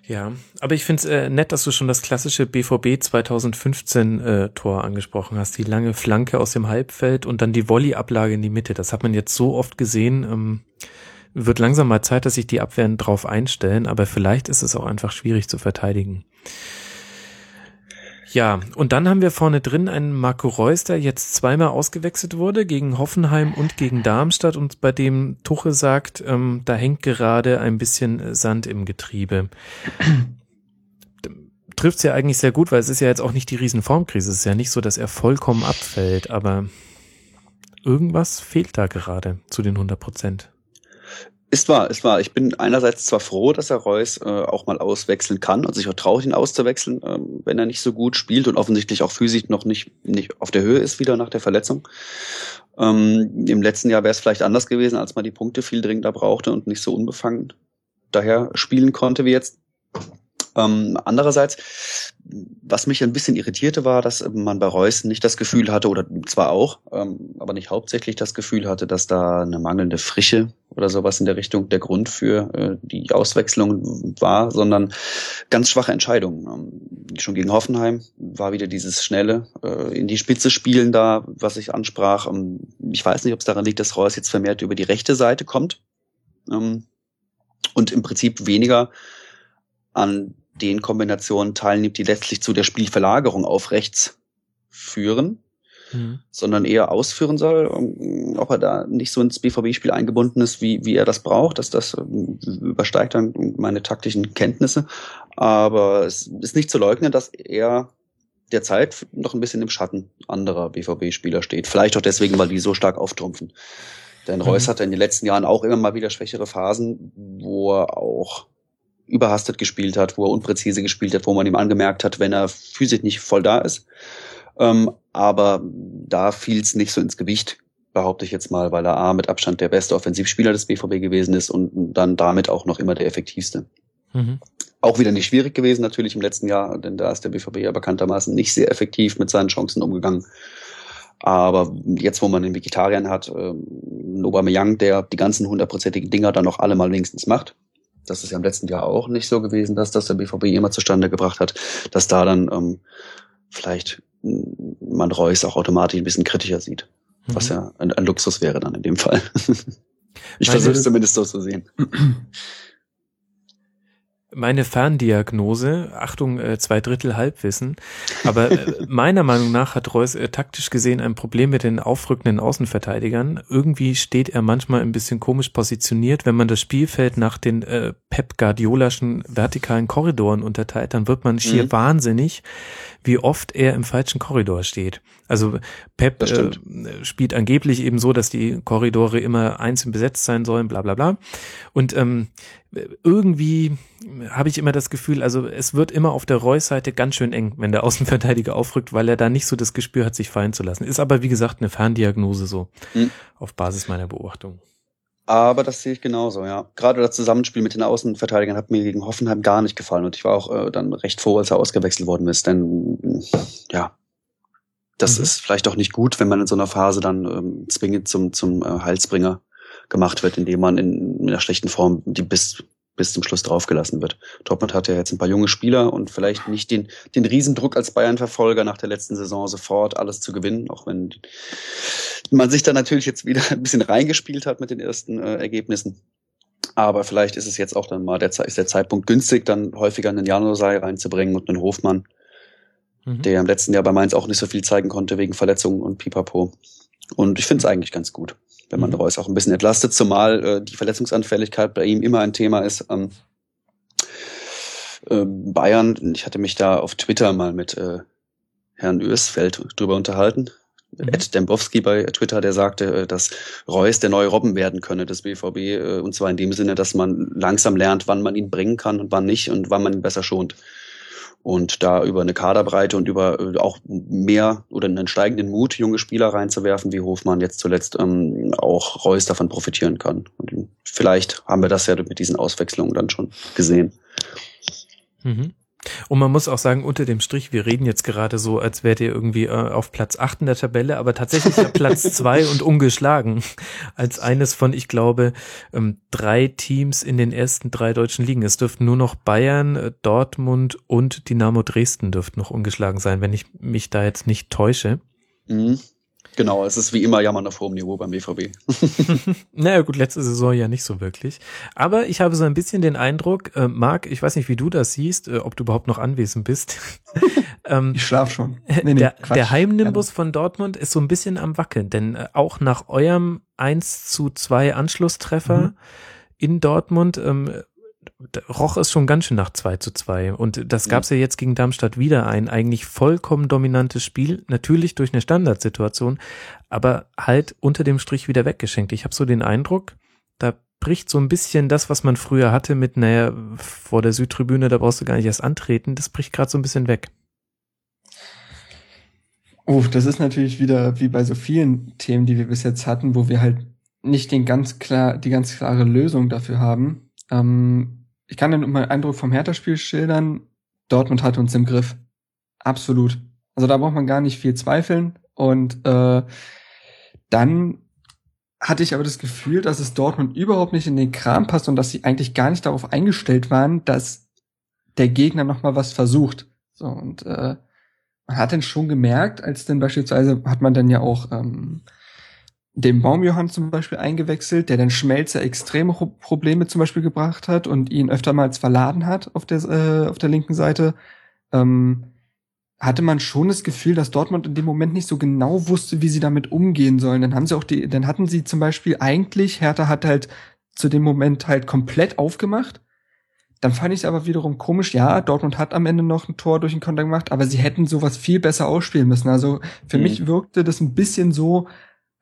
Ja, aber ich finde es äh, nett, dass du schon das klassische BVB 2015 äh, Tor angesprochen hast. Die lange Flanke aus dem Halbfeld und dann die Volley-Ablage in die Mitte. Das hat man jetzt so oft gesehen. Ähm, wird langsam mal Zeit, dass sich die Abwehren drauf einstellen, aber vielleicht ist es auch einfach schwierig zu verteidigen. Ja, und dann haben wir vorne drin einen Marco Reus, der jetzt zweimal ausgewechselt wurde, gegen Hoffenheim und gegen Darmstadt und bei dem Tuche sagt, ähm, da hängt gerade ein bisschen Sand im Getriebe. Trifft's ja eigentlich sehr gut, weil es ist ja jetzt auch nicht die Riesenformkrise. Es ist ja nicht so, dass er vollkommen abfällt, aber irgendwas fehlt da gerade zu den 100 Prozent. Ist wahr, ist wahr. Ich bin einerseits zwar froh, dass er Reus äh, auch mal auswechseln kann und sich auch traut, ihn auszuwechseln, ähm, wenn er nicht so gut spielt und offensichtlich auch physisch noch nicht, nicht auf der Höhe ist wieder nach der Verletzung. Ähm, Im letzten Jahr wäre es vielleicht anders gewesen, als man die Punkte viel dringender brauchte und nicht so unbefangen daher spielen konnte wie jetzt. Ähm, andererseits, was mich ein bisschen irritierte, war, dass man bei Reus nicht das Gefühl hatte, oder zwar auch, ähm, aber nicht hauptsächlich das Gefühl hatte, dass da eine mangelnde Frische oder sowas in der Richtung der Grund für äh, die Auswechslung war, sondern ganz schwache Entscheidungen. Ähm, schon gegen Hoffenheim war wieder dieses schnelle äh, in die Spitze spielen da, was ich ansprach. Ähm, ich weiß nicht, ob es daran liegt, dass Reus jetzt vermehrt über die rechte Seite kommt ähm, und im Prinzip weniger an den Kombinationen teilnimmt, die letztlich zu der Spielverlagerung auf rechts führen, mhm. sondern eher ausführen soll, ob er da nicht so ins BVB-Spiel eingebunden ist, wie, wie er das braucht, dass das ähm, übersteigt dann meine taktischen Kenntnisse. Aber es ist nicht zu leugnen, dass er derzeit noch ein bisschen im Schatten anderer BVB-Spieler steht. Vielleicht auch deswegen, weil die so stark auftrumpfen. Denn Reus mhm. hatte in den letzten Jahren auch immer mal wieder schwächere Phasen, wo er auch überhastet gespielt hat, wo er unpräzise gespielt hat, wo man ihm angemerkt hat, wenn er physisch nicht voll da ist. Ähm, aber da fiel es nicht so ins Gewicht, behaupte ich jetzt mal, weil er A mit Abstand der beste Offensivspieler des BVB gewesen ist und dann damit auch noch immer der effektivste. Mhm. Auch wieder nicht schwierig gewesen natürlich im letzten Jahr, denn da ist der BVB ja bekanntermaßen nicht sehr effektiv mit seinen Chancen umgegangen. Aber jetzt, wo man den Vegetariern hat, ähm, Aubameyang, der die ganzen hundertprozentigen Dinger dann noch alle mal wenigstens macht, das ist ja im letzten Jahr auch nicht so gewesen, dass das der BVB immer zustande gebracht hat, dass da dann ähm, vielleicht man Reus auch automatisch ein bisschen kritischer sieht. Mhm. Was ja ein, ein, Luxus wäre dann in dem Fall. ich versuche es zumindest so zu sehen. meine Ferndiagnose, Achtung, äh, zwei Drittel Halbwissen, aber äh, meiner Meinung nach hat Reus äh, taktisch gesehen ein Problem mit den aufrückenden Außenverteidigern. Irgendwie steht er manchmal ein bisschen komisch positioniert. Wenn man das Spielfeld nach den äh, Pep Guardiolaschen vertikalen Korridoren unterteilt, dann wird man schier mhm. wahnsinnig, wie oft er im falschen Korridor steht. Also Pep äh, spielt angeblich eben so, dass die Korridore immer einzeln besetzt sein sollen, bla bla bla. Und ähm, irgendwie habe ich immer das Gefühl, also es wird immer auf der Reus-Seite ganz schön eng, wenn der Außenverteidiger aufrückt, weil er da nicht so das Gespür hat, sich fallen zu lassen. Ist aber wie gesagt eine Ferndiagnose so, mhm. auf Basis meiner Beobachtung. Aber das sehe ich genauso, ja. Gerade das Zusammenspiel mit den Außenverteidigern hat mir gegen Hoffenheim gar nicht gefallen und ich war auch äh, dann recht froh, als er ausgewechselt worden ist, denn ja, das mhm. ist vielleicht auch nicht gut, wenn man in so einer Phase dann ähm, zwingend zum, zum äh, Heilsbringer gemacht wird, indem man in, in einer schlechten Form die bis bis zum Schluss draufgelassen wird. Dortmund hat ja jetzt ein paar junge Spieler und vielleicht nicht den, den Riesendruck als Bayern-Verfolger nach der letzten Saison sofort alles zu gewinnen, auch wenn man sich da natürlich jetzt wieder ein bisschen reingespielt hat mit den ersten äh, Ergebnissen. Aber vielleicht ist es jetzt auch dann mal der, ist der Zeitpunkt günstig, dann häufiger einen Janosai reinzubringen und einen Hofmann, mhm. der im letzten Jahr bei Mainz auch nicht so viel zeigen konnte wegen Verletzungen und Pipapo. Und ich finde es eigentlich ganz gut wenn man mhm. Reus auch ein bisschen entlastet, zumal äh, die Verletzungsanfälligkeit bei ihm immer ein Thema ist. Ähm, äh, Bayern, ich hatte mich da auf Twitter mal mit äh, Herrn Ösfeld drüber unterhalten. Mhm. Ed Dembowski bei Twitter, der sagte, äh, dass Reus der neue Robben werden könne des BVB. Äh, und zwar in dem Sinne, dass man langsam lernt, wann man ihn bringen kann und wann nicht und wann man ihn besser schont und da über eine Kaderbreite und über äh, auch mehr oder einen steigenden Mut junge Spieler reinzuwerfen, wie Hofmann jetzt zuletzt ähm, auch Reus davon profitieren kann. Und vielleicht haben wir das ja mit diesen Auswechslungen dann schon gesehen. Mhm. Und man muss auch sagen, unter dem Strich, wir reden jetzt gerade so, als wärt ihr irgendwie äh, auf Platz 8 in der Tabelle, aber tatsächlich ja Platz 2 und ungeschlagen. Als eines von, ich glaube, ähm, drei Teams in den ersten drei deutschen Ligen. Es dürften nur noch Bayern, äh, Dortmund und Dynamo Dresden dürften noch ungeschlagen sein, wenn ich mich da jetzt nicht täusche. Mhm. Genau, es ist wie immer Jammern auf hohem Niveau beim BVB. naja gut, letzte Saison ja nicht so wirklich. Aber ich habe so ein bisschen den Eindruck, äh, Marc, ich weiß nicht, wie du das siehst, äh, ob du überhaupt noch anwesend bist. ähm, ich schlaf schon. Nee, nee, der, der Heimnimbus von Dortmund ist so ein bisschen am Wackeln, denn äh, auch nach eurem 1 zu 2 Anschlusstreffer mhm. in Dortmund ähm, roch es schon ganz schön nach 2 zu 2. Und das gab es ja jetzt gegen Darmstadt wieder ein eigentlich vollkommen dominantes Spiel, natürlich durch eine Standardsituation, aber halt unter dem Strich wieder weggeschenkt. Ich habe so den Eindruck, da bricht so ein bisschen das, was man früher hatte mit, naja, vor der Südtribüne, da brauchst du gar nicht erst antreten, das bricht gerade so ein bisschen weg. Oh, das ist natürlich wieder wie bei so vielen Themen, die wir bis jetzt hatten, wo wir halt nicht den ganz klar, die ganz klare Lösung dafür haben. Ähm, ich kann dann meinen Eindruck vom Hertha-Spiel schildern. Dortmund hat uns im Griff. Absolut. Also da braucht man gar nicht viel zweifeln. Und äh, dann hatte ich aber das Gefühl, dass es Dortmund überhaupt nicht in den Kram passt und dass sie eigentlich gar nicht darauf eingestellt waren, dass der Gegner noch mal was versucht. So und äh, man hat dann schon gemerkt, als dann beispielsweise hat man dann ja auch ähm, den Baumjohann zum Beispiel eingewechselt, der dann Schmelzer extreme Probleme zum Beispiel gebracht hat und ihn öftermals verladen hat auf der, äh, auf der linken Seite, ähm, hatte man schon das Gefühl, dass Dortmund in dem Moment nicht so genau wusste, wie sie damit umgehen sollen. Dann haben sie auch die, dann hatten sie zum Beispiel eigentlich, Hertha hat halt zu dem Moment halt komplett aufgemacht. Dann fand ich es aber wiederum komisch, ja, Dortmund hat am Ende noch ein Tor durch den Konter gemacht, aber sie hätten sowas viel besser ausspielen müssen. Also für mhm. mich wirkte das ein bisschen so,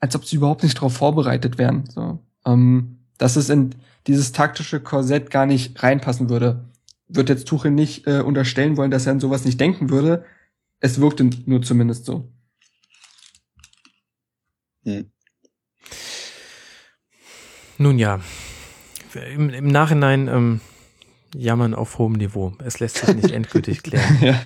als ob sie überhaupt nicht darauf vorbereitet wären. So, ähm, dass es in dieses taktische Korsett gar nicht reinpassen würde. Wird jetzt Tuchel nicht äh, unterstellen wollen, dass er an sowas nicht denken würde. Es wirkte nur zumindest so. Hm. Nun ja, im, im Nachhinein ähm, jammern auf hohem Niveau. Es lässt sich nicht endgültig klären. ja.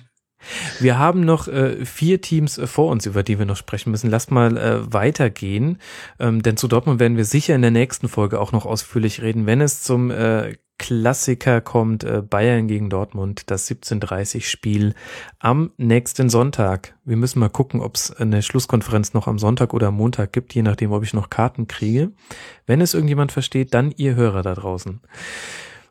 Wir haben noch äh, vier Teams äh, vor uns, über die wir noch sprechen müssen. Lasst mal äh, weitergehen, ähm, denn zu Dortmund werden wir sicher in der nächsten Folge auch noch ausführlich reden, wenn es zum äh, Klassiker kommt, äh, Bayern gegen Dortmund, das 17:30 Spiel am nächsten Sonntag. Wir müssen mal gucken, ob es eine Schlusskonferenz noch am Sonntag oder Montag gibt, je nachdem, ob ich noch Karten kriege. Wenn es irgendjemand versteht, dann ihr Hörer da draußen.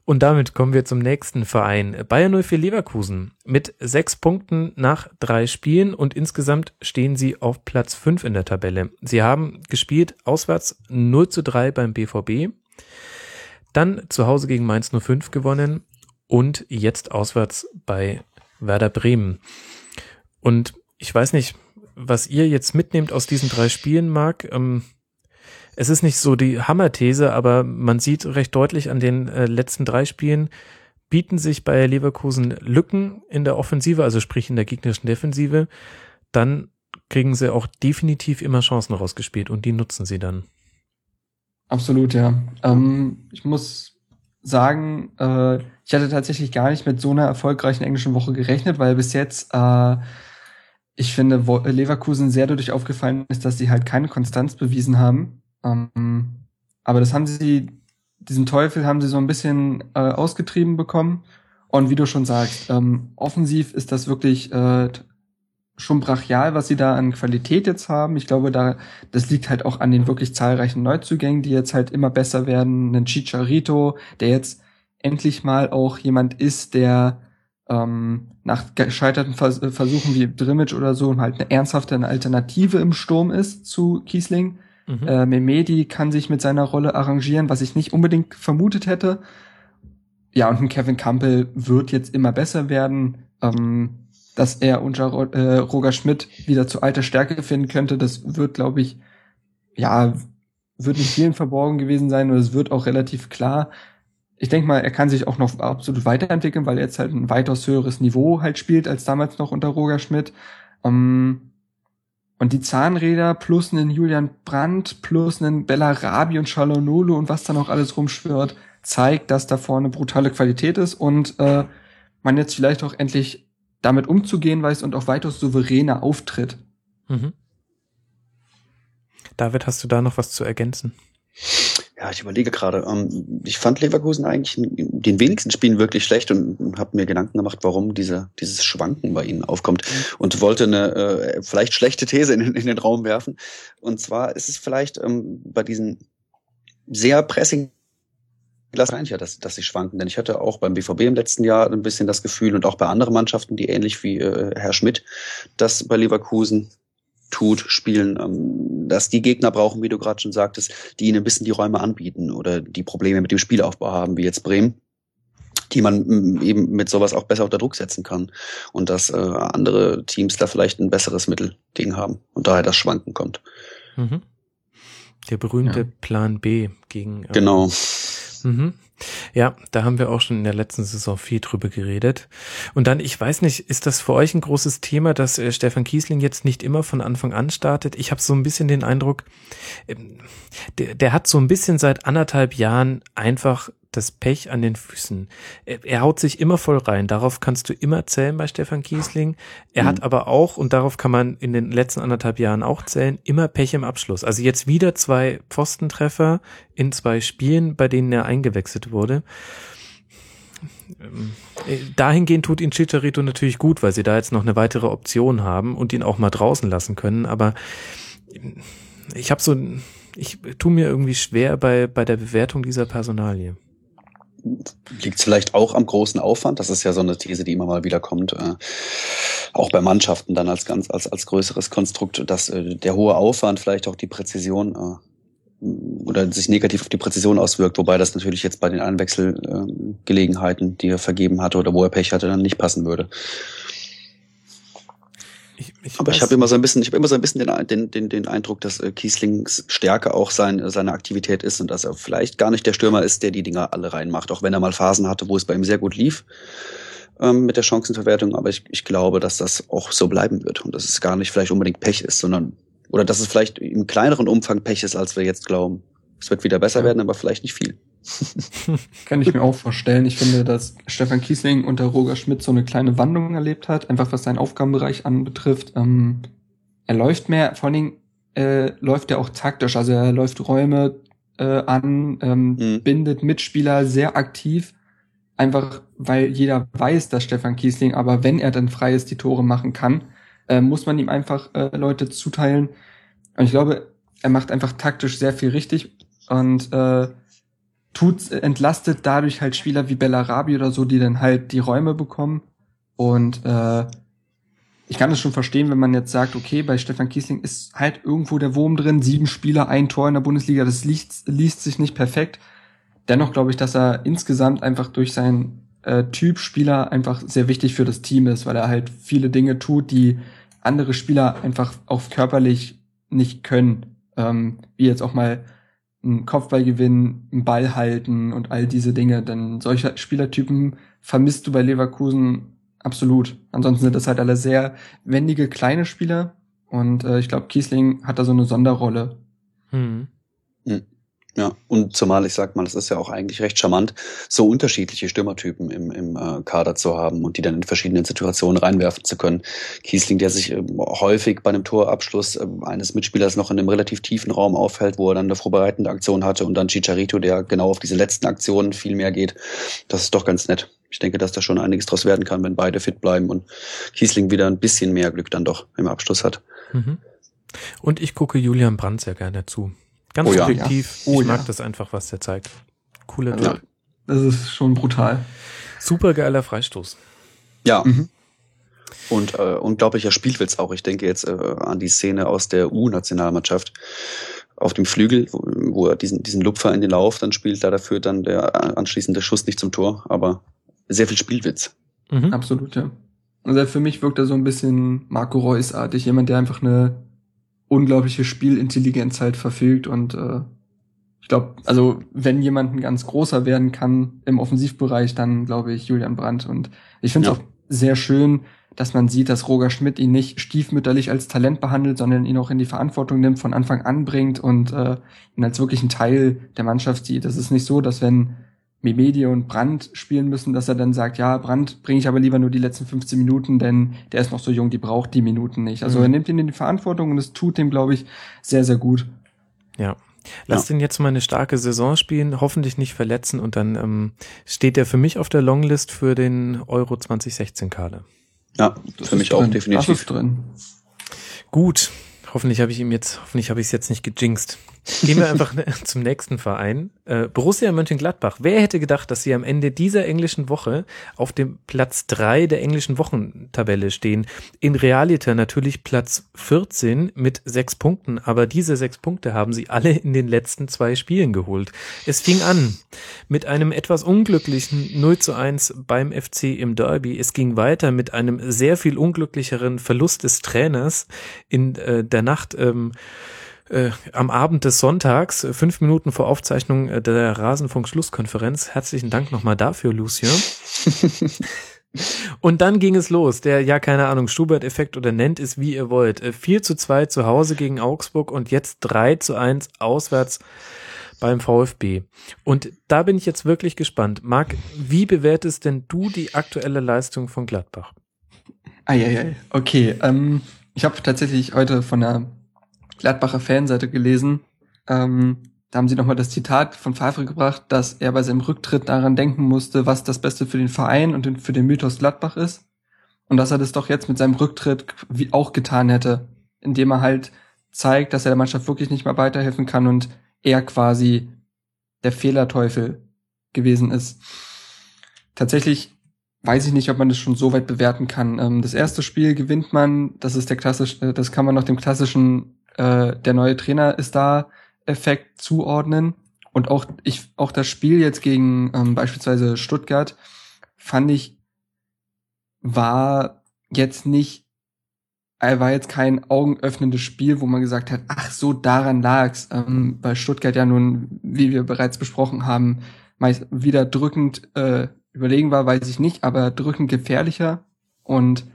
Und damit kommen wir zum nächsten Verein. Bayern 04 Leverkusen mit sechs Punkten nach drei Spielen und insgesamt stehen sie auf Platz fünf in der Tabelle. Sie haben gespielt auswärts 0 zu 3 beim BVB, dann zu Hause gegen Mainz 05 gewonnen und jetzt auswärts bei Werder Bremen. Und ich weiß nicht, was ihr jetzt mitnehmt aus diesen drei Spielen, Marc. Ähm, es ist nicht so die Hammerthese, aber man sieht recht deutlich an den äh, letzten drei Spielen, bieten sich bei Leverkusen Lücken in der Offensive, also sprich in der gegnerischen Defensive, dann kriegen sie auch definitiv immer Chancen rausgespielt und die nutzen sie dann. Absolut, ja. Ähm, ich muss sagen, äh, ich hatte tatsächlich gar nicht mit so einer erfolgreichen englischen Woche gerechnet, weil bis jetzt äh, ich finde, Leverkusen sehr dadurch aufgefallen ist, dass sie halt keine Konstanz bewiesen haben. Ähm, aber das haben sie, diesen Teufel haben sie so ein bisschen äh, ausgetrieben bekommen. Und wie du schon sagst, ähm, offensiv ist das wirklich äh, schon brachial, was sie da an Qualität jetzt haben. Ich glaube, da das liegt halt auch an den wirklich zahlreichen Neuzugängen, die jetzt halt immer besser werden. Ein Chicharito, der jetzt endlich mal auch jemand ist, der ähm, nach gescheiterten Vers Versuchen wie Drimmitsch oder so halt eine ernsthafte Alternative im Sturm ist zu Kiesling. Mhm. Äh, Memedi kann sich mit seiner Rolle arrangieren, was ich nicht unbedingt vermutet hätte. Ja, und Kevin Campbell wird jetzt immer besser werden. Ähm, dass er unter äh, Roger Schmidt wieder zu alter Stärke finden könnte, das wird, glaube ich, ja, wird nicht vielen verborgen gewesen sein und es wird auch relativ klar ich denke mal, er kann sich auch noch absolut weiterentwickeln, weil er jetzt halt ein weitaus höheres Niveau halt spielt als damals noch unter Roger Schmidt. Ähm, und die Zahnräder plus einen Julian Brandt plus einen Bellarabi und Shalonolo und was da noch alles rumschwirrt, zeigt, dass da vorne brutale Qualität ist und äh, man jetzt vielleicht auch endlich damit umzugehen weiß und auch weitaus souveräner auftritt. Mhm. David, hast du da noch was zu ergänzen? Ja, ich überlege gerade. Ähm, ich fand Leverkusen eigentlich in den wenigsten Spielen wirklich schlecht und habe mir Gedanken gemacht, warum diese, dieses Schwanken bei ihnen aufkommt und wollte eine äh, vielleicht schlechte These in, in, den Raum werfen. Und zwar ist es vielleicht ähm, bei diesen sehr pressing ja, dass, dass sie schwanken. Denn ich hatte auch beim BVB im letzten Jahr ein bisschen das Gefühl und auch bei anderen Mannschaften, die ähnlich wie äh, Herr Schmidt, dass bei Leverkusen tut, spielen, ähm, dass die Gegner brauchen, wie du gerade schon sagtest, die ihnen ein bisschen die Räume anbieten oder die Probleme mit dem Spielaufbau haben, wie jetzt Bremen die man mm, eben mit sowas auch besser unter Druck setzen kann und dass äh, andere Teams da vielleicht ein besseres Mittel gegen haben und daher das Schwanken kommt. Mhm. Der berühmte ja. Plan B gegen. Äh, genau. Mhm. Ja, da haben wir auch schon in der letzten Saison viel drüber geredet. Und dann, ich weiß nicht, ist das für euch ein großes Thema, dass äh, Stefan Kiesling jetzt nicht immer von Anfang an startet? Ich habe so ein bisschen den Eindruck, ähm, der, der hat so ein bisschen seit anderthalb Jahren einfach das Pech an den Füßen. Er, er, haut sich immer voll rein. Darauf kannst du immer zählen bei Stefan Kiesling. Er mhm. hat aber auch, und darauf kann man in den letzten anderthalb Jahren auch zählen, immer Pech im Abschluss. Also jetzt wieder zwei Pfostentreffer in zwei Spielen, bei denen er eingewechselt wurde. Ähm, dahingehend tut ihn Chicharito natürlich gut, weil sie da jetzt noch eine weitere Option haben und ihn auch mal draußen lassen können. Aber ich habe so, ich tu mir irgendwie schwer bei, bei der Bewertung dieser Personalie liegt vielleicht auch am großen Aufwand. Das ist ja so eine These, die immer mal wieder kommt, äh, auch bei Mannschaften dann als ganz als als größeres Konstrukt, dass äh, der hohe Aufwand vielleicht auch die Präzision äh, oder sich negativ auf die Präzision auswirkt, wobei das natürlich jetzt bei den Einwechselgelegenheiten, äh, die er vergeben hatte oder wo er Pech hatte, dann nicht passen würde. Ich, ich Aber ich habe immer so ein bisschen, ich habe immer so ein bisschen den, den, den, den Eindruck, dass äh, Kieslings Stärke auch sein, seine Aktivität ist und dass er vielleicht gar nicht der Stürmer ist, der die Dinger alle reinmacht, auch wenn er mal Phasen hatte, wo es bei ihm sehr gut lief ähm, mit der Chancenverwertung. Aber ich, ich glaube, dass das auch so bleiben wird und dass es gar nicht vielleicht unbedingt Pech ist, sondern oder dass es vielleicht im kleineren Umfang Pech ist, als wir jetzt glauben. Es wird wieder besser ja. werden, aber vielleicht nicht viel. Kann ich mir auch vorstellen. Ich finde, dass Stefan Kiesling unter Roger Schmidt so eine kleine Wandlung erlebt hat, einfach was seinen Aufgabenbereich anbetrifft. Ähm, er läuft mehr, vor allen Dingen äh, läuft er auch taktisch, also er läuft Räume äh, an, ähm, mhm. bindet Mitspieler sehr aktiv, einfach weil jeder weiß, dass Stefan Kiesling, aber wenn er dann frei ist, die Tore machen kann, äh, muss man ihm einfach äh, Leute zuteilen. Und ich glaube, er macht einfach taktisch sehr viel richtig und äh, tut, entlastet dadurch halt Spieler wie Bellarabi oder so, die dann halt die Räume bekommen. Und äh, ich kann das schon verstehen, wenn man jetzt sagt, okay, bei Stefan Kiesling ist halt irgendwo der Wurm drin, sieben Spieler, ein Tor in der Bundesliga, das liest, liest sich nicht perfekt. Dennoch glaube ich, dass er insgesamt einfach durch seinen äh, Typ Spieler einfach sehr wichtig für das Team ist, weil er halt viele Dinge tut, die andere Spieler einfach auch körperlich nicht können. Ähm, wie jetzt auch mal einen Kopfball gewinnen, einen Ball halten und all diese Dinge. Denn solche Spielertypen vermisst du bei Leverkusen absolut. Ansonsten sind das halt alle sehr wendige kleine Spieler und äh, ich glaube, Kiesling hat da so eine Sonderrolle. Hm. hm. Ja, und zumal ich sag mal, es ist ja auch eigentlich recht charmant, so unterschiedliche Stürmertypen im, im äh, Kader zu haben und die dann in verschiedenen Situationen reinwerfen zu können. Kiesling, der sich äh, häufig bei einem Torabschluss äh, eines Mitspielers noch in einem relativ tiefen Raum auffällt, wo er dann eine vorbereitende Aktion hatte und dann Chicharito, der genau auf diese letzten Aktionen viel mehr geht. Das ist doch ganz nett. Ich denke, dass da schon einiges draus werden kann, wenn beide fit bleiben und Kiesling wieder ein bisschen mehr Glück dann doch im Abschluss hat. Mhm. Und ich gucke Julian Brandt sehr gerne zu. Ganz Oh ja. subjektiv. Oh ich mag ja. das einfach, was der zeigt. Cooler Also, Typ. das ist schon brutal. Super geiler Freistoß. Ja. Mhm. Und äh, unglaublicher Spielwitz auch. Ich denke jetzt äh, an die Szene aus der U-Nationalmannschaft auf dem Flügel, wo, wo er diesen, diesen Lupfer in den Lauf dann spielt. Leider führt dann der anschließende Schuss nicht zum Tor, aber sehr viel Spielwitz. Mhm. Absolut, ja. Also für mich wirkt er so ein bisschen Marco Reus-artig, jemand, der einfach eine unglaubliche Spielintelligenz halt verfügt und äh, ich glaube, also wenn jemand ein ganz großer werden kann im Offensivbereich, dann glaube ich Julian Brandt und ich finde es Ja. auch sehr schön, dass man sieht, dass Roger Schmidt ihn nicht stiefmütterlich als Talent behandelt, sondern ihn auch in die Verantwortung nimmt, von Anfang an bringt und äh, ihn als wirklich ein Teil der Mannschaft sieht. Das ist nicht so, dass wenn Memedi und Brandt spielen müssen, dass er dann sagt, ja, Brandt bringe ich aber lieber nur die letzten 15 Minuten, denn der ist noch so jung, die braucht die Minuten nicht. Also Mhm. er nimmt ihn in die Verantwortung und es tut ihm, glaube ich, sehr, sehr gut. Ja. Lass den jetzt mal eine starke Saison spielen, hoffentlich nicht verletzen und dann ähm, steht er für mich auf der Longlist für den Euro 2016 Kader. Ja, Das für mich auch drin. definitiv. Das ist drin. Gut, hoffentlich habe ich ihm jetzt, hoffentlich habe ich es jetzt nicht gejinxt. Gehen wir einfach zum nächsten Verein. Äh, Borussia Mönchengladbach. Wer hätte gedacht, dass sie am Ende dieser englischen Woche auf dem Platz drei der englischen Wochentabelle stehen? In Realita natürlich Platz 14 mit sechs Punkten, aber diese sechs Punkte haben sie alle in den letzten zwei Spielen geholt. Es fing an mit einem etwas unglücklichen 0 zu 1 beim FC im Derby. Es ging weiter mit einem sehr viel unglücklicheren Verlust des Trainers in äh, der Nacht ähm, äh, am Abend des Sonntags, äh, fünf Minuten vor Aufzeichnung äh, der Rasenfunk-Schlusskonferenz. Herzlichen Dank nochmal dafür, Lucien. Und dann ging es los, der, ja, keine Ahnung, Schubert-Effekt oder nennt es wie ihr wollt. Äh, 4 zu 2 zu Hause gegen Augsburg und jetzt 3 zu 1 auswärts beim VfB. Und da bin ich jetzt wirklich gespannt. Marc, wie bewertest denn du die aktuelle Leistung von Gladbach? Eieiei. Okay, ähm, ich habe tatsächlich heute von der Gladbacher Fanseite gelesen. Ähm, da haben sie nochmal das Zitat von Favre gebracht, dass er bei seinem Rücktritt daran denken musste, was das Beste für den Verein und den- für den Mythos Gladbach ist. Und dass er das doch jetzt mit seinem Rücktritt wie auch getan hätte, indem er halt zeigt, dass er der Mannschaft wirklich nicht mehr weiterhelfen kann und er quasi der Fehlerteufel gewesen ist. Tatsächlich weiß ich nicht, ob man das schon so weit bewerten kann. Ähm, das erste Spiel gewinnt man, das ist der klassische, äh, das kann man noch dem klassischen, äh, der neue Trainer ist da Effekt zuordnen. Und auch ich, auch das Spiel jetzt gegen ähm, beispielsweise Stuttgart fand ich war jetzt nicht, äh, war jetzt kein augenöffnendes Spiel, wo man gesagt hat, ach so, daran lag's. Ähm, bei Stuttgart ja nun, wie wir bereits besprochen haben, meist wieder drückend äh, überlegen war, weiß ich nicht, aber drückend gefährlicher. Und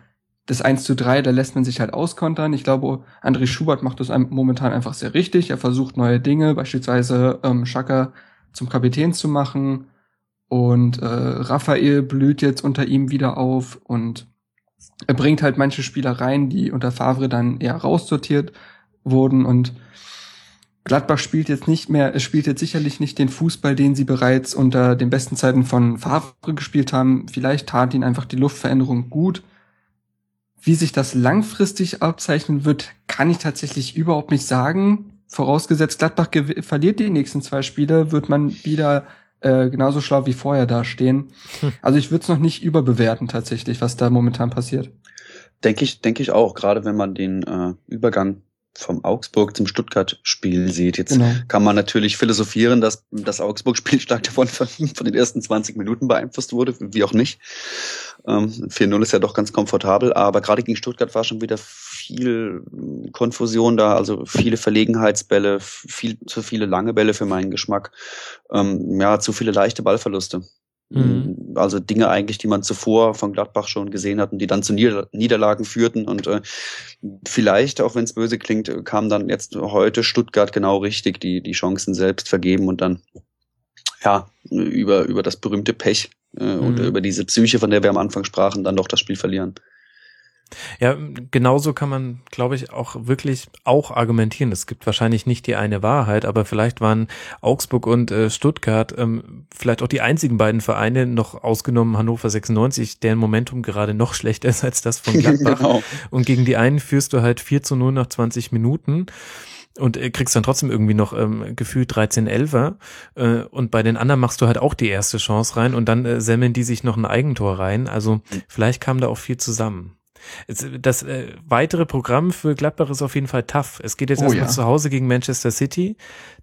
das 1 zu 3, da lässt man sich halt auskontern. Ich glaube, André Schubert macht das momentan einfach sehr richtig. Er versucht neue Dinge, beispielsweise ähm, Schaka zum Kapitän zu machen. Und äh, Raphael blüht jetzt unter ihm wieder auf und er bringt halt manche Spieler rein, die unter Favre dann eher raussortiert wurden und Gladbach spielt jetzt nicht mehr, es spielt jetzt sicherlich nicht den Fußball, den sie bereits unter den besten Zeiten von Favre gespielt haben. Vielleicht tat ihnen einfach die Luftveränderung gut. Wie sich das langfristig abzeichnen wird, kann ich tatsächlich überhaupt nicht sagen. Vorausgesetzt, Gladbach verliert die nächsten zwei Spiele, wird man wieder äh, genauso schlau wie vorher dastehen. Hm. Also ich würde es noch nicht überbewerten tatsächlich, was da momentan passiert. Denke ich, denke ich auch, gerade wenn man den äh, Übergang vom Augsburg zum Stuttgart-Spiel sieht. Jetzt Genau. kann man natürlich philosophieren, dass das Augsburg-Spiel stark davon von, von den ersten 20 Minuten beeinflusst wurde, wie auch nicht. Ähm, 4-0 ist ja doch ganz komfortabel, aber gerade gegen Stuttgart war schon wieder viel Konfusion da, also viele Verlegenheitsbälle, viel zu viele lange Bälle für meinen Geschmack, ähm, ja, zu viele leichte Ballverluste. Mhm. Also Dinge eigentlich, die man zuvor von Gladbach schon gesehen hat und die dann zu Nieder Niederlagen führten. Und äh, vielleicht, auch wenn es böse klingt, kam dann jetzt heute Stuttgart genau richtig, die die Chancen selbst vergeben und dann ja über über das berühmte Pech äh, mhm. und über diese Psyche, von der wir am Anfang sprachen, dann doch das Spiel verlieren. Ja, genauso kann man, glaube ich, auch wirklich auch argumentieren. Es gibt wahrscheinlich nicht die eine Wahrheit, aber vielleicht waren Augsburg und äh, Stuttgart ähm, vielleicht auch die einzigen beiden Vereine, noch ausgenommen Hannover 96, deren Momentum gerade noch schlechter ist als das von Gladbach. genau. Und gegen die einen führst du halt 4 zu 0 nach 20 Minuten und äh, kriegst dann trotzdem irgendwie noch ähm, gefühlt 13 Elfer äh, und bei den anderen machst du halt auch die erste Chance rein und dann äh, semmeln die sich noch ein Eigentor rein. Also mhm. vielleicht kam da auch viel zusammen. Das äh, weitere Programm für Gladbach ist auf jeden Fall tough. Es geht jetzt oh, erstmal ja. zu Hause gegen Manchester City,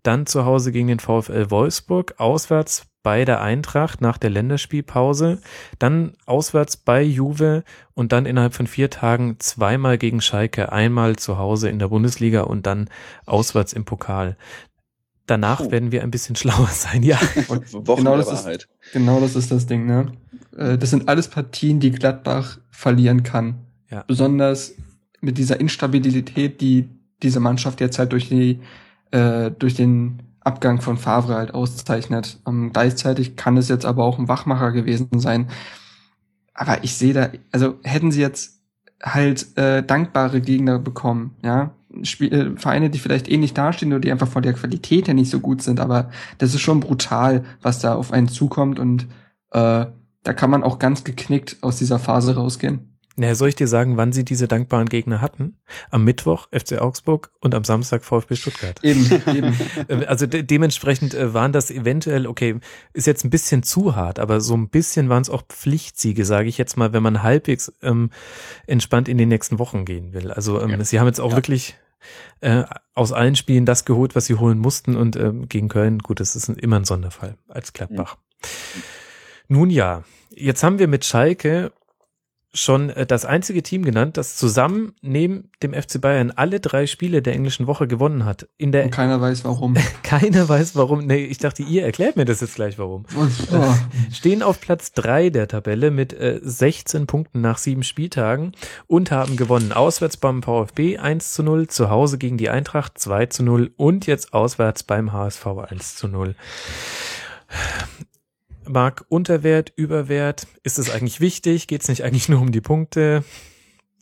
dann zu Hause gegen den VfL Wolfsburg, auswärts bei der Eintracht nach der Länderspielpause, dann auswärts bei Juve und dann innerhalb von vier Tagen zweimal gegen Schalke, einmal zu Hause in der Bundesliga und dann auswärts im Pokal. Danach oh. werden wir ein bisschen schlauer sein, ja. genau, das ist, genau das ist das Ding, ne? Äh, das sind alles Partien, die Gladbach verlieren kann. Ja. Besonders mit dieser Instabilität, die diese Mannschaft jetzt halt durch die, äh, durch den Abgang von Favre halt auszeichnet. Ähm, gleichzeitig kann es jetzt aber auch ein Wachmacher gewesen sein. Aber ich sehe da, also hätten sie jetzt halt äh, dankbare Gegner bekommen, ja, Spiel, äh, Vereine, die vielleicht ähnlich dastehen oder die einfach von der Qualität her nicht so gut sind, aber das ist schon brutal, was da auf einen zukommt und äh, da kann man auch ganz geknickt aus dieser Phase rausgehen. Na, soll ich dir sagen, wann sie diese dankbaren Gegner hatten? Am Mittwoch FC Augsburg und am Samstag VfB Stuttgart. Eben, eben. Äh, also de dementsprechend äh, waren das eventuell, okay, ist jetzt ein bisschen zu hart, aber so ein bisschen waren es auch Pflichtsiege, sage ich jetzt mal, wenn man halbwegs ähm, entspannt in die nächsten Wochen gehen will. Also ähm, ja. sie haben jetzt auch ja. wirklich äh, aus allen Spielen das geholt, was sie holen mussten und ähm, gegen Köln, gut, das ist immer ein Sonderfall als Gladbach. Mhm. Nun ja, jetzt haben wir mit Schalke schon äh, das einzige Team genannt, das zusammen neben dem FC Bayern alle drei Spiele der englischen Woche gewonnen hat. In der Und keiner weiß warum. keiner weiß warum. Nee, ich dachte, ihr erklärt mir das jetzt gleich warum. Oh. Stehen auf Platz drei der Tabelle mit äh, 16 Punkten nach sieben Spieltagen und haben gewonnen. Auswärts beim VfB 1 zu 0, zu Hause gegen die Eintracht 2 zu 0 und jetzt auswärts beim HSV 1 zu 0. Mark, Unterwert, Überwert, ist es eigentlich wichtig? Geht es nicht eigentlich nur um die Punkte?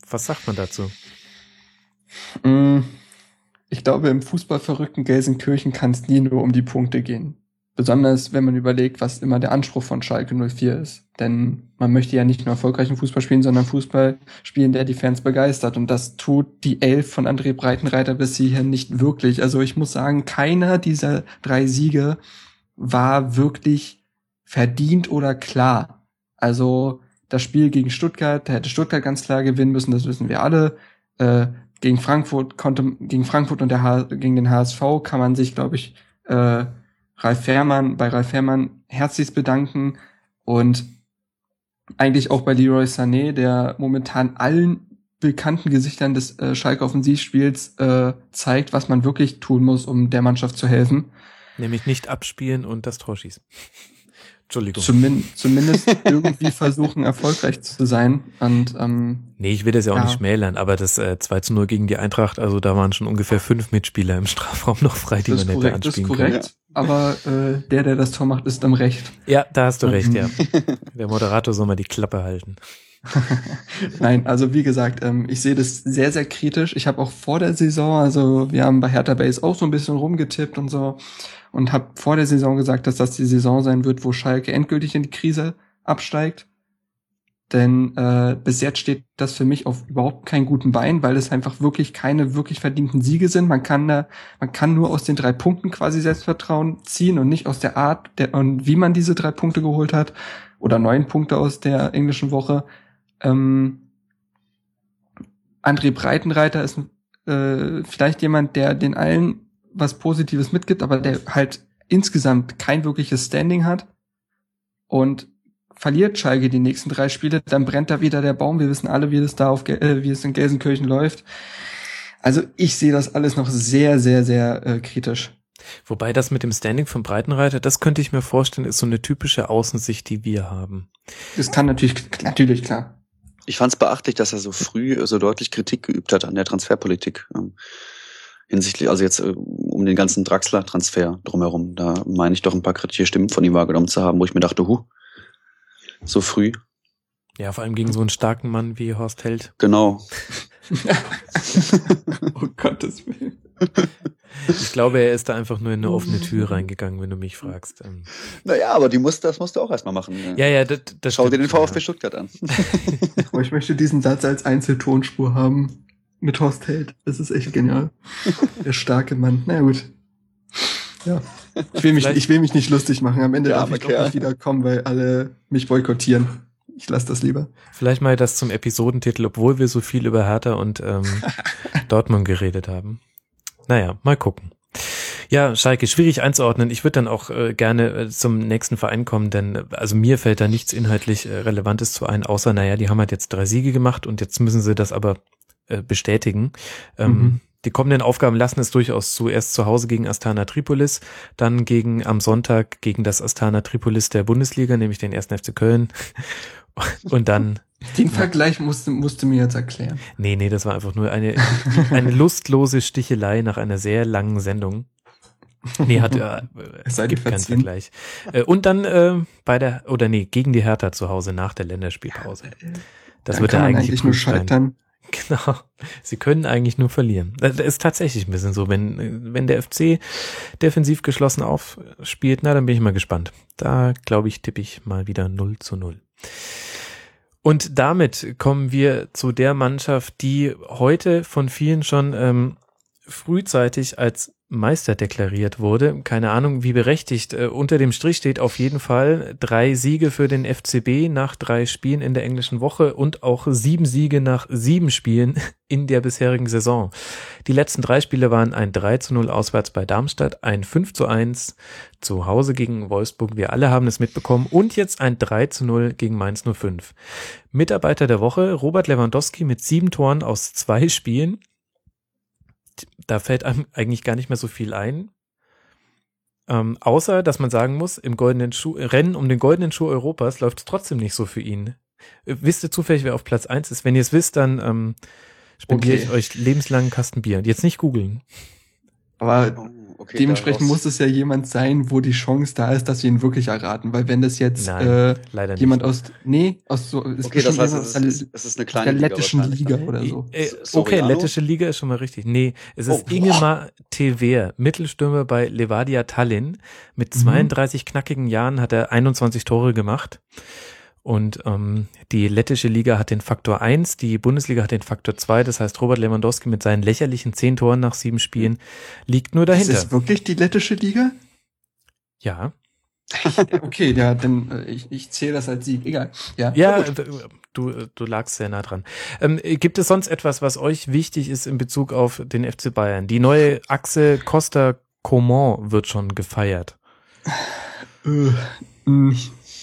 Was sagt man dazu? Mm, ich glaube, im fußballverrückten Gelsenkirchen kann es nie nur um die Punkte gehen. Besonders wenn man überlegt, was immer der Anspruch von Schalke 04 ist. Denn man möchte ja nicht nur erfolgreichen Fußball spielen, sondern Fußball spielen, der die Fans begeistert. Und das tut die Elf von André Breitenreiter bis hierhin nicht wirklich. Also ich muss sagen, keiner dieser drei Siege war wirklich verdient oder klar. Also das Spiel gegen Stuttgart, da hätte Stuttgart ganz klar gewinnen müssen, das wissen wir alle. Äh, gegen Frankfurt konnte gegen Frankfurt und der H gegen den HSV kann man sich, glaube ich, äh, Ralf Fährmann bei Ralf Fährmann herzlichst bedanken und eigentlich auch bei Leroy Sané, der momentan allen bekannten Gesichtern des äh, Schalke Offensivspiels äh, zeigt, was man wirklich tun muss, um der Mannschaft zu helfen. Nämlich nicht abspielen und das Tor schießen. Entschuldigung. Zumin zumindest irgendwie versuchen, erfolgreich zu sein. Und, ähm, nee, ich will das ja auch ja. nicht schmälern, aber das äh, 2 zu 0 gegen die Eintracht, also da waren schon ungefähr fünf Mitspieler im Strafraum noch frei, die man hätte anspielen Das ist korrekt, können. aber äh, der, der das Tor macht, ist am Recht. Ja, da hast du recht, ja. Der Moderator soll mal die Klappe halten. Nein, also wie gesagt, ähm, ich sehe das sehr, sehr kritisch. Ich habe auch vor der Saison, also wir haben bei Hertha Base auch so ein bisschen rumgetippt und so und habe vor der Saison gesagt, dass das die Saison sein wird, wo Schalke endgültig in die Krise absteigt. Denn äh, bis jetzt steht das für mich auf überhaupt keinen guten Bein, weil es einfach wirklich keine wirklich verdienten Siege sind. Man kann da, man kann nur aus den drei Punkten quasi Selbstvertrauen ziehen und nicht aus der Art der, und wie man diese drei Punkte geholt hat oder neun Punkte aus der englischen Woche. Ähm, André Breitenreiter ist äh, vielleicht jemand, der den allen was Positives mitgibt, aber der halt insgesamt kein wirkliches Standing hat. Und verliert Schalke die nächsten drei Spiele, dann brennt da wieder der Baum. Wir wissen alle, wie es da auf, äh, wie es in Gelsenkirchen läuft. Also ich sehe das alles noch sehr, sehr, sehr äh, kritisch. Wobei das mit dem Standing von Breitenreiter, das könnte ich mir vorstellen, ist so eine typische Außensicht, die wir haben. Das kann natürlich, natürlich klar. Ich fand es beachtlich, dass er so früh so deutlich Kritik geübt hat an der Transferpolitik. Hinsichtlich, also jetzt äh, um den ganzen Draxler-Transfer drumherum. Da meine ich doch ein paar kritische Stimmen von ihm wahrgenommen zu haben, wo ich mir dachte, huh, so früh. Ja, vor allem gegen so einen starken Mann wie Horst Held. Genau. oh Gottes Willen. Ich glaube, er ist da einfach nur in eine offene Tür reingegangen, wenn du mich fragst. Ähm. Naja, aber die muss, das musst du auch erstmal machen. Ne? Ja, ja, das, das Schau dir den VfB ja. Stuttgart an. ich möchte diesen Satz als Einzeltonspur haben mit Horst Held. Das ist echt genial. Der starke Mann. Na gut. Ja. Ich will mich, ich will mich nicht lustig machen. Am Ende ja, darf ich doch nicht wieder kommen, weil alle mich boykottieren. Ich lasse das lieber. Vielleicht mal das zum Episodentitel, obwohl wir so viel über Hertha und ähm, Dortmund geredet haben. Naja, mal gucken. Ja, Schalke, schwierig einzuordnen. Ich würde dann auch äh, gerne äh, zum nächsten Verein kommen, denn äh, also mir fällt da nichts inhaltlich äh, Relevantes zu ein, außer, naja, die haben halt jetzt drei Siege gemacht und jetzt müssen sie das aber äh, bestätigen. Ähm, mhm. Die kommenden Aufgaben lassen es durchaus zu. Erst zu Hause gegen Astana Tripolis, dann gegen am Sonntag gegen das Astana Tripolis der Bundesliga, nämlich den 1. FC Köln. Und dann den Vergleich musste, musste mir jetzt erklären. Nee, nee, das war einfach nur eine, eine lustlose Stichelei nach einer sehr langen Sendung. Nee, hat äh, es gibt keinen Vergleich. Äh, und dann äh, bei der oder nee, gegen die Hertha zu Hause nach der Länderspielpause. Das dann wird ja eigentlich, eigentlich nur scheitern. Genau. Sie können eigentlich nur verlieren. Das ist tatsächlich ein bisschen so. Wenn, wenn der FC defensiv geschlossen aufspielt, na, dann bin ich mal gespannt. Da, glaube ich, tippe ich mal wieder 0 zu 0. Und damit kommen wir zu der Mannschaft, die heute von vielen schon ähm, frühzeitig als Meister deklariert wurde. Keine Ahnung, wie berechtigt. Äh, unter dem Strich steht auf jeden Fall drei Siege für den FCB nach drei Spielen in der englischen Woche und auch sieben Siege nach sieben Spielen in der bisherigen Saison. Die letzten drei Spiele waren ein 3 zu 0 auswärts bei Darmstadt, ein 5 zu 1 zu Hause gegen Wolfsburg. Wir alle haben es mitbekommen und jetzt ein 3 zu 0 gegen Mainz 05. Mitarbeiter der Woche Robert Lewandowski mit sieben Toren aus zwei Spielen da fällt einem eigentlich gar nicht mehr so viel ein. Ähm, außer, dass man sagen muss, im goldenen Schuh, Rennen um den goldenen Schuh Europas läuft es trotzdem nicht so für ihn. Äh, wisst ihr zufällig, wer auf Platz eins ist? Wenn ihr es wisst, dann ähm, spendiere okay. ich euch lebenslangen Kasten Bier. Jetzt nicht googeln. Aber okay, Dementsprechend muss es ja jemand sein, wo die Chance da ist, dass wir ihn wirklich erraten. Weil wenn das jetzt Nein, äh, jemand aus, nee, aus so, ist okay, das heißt, es ist, es ist eine kleine der lettischen Liga, Liga oder so. Äh, okay, lettische Liga ist schon mal richtig. Nee, es ist oh, Ingemar Tever, Mittelstürmer bei Levadia Tallinn. Mit 32 mhm. knackigen Jahren hat er 21 Tore gemacht. Und ähm, die lettische Liga hat den Faktor 1, die Bundesliga hat den Faktor 2. Das heißt, Robert Lewandowski mit seinen lächerlichen zehn Toren nach sieben Spielen liegt nur dahinter. Ist das wirklich die lettische Liga? Ja. okay, ja, dann äh, ich, ich zähle das als Sieg. Egal. Ja, ja du, du lagst sehr nah dran. Ähm, gibt es sonst etwas, was euch wichtig ist in Bezug auf den FC Bayern? Die neue Achse Costa Coman wird schon gefeiert.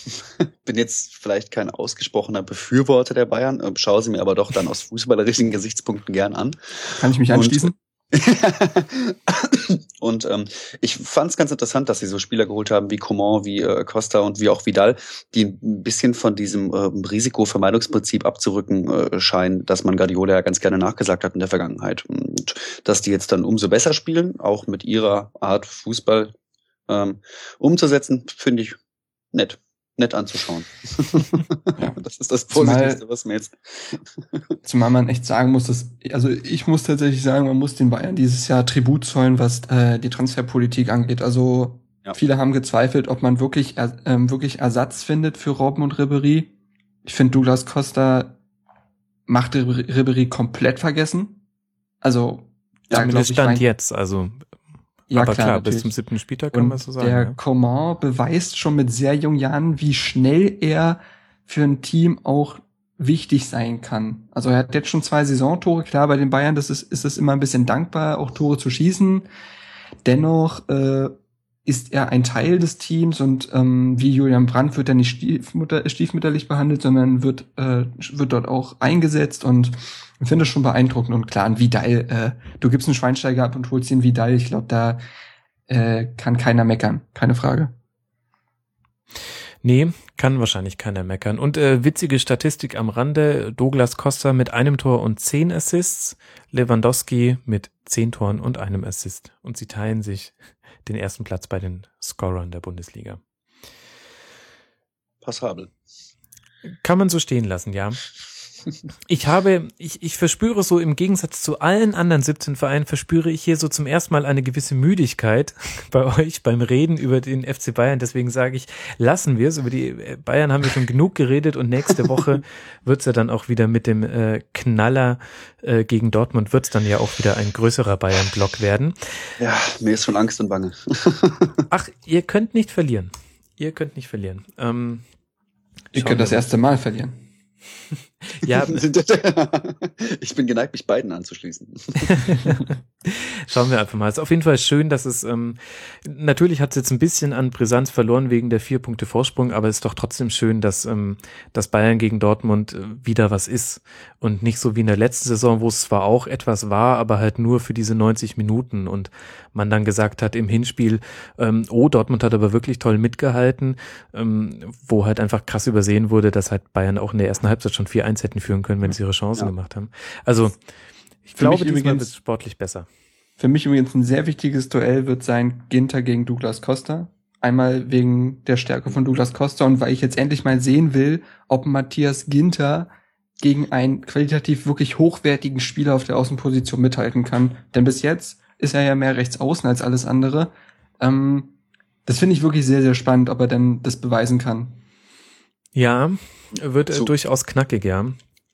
Ich bin jetzt vielleicht kein ausgesprochener Befürworter der Bayern, äh, schaue sie mir aber doch dann aus fußballerischen Gesichtspunkten gern an. Kann ich mich anschließen? Und, und ähm, ich fand es ganz interessant, dass sie so Spieler geholt haben wie Coman, wie äh, Costa und wie auch Vidal, die ein bisschen von diesem äh, Risikovermeidungsprinzip abzurücken äh, scheinen, dass man Guardiola ja ganz gerne nachgesagt hat in der Vergangenheit. Und dass die jetzt dann umso besser spielen, auch mit ihrer Art Fußball ähm, umzusetzen, finde ich nett nett anzuschauen. ja. Das ist das Positivste, zumal, was mir jetzt. zumal man echt sagen muss, dass, also ich muss tatsächlich sagen, man muss den Bayern dieses Jahr Tribut zollen, was äh, die Transferpolitik angeht. Also ja. viele haben gezweifelt, ob man wirklich, äh, wirklich Ersatz findet für Robben und Ribery. Ich finde, Douglas Costa macht Ribery komplett vergessen. Also da ja, stand jetzt, also ja, Aber klar, klar bis zum siebten Spieltag kann man so sagen. Der ja. Coman beweist schon mit sehr jungen Jahren, wie schnell er für ein Team auch wichtig sein kann. Also er hat jetzt schon zwei Saisontore, klar, bei den Bayern das ist, ist es immer ein bisschen dankbar, auch Tore zu schießen. Dennoch äh, ist er ein Teil des Teams und ähm, wie Julian Brandt wird er nicht stiefmutter, stiefmütterlich behandelt, sondern wird, äh, wird dort auch eingesetzt und ich finde es schon beeindruckend und klar, ein Vidal, äh, du gibst einen Schweinsteiger ab und holst den Vidal, ich glaube, da äh, kann keiner meckern, keine Frage. Nee, kann wahrscheinlich keiner meckern. Und äh, witzige Statistik am Rande, Douglas Costa mit einem Tor und zehn Assists, Lewandowski mit zehn Toren und einem Assist. Und sie teilen sich den ersten Platz bei den Scorern der Bundesliga. Passabel. Kann man so stehen lassen, ja. Ich habe, ich, ich verspüre so im Gegensatz zu allen anderen 17 Vereinen, verspüre ich hier so zum ersten Mal eine gewisse Müdigkeit bei euch beim Reden über den FC Bayern. Deswegen sage ich, lassen wir es. Über die Bayern haben wir schon genug geredet und nächste Woche wird's ja dann auch wieder mit dem äh, Knaller äh, gegen Dortmund wird's dann ja auch wieder ein größerer Bayern-Block werden. Ja, mir ist schon Angst und Bange. Ach, ihr könnt nicht verlieren. Ihr könnt nicht verlieren. Ähm, Ihr könnt das erste Mal verlieren. Ja, ich bin geneigt, mich beiden anzuschließen. Schauen wir einfach mal. Es ist auf jeden Fall schön, dass es, ähm, natürlich hat es jetzt ein bisschen an Brisanz verloren wegen der vier Punkte Vorsprung, aber es ist doch trotzdem schön, dass, ähm, dass Bayern gegen Dortmund äh, wieder was ist und nicht so wie in der letzten Saison, wo es zwar auch etwas war, aber halt nur für diese 90 Minuten und man dann gesagt hat im Hinspiel, ähm, oh, Dortmund hat aber wirklich toll mitgehalten, ähm, wo halt einfach krass übersehen wurde, dass halt Bayern auch in der ersten Halbzeit schon 4-1 hätten führen können, wenn sie ihre Chancen Ja. gemacht haben. Also, ich Für glaube, diesmal wird es sportlich besser. Für mich übrigens ein sehr wichtiges Duell wird sein Ginter gegen Douglas Costa. Einmal wegen der Stärke von Douglas Costa und weil ich jetzt endlich mal sehen will, ob Matthias Ginter gegen einen qualitativ wirklich hochwertigen Spieler auf der Außenposition mithalten kann. Denn bis jetzt ist er ja mehr rechts außen als alles andere. Ähm, das finde ich wirklich sehr, sehr spannend, ob er denn das beweisen kann. Ja, wird So. durchaus knackig, ja.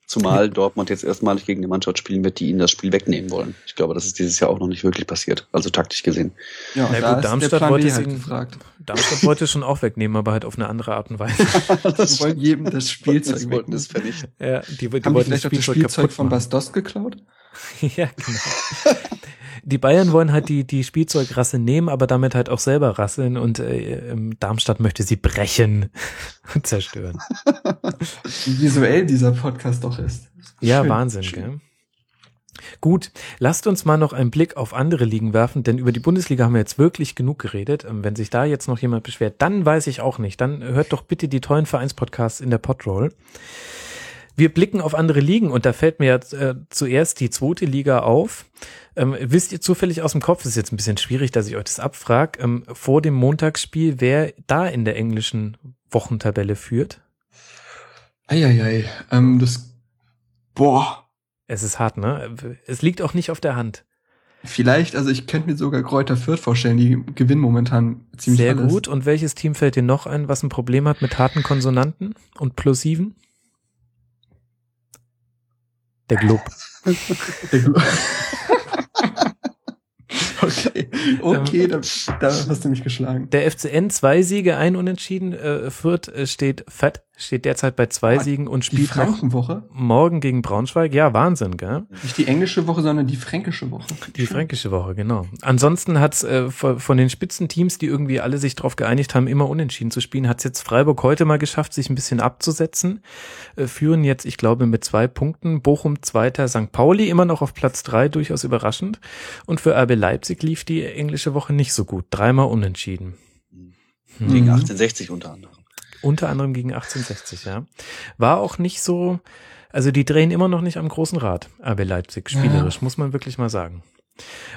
Zumal Dortmund jetzt erstmalig gegen eine Mannschaft spielen wird, die ihnen das Spiel wegnehmen wollen. Ich glaube, das ist dieses Jahr auch noch nicht wirklich passiert, also taktisch gesehen. Ja, Na gut, Darmstadt wollte halt ihn- gefragt. Darmstadt wollte es schon auch wegnehmen, aber halt auf eine andere Art und Weise. Wir wollen jedem das Spielzeug das wollten wegnehmen. vernichten. ja, die, die Haben die wollten vielleicht das Spielzeug kaputt von machen. Bastos geklaut? ja, genau. Die Bayern wollen halt die, die Spielzeugrasse nehmen, aber damit halt auch selber rasseln und äh, Darmstadt möchte sie brechen und zerstören. Wie visuell dieser Podcast doch ist. Ja, Schön. Wahnsinn, Schön. gell? Gut, lasst uns mal noch einen Blick auf andere Ligen werfen, denn über die Bundesliga haben wir jetzt wirklich genug geredet. Ähm, Wenn sich da jetzt noch jemand beschwert, dann weiß ich auch nicht. Dann hört doch bitte die tollen Vereinspodcasts in der Podroll. Wir blicken auf andere Ligen und da fällt mir jetzt äh, zuerst die zweite Liga auf. Ähm, wisst ihr zufällig aus dem Kopf, ist jetzt ein bisschen schwierig, dass ich euch das abfrage, ähm, vor dem Montagsspiel, wer da in der englischen Wochentabelle führt? Eieiei, ähm, das, boah, Es ist hart, ne? Es liegt auch nicht auf der Hand. vielleicht, also ich könnte mir sogar Kräuter Fürth vorstellen, die gewinnen momentan ziemlich Sehr alles. gut. Und welches Team fällt dir noch ein, was ein Problem hat mit harten Konsonanten und Plosiven? Der Glob. Der Glo- okay, okay, da, da hast du mich geschlagen. Der FCN zwei Siege, ein Unentschieden. Äh, Fürth äh, steht fett, steht derzeit bei zwei Ah, Siegen und Die spielt noch Frankenwoche? morgen gegen Braunschweig. Ja, Wahnsinn, gell? Nicht die englische Woche, sondern die fränkische Woche. Die fränkische Woche, genau. Ansonsten hat's äh, von den Spitzenteams, die irgendwie alle sich darauf geeinigt haben, immer unentschieden zu spielen, hat's jetzt Freiburg heute mal geschafft, sich ein bisschen abzusetzen. Äh, führen jetzt, ich glaube, mit zwei Punkten. Bochum Zweiter, St. Pauli immer noch auf Platz drei, durchaus überraschend. Und für RB Leipzig lief die englische Woche nicht so gut. Dreimal unentschieden. Hm. Gegen Mhm. 1860 unter anderem. Unter anderem gegen 1860, ja. War auch nicht so, also die drehen immer noch nicht am großen Rad, RB Leipzig, spielerisch, muss man wirklich mal sagen.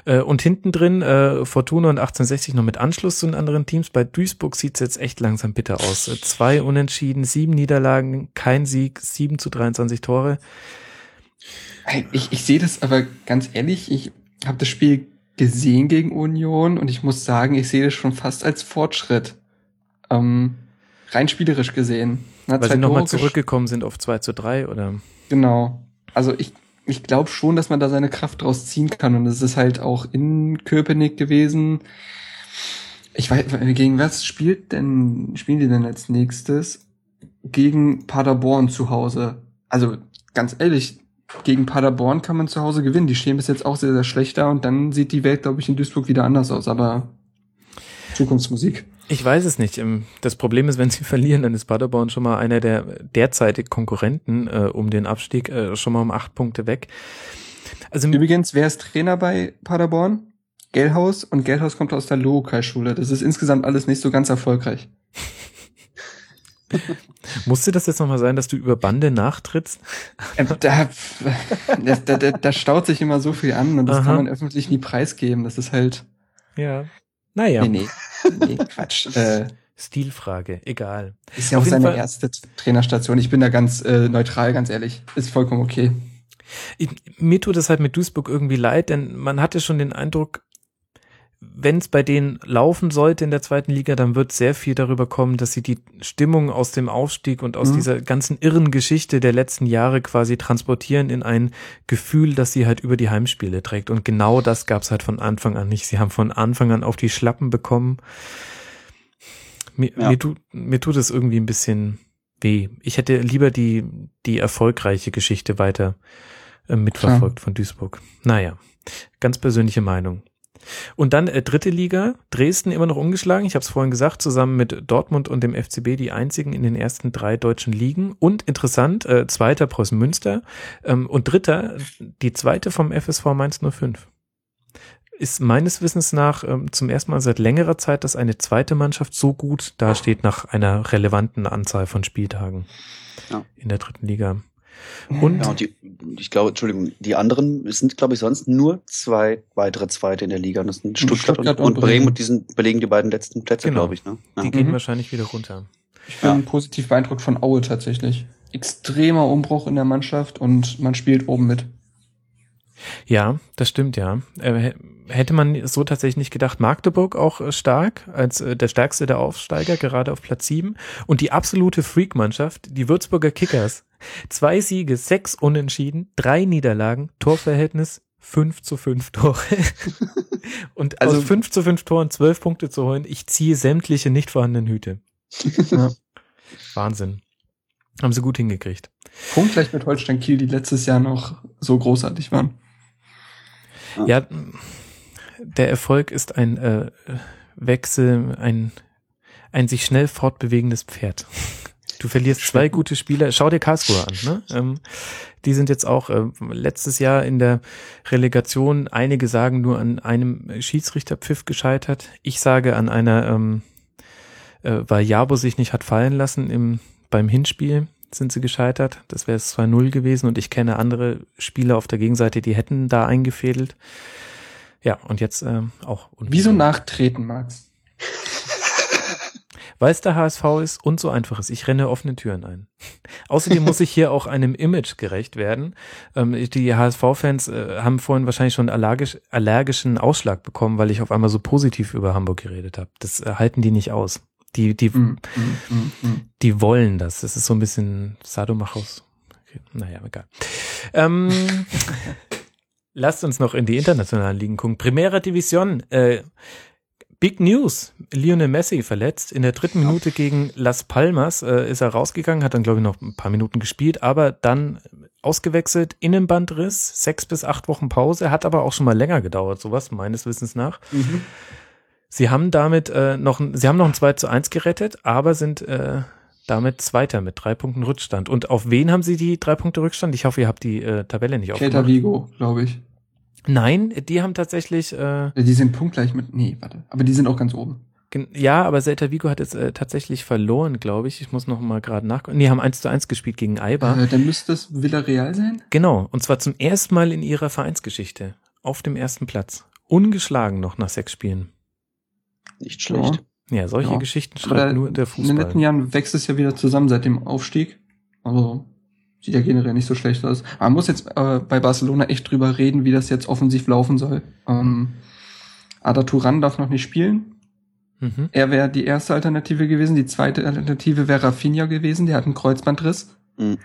Äh, Und hinten drin äh, Fortuna und 1860 noch mit Anschluss zu den anderen Teams. Bei Duisburg sieht's jetzt echt langsam bitter aus. Äh, Zwei Unentschieden, sieben Niederlagen, kein Sieg, sieben zu 23 Tore. Ich, ich sehe das aber ganz ehrlich, ich habe das Spiel gesehen gegen Union und ich muss sagen, ich sehe das schon fast als Fortschritt. Ähm, rein spielerisch gesehen. Na, Weil sie nochmal Tore gesch- zurückgekommen sind auf 2 zu 3 oder? Genau. Also ich, ich glaube schon, dass man da seine Kraft draus ziehen kann. Und es ist halt auch in Köpenick gewesen. Ich weiß, gegen was spielt denn, spielen die denn als nächstes? Gegen Paderborn zu Hause. Also ganz ehrlich, gegen Paderborn kann man zu Hause gewinnen. Die stehen bis jetzt auch sehr, sehr schlecht da und dann sieht die Welt, glaube ich, in Duisburg wieder anders aus. Aber Zukunftsmusik. Ich weiß es nicht. Ähm, Das Problem ist, wenn sie verlieren, dann ist Paderborn schon mal einer der derzeitig Konkurrenten äh, um den Abstieg äh, schon mal um acht Punkte weg. Also Übrigens, wer ist Trainer bei Paderborn? Gellhaus und Gellhaus kommt aus der Lokai-Schule. Das ist insgesamt alles nicht so ganz erfolgreich. Musste das jetzt nochmal sein, dass du über Bande nachtrittst? Ähm, da, da, da, da staut sich immer so viel an und das Aha. kann man öffentlich nie preisgeben. Das ist halt. Ja. Naja, Nee, nee. nee Quatsch. Äh, Stilfrage, egal. ist ja auch seine Fall- erste Trainerstation. Ich bin da ganz äh, neutral, ganz ehrlich. Ist vollkommen okay. Ich, mir tut es halt mit Duisburg irgendwie leid, denn man hatte schon den Eindruck, wenn es bei denen laufen sollte in der zweiten Liga, dann wird sehr viel darüber kommen, dass sie die Stimmung aus dem Aufstieg und aus Mhm. dieser ganzen irren Geschichte der letzten Jahre quasi transportieren in ein Gefühl, das sie halt über die Heimspiele trägt. Und genau das gab es halt von Anfang an nicht. Sie haben von Anfang an auf die Schlappen bekommen. Mir, Ja. mir, tut, mir tut es irgendwie ein bisschen weh. Ich hätte lieber die, die erfolgreiche Geschichte weiter äh, mitverfolgt von Duisburg. Naja, ganz persönliche Meinung. Und dann äh, dritte Liga, Dresden immer noch ungeschlagen. Ich habe es vorhin gesagt, zusammen mit Dortmund und dem FCB die einzigen in den ersten drei deutschen Ligen. Und interessant, äh, zweiter Preußen Münster ähm, und dritter, die zweite vom FSV Mainz 05. Ist meines Wissens nach ähm, zum ersten Mal seit längerer Zeit, dass eine zweite Mannschaft so gut dasteht nach einer relevanten Anzahl von Spieltagen Ja. in der dritten Liga. Und Ja, und die, ich glaube, Entschuldigung, die anderen sind, glaube ich, sonst nur zwei weitere Zweite in der Liga. Das sind Stuttgart, Stuttgart und, und Bremen Bremen. und die sind, belegen die beiden letzten Plätze, Genau. glaube ich. Ne? Ja. die gehen Mhm. wahrscheinlich wieder runter. Ich bin Ja. positiv beeindruckt von Aue tatsächlich. Extremer Umbruch in der Mannschaft und man spielt oben mit. Ja, das stimmt, ja. Äh, hä- hätte man so tatsächlich nicht gedacht. Magdeburg auch äh, stark, als äh, der stärkste der Aufsteiger, gerade auf Platz 7. Und die absolute Freak-Mannschaft, die Würzburger Kickers. Zwei Siege, sechs Unentschieden, drei Niederlagen, Torverhältnis 5 zu 5 Tore. Und Also- aus 5 zu 5 Toren 12 Punkte zu holen, ich ziehe sämtliche nicht vorhandenen Hüte. Ja. Wahnsinn. Haben sie gut hingekriegt. Punktgleich mit Holstein Kiel, die letztes Jahr noch so großartig waren. Ja, der Erfolg ist ein äh, Wechsel, ein, ein sich schnell fortbewegendes Pferd. Du verlierst zwei gute Spieler. Schau dir Karlsruhe an. Ne? Ähm, die sind jetzt auch äh, letztes Jahr in der Relegation, einige sagen nur an einem Schiedsrichterpfiff gescheitert. Ich sage an einer, ähm, äh, weil Jabo sich nicht hat fallen lassen im, beim Hinspiel sind sie gescheitert. Das wäre es 2-0 gewesen und ich kenne andere Spieler auf der Gegenseite, die hätten da eingefädelt. Ja, und jetzt ähm, auch. Wieso nachtreten, Max? Weil es der HSV ist und so einfach ist. Ich renne offene Türen ein. Außerdem muss ich hier auch einem Image gerecht werden. Ähm, die HSV-Fans äh, haben vorhin wahrscheinlich schon allergisch, allergischen Ausschlag bekommen, weil ich auf einmal so positiv über Hamburg geredet habe. Das äh, halten die nicht aus. Die, die, Mm, mm, mm, mm. die wollen das. Das ist so ein bisschen Sadomachos. Okay, naja, egal. Ähm, lasst uns noch in die internationalen Ligen gucken. Primera Division. Äh, Big News. Lionel Messi verletzt. In der dritten Minute gegen Las Palmas äh, ist er rausgegangen, hat dann, glaube ich, noch ein paar Minuten gespielt, aber dann ausgewechselt, Innenbandriss, sechs bis acht Wochen Pause, hat aber auch schon mal länger gedauert, sowas, meines Wissens nach. Mhm. Sie haben damit äh, noch, ein- sie haben noch ein 2 zu 1 gerettet, aber sind äh, damit Zweiter mit drei Punkten Rückstand. Und auf wen haben sie die drei Punkte Rückstand? Ich hoffe, ihr habt die äh, Tabelle nicht Celta aufgemacht. Vigo, glaube ich. Nein, die haben tatsächlich, äh, Die sind punktgleich mit. Nee, warte. Aber die sind auch ganz oben. gen- ja, aber Celta Vigo hat jetzt äh, tatsächlich verloren, glaube ich. Ich muss noch mal gerade nachgucken. Nee, haben 1 zu 1 gespielt gegen Eibar. Äh, dann müsste es Villarreal sein. Genau, und zwar zum ersten Mal in ihrer Vereinsgeschichte. Auf dem ersten Platz. Ungeschlagen noch nach sechs Spielen. Nicht schlecht. Ja, solche Ja. Geschichten schreibt nur der in den letzten Fußball. Jahren wächst es ja wieder zusammen seit dem Aufstieg. Also sieht ja generell nicht so schlecht aus. Aber man muss jetzt äh, bei Barcelona echt drüber reden, wie das jetzt offensiv laufen soll. Ähm, Ada Turan darf noch nicht spielen. Mhm. Er wäre die erste Alternative gewesen. Die zweite Alternative wäre Rafinha gewesen. Der hat einen Kreuzbandriss. Mhm.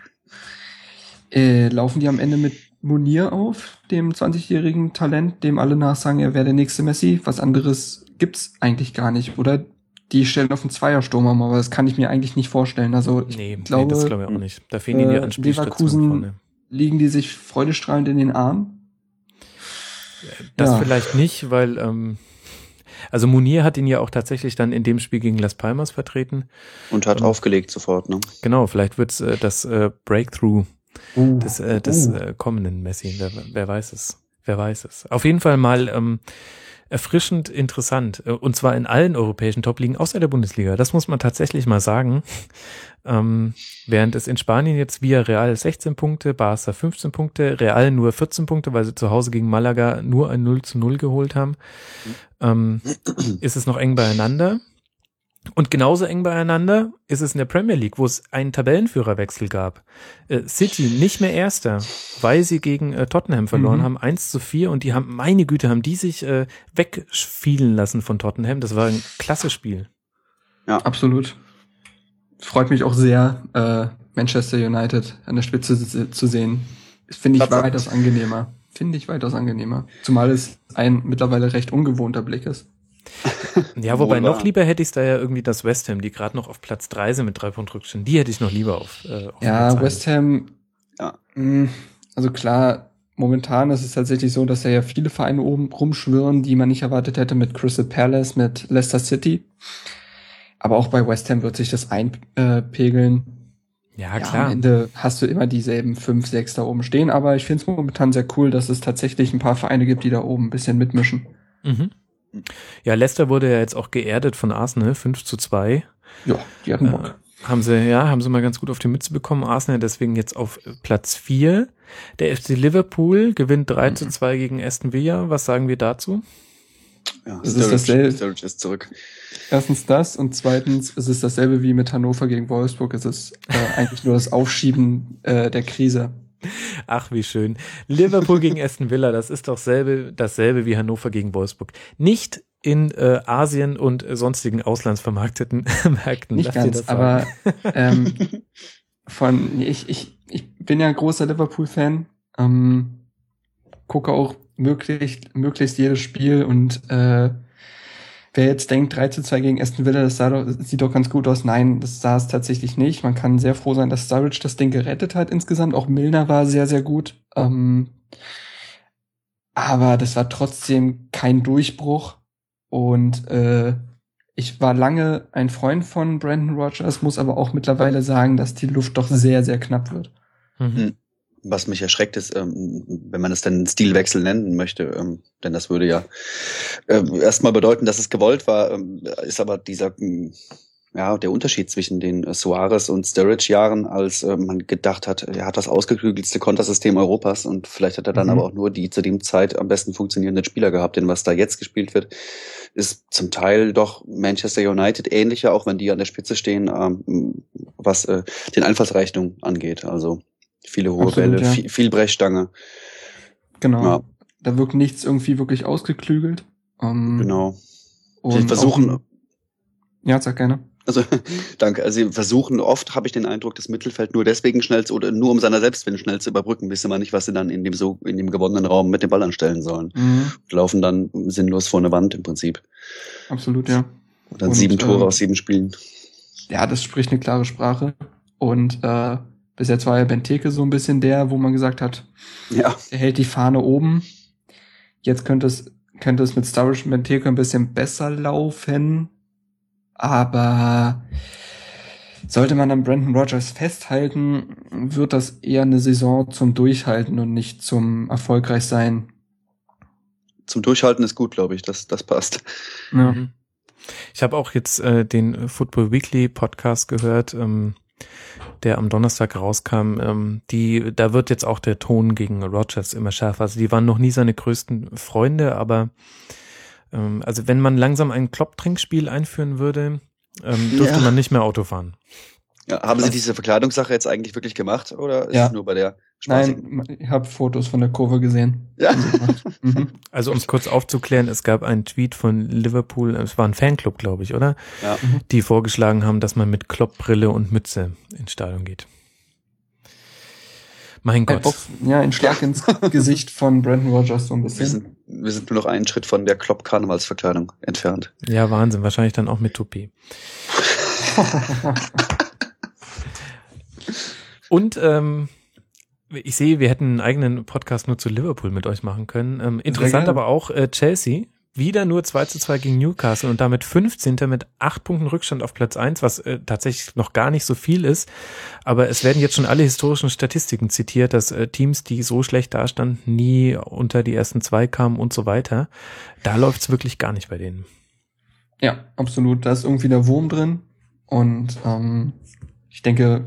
Äh, laufen die am Ende mit Munir auf, dem 20-jährigen Talent, dem alle nachsagen, er wäre der nächste Messi. Was anderes gibt's eigentlich gar nicht. Oder die stellen auf einen Zweiersturm um, aber das kann ich mir eigentlich nicht vorstellen. Also ich Nee, glaube, nee, das glaube ich auch nicht. Da fehlen ihnen die äh, Anspielstationen Leverkusen- vorne. liegen die sich freudestrahlend in den Armen. Das Ja. vielleicht nicht, weil ähm, also Munir hat ihn ja auch tatsächlich dann in dem Spiel gegen Las Palmas vertreten. Und hat Mhm. aufgelegt sofort, ne? Genau, vielleicht wird's äh, das äh, Breakthrough Uh, des, äh, des uh. äh, kommenden Messi. Wer, wer weiß es. wer weiß es. Auf jeden Fall mal ähm, erfrischend interessant. Äh, und zwar in allen europäischen Top-Ligen außer der Bundesliga. Das muss man tatsächlich mal sagen. Ähm, während es in Spanien jetzt via Real 16 Punkte, Barca 15 Punkte, Real nur 14 Punkte, weil sie zu Hause gegen Malaga nur ein 0 zu 0 geholt haben, ähm, ist es noch eng beieinander. Und genauso eng beieinander ist es in der Premier League, wo es einen Tabellenführerwechsel gab. Äh, City nicht mehr Erster, weil sie gegen äh, Tottenham verloren Mhm. haben, 1 zu 4 und die haben, meine Güte, haben die sich äh, wegfielen lassen von Tottenham. Das war ein klasse Spiel. Absolut. Freut mich auch sehr, äh, Manchester United an der Spitze zu, zu sehen. Finde ich Tatsache. weitaus angenehmer. Finde ich weitaus angenehmer. Zumal es ein mittlerweile recht ungewohnter Blick ist. Ja, wobei Wohl noch lieber hätte ich da ja irgendwie das West Ham, die gerade noch auf Platz 3 sind mit drei Punkt Rückstand. Die hätte ich noch lieber auf. Äh, auf Platz Ja, eins. West Ham. Ja. mh, Also klar, momentan ist es tatsächlich so, dass da ja viele Vereine oben rumschwirren, die man nicht erwartet hätte mit Crystal Palace, mit Leicester City. Aber auch bei West Ham wird sich das einpegeln. Ja, Ja, am klar. Ende hast du immer dieselben fünf, sechs da oben stehen, aber ich finde es momentan sehr cool, dass es tatsächlich ein paar Vereine gibt, die da oben ein bisschen mitmischen. Mhm. Ja, Leicester wurde ja jetzt auch geerdet von Arsenal, 5 zu 2. Ja, die hatten Äh, Bock. haben sie, ja, haben sie mal ganz gut auf die Mütze bekommen. Arsenal deswegen jetzt auf äh, Platz 4. Der FC Liverpool gewinnt 3 zu 2 gegen Aston Villa. Was sagen wir dazu? Ja, Es ist dasselbe. Sturridge ist zurück. Erstens das und zweitens ist es dasselbe wie mit Hannover gegen Wolfsburg. Es ist äh, eigentlich nur das Aufschieben äh, der Krise. Ach, wie schön. Liverpool gegen Aston Villa, das ist doch selbe, dasselbe wie Hannover gegen Wolfsburg. Nicht in äh, Asien und sonstigen auslandsvermarkteten Märkten. Nicht ganz, aber ähm, von ich, ich, ich bin ja ein großer Liverpool-Fan. Ähm, gucke auch möglichst, möglichst jedes Spiel und äh, wer jetzt denkt, 3 zu 2 gegen Aston Villa, das, sah doch, das sieht doch ganz gut aus. Nein, das sah es tatsächlich nicht. Man kann sehr froh sein, dass Sturridge das Ding gerettet hat insgesamt. Auch Milner war sehr, sehr gut. Ähm, aber das war trotzdem kein Durchbruch. Und äh, ich war lange ein Freund von Brandon Rogers, muss aber auch mittlerweile sagen, dass die Luft doch sehr, sehr knapp wird. Mhm. Was mich erschreckt ist, ähm, wenn man es denn Stilwechsel nennen möchte, ähm, denn das würde ja ähm, erstmal bedeuten, dass es gewollt war, ähm, ist aber dieser, ähm, ja, der Unterschied zwischen den äh, Suarez und Sturridge Jahren, als äh, man gedacht hat, er hat das ausgeklügelste Kontersystem Europas und vielleicht hat er dann Mhm. aber auch nur die zu dem Zeit am besten funktionierenden Spieler gehabt, denn was da jetzt gespielt wird, ist zum Teil doch Manchester United ähnlicher, auch wenn die an der Spitze stehen, ähm, was äh, den Einfallsreichtum angeht. Also viele hohe Absolut, Bälle, ja. viel, viel Brechstange. Genau. Ja. Da wirkt nichts irgendwie wirklich ausgeklügelt. Ähm, Genau. und Sie versuchen, auch- ja, sag gerne. also danke, also sie versuchen oft, habe ich den Eindruck, das Mittelfeld nur deswegen schnell zu, oder nur um seiner Selbstwillen schnell zu überbrücken, wissen wir nicht, was sie dann in dem so in dem gewonnenen Raum mit dem Ball anstellen sollen. Mhm, Laufen dann sinnlos vor eine Wand im Prinzip. absolut, ja. Und dann Und, sieben Tore ähm, aus sieben Spielen. Ja, das spricht eine klare Sprache. Und äh, bis jetzt war ja Benteke so ein bisschen der, wo man gesagt hat, Ja. er hält die Fahne oben. Jetzt könnte es, könnte es mit Sturridge und Benteke ein bisschen besser laufen. Aber sollte man an Brandon Rogers festhalten, wird das eher eine Saison zum Durchhalten und nicht zum erfolgreich sein. Zum Durchhalten ist gut, glaube ich. Das, das passt. Ja. Mhm. Ich habe auch jetzt äh, den Football Weekly Podcast gehört, ähm, der am Donnerstag rauskam. Ähm, die, da wird jetzt auch der Ton gegen Rogers immer schärfer. Also die waren noch nie seine größten Freunde, aber ähm, also wenn man langsam ein Klopp-Trinkspiel einführen würde, ähm, dürfte Ja. man nicht mehr Auto fahren. Ja, haben Sie diese Verkleidungssache jetzt eigentlich wirklich gemacht oder ist Ja. es nur bei der spaßigen? Nein, ich habe Fotos von der Kurve gesehen. Ja. Mhm. Also um es kurz aufzuklären, es gab einen Tweet von Liverpool, es war ein Fanclub, glaube ich, oder? Ja. Die vorgeschlagen haben, dass man mit Klopp-Brille und Mütze ins Stadion geht. Mein Ein Gott. Box- Ja, ein Schlag ins Gesicht von Brandon Rogers so ein Wir bisschen. sind, wir sind nur noch einen Schritt von der Klopp-Karnevalsverkleidung entfernt. Ja, Wahnsinn. Wahrscheinlich dann auch mit Toupet. Und ähm, ich sehe, wir hätten einen eigenen Podcast nur zu Liverpool mit euch machen können. Ähm, interessant aber auch äh, Chelsea wieder nur 2 zu 2 gegen Newcastle und damit 15. mit 8 Punkten Rückstand auf Platz 1, was äh, tatsächlich noch gar nicht so viel ist. Aber es werden jetzt schon alle historischen Statistiken zitiert, dass äh, Teams, die so schlecht dastanden, nie unter die ersten zwei kamen und so weiter. Da läuft's wirklich gar nicht bei denen. Ja, absolut. Da ist irgendwie der Wurm drin. Und ähm, ich denke,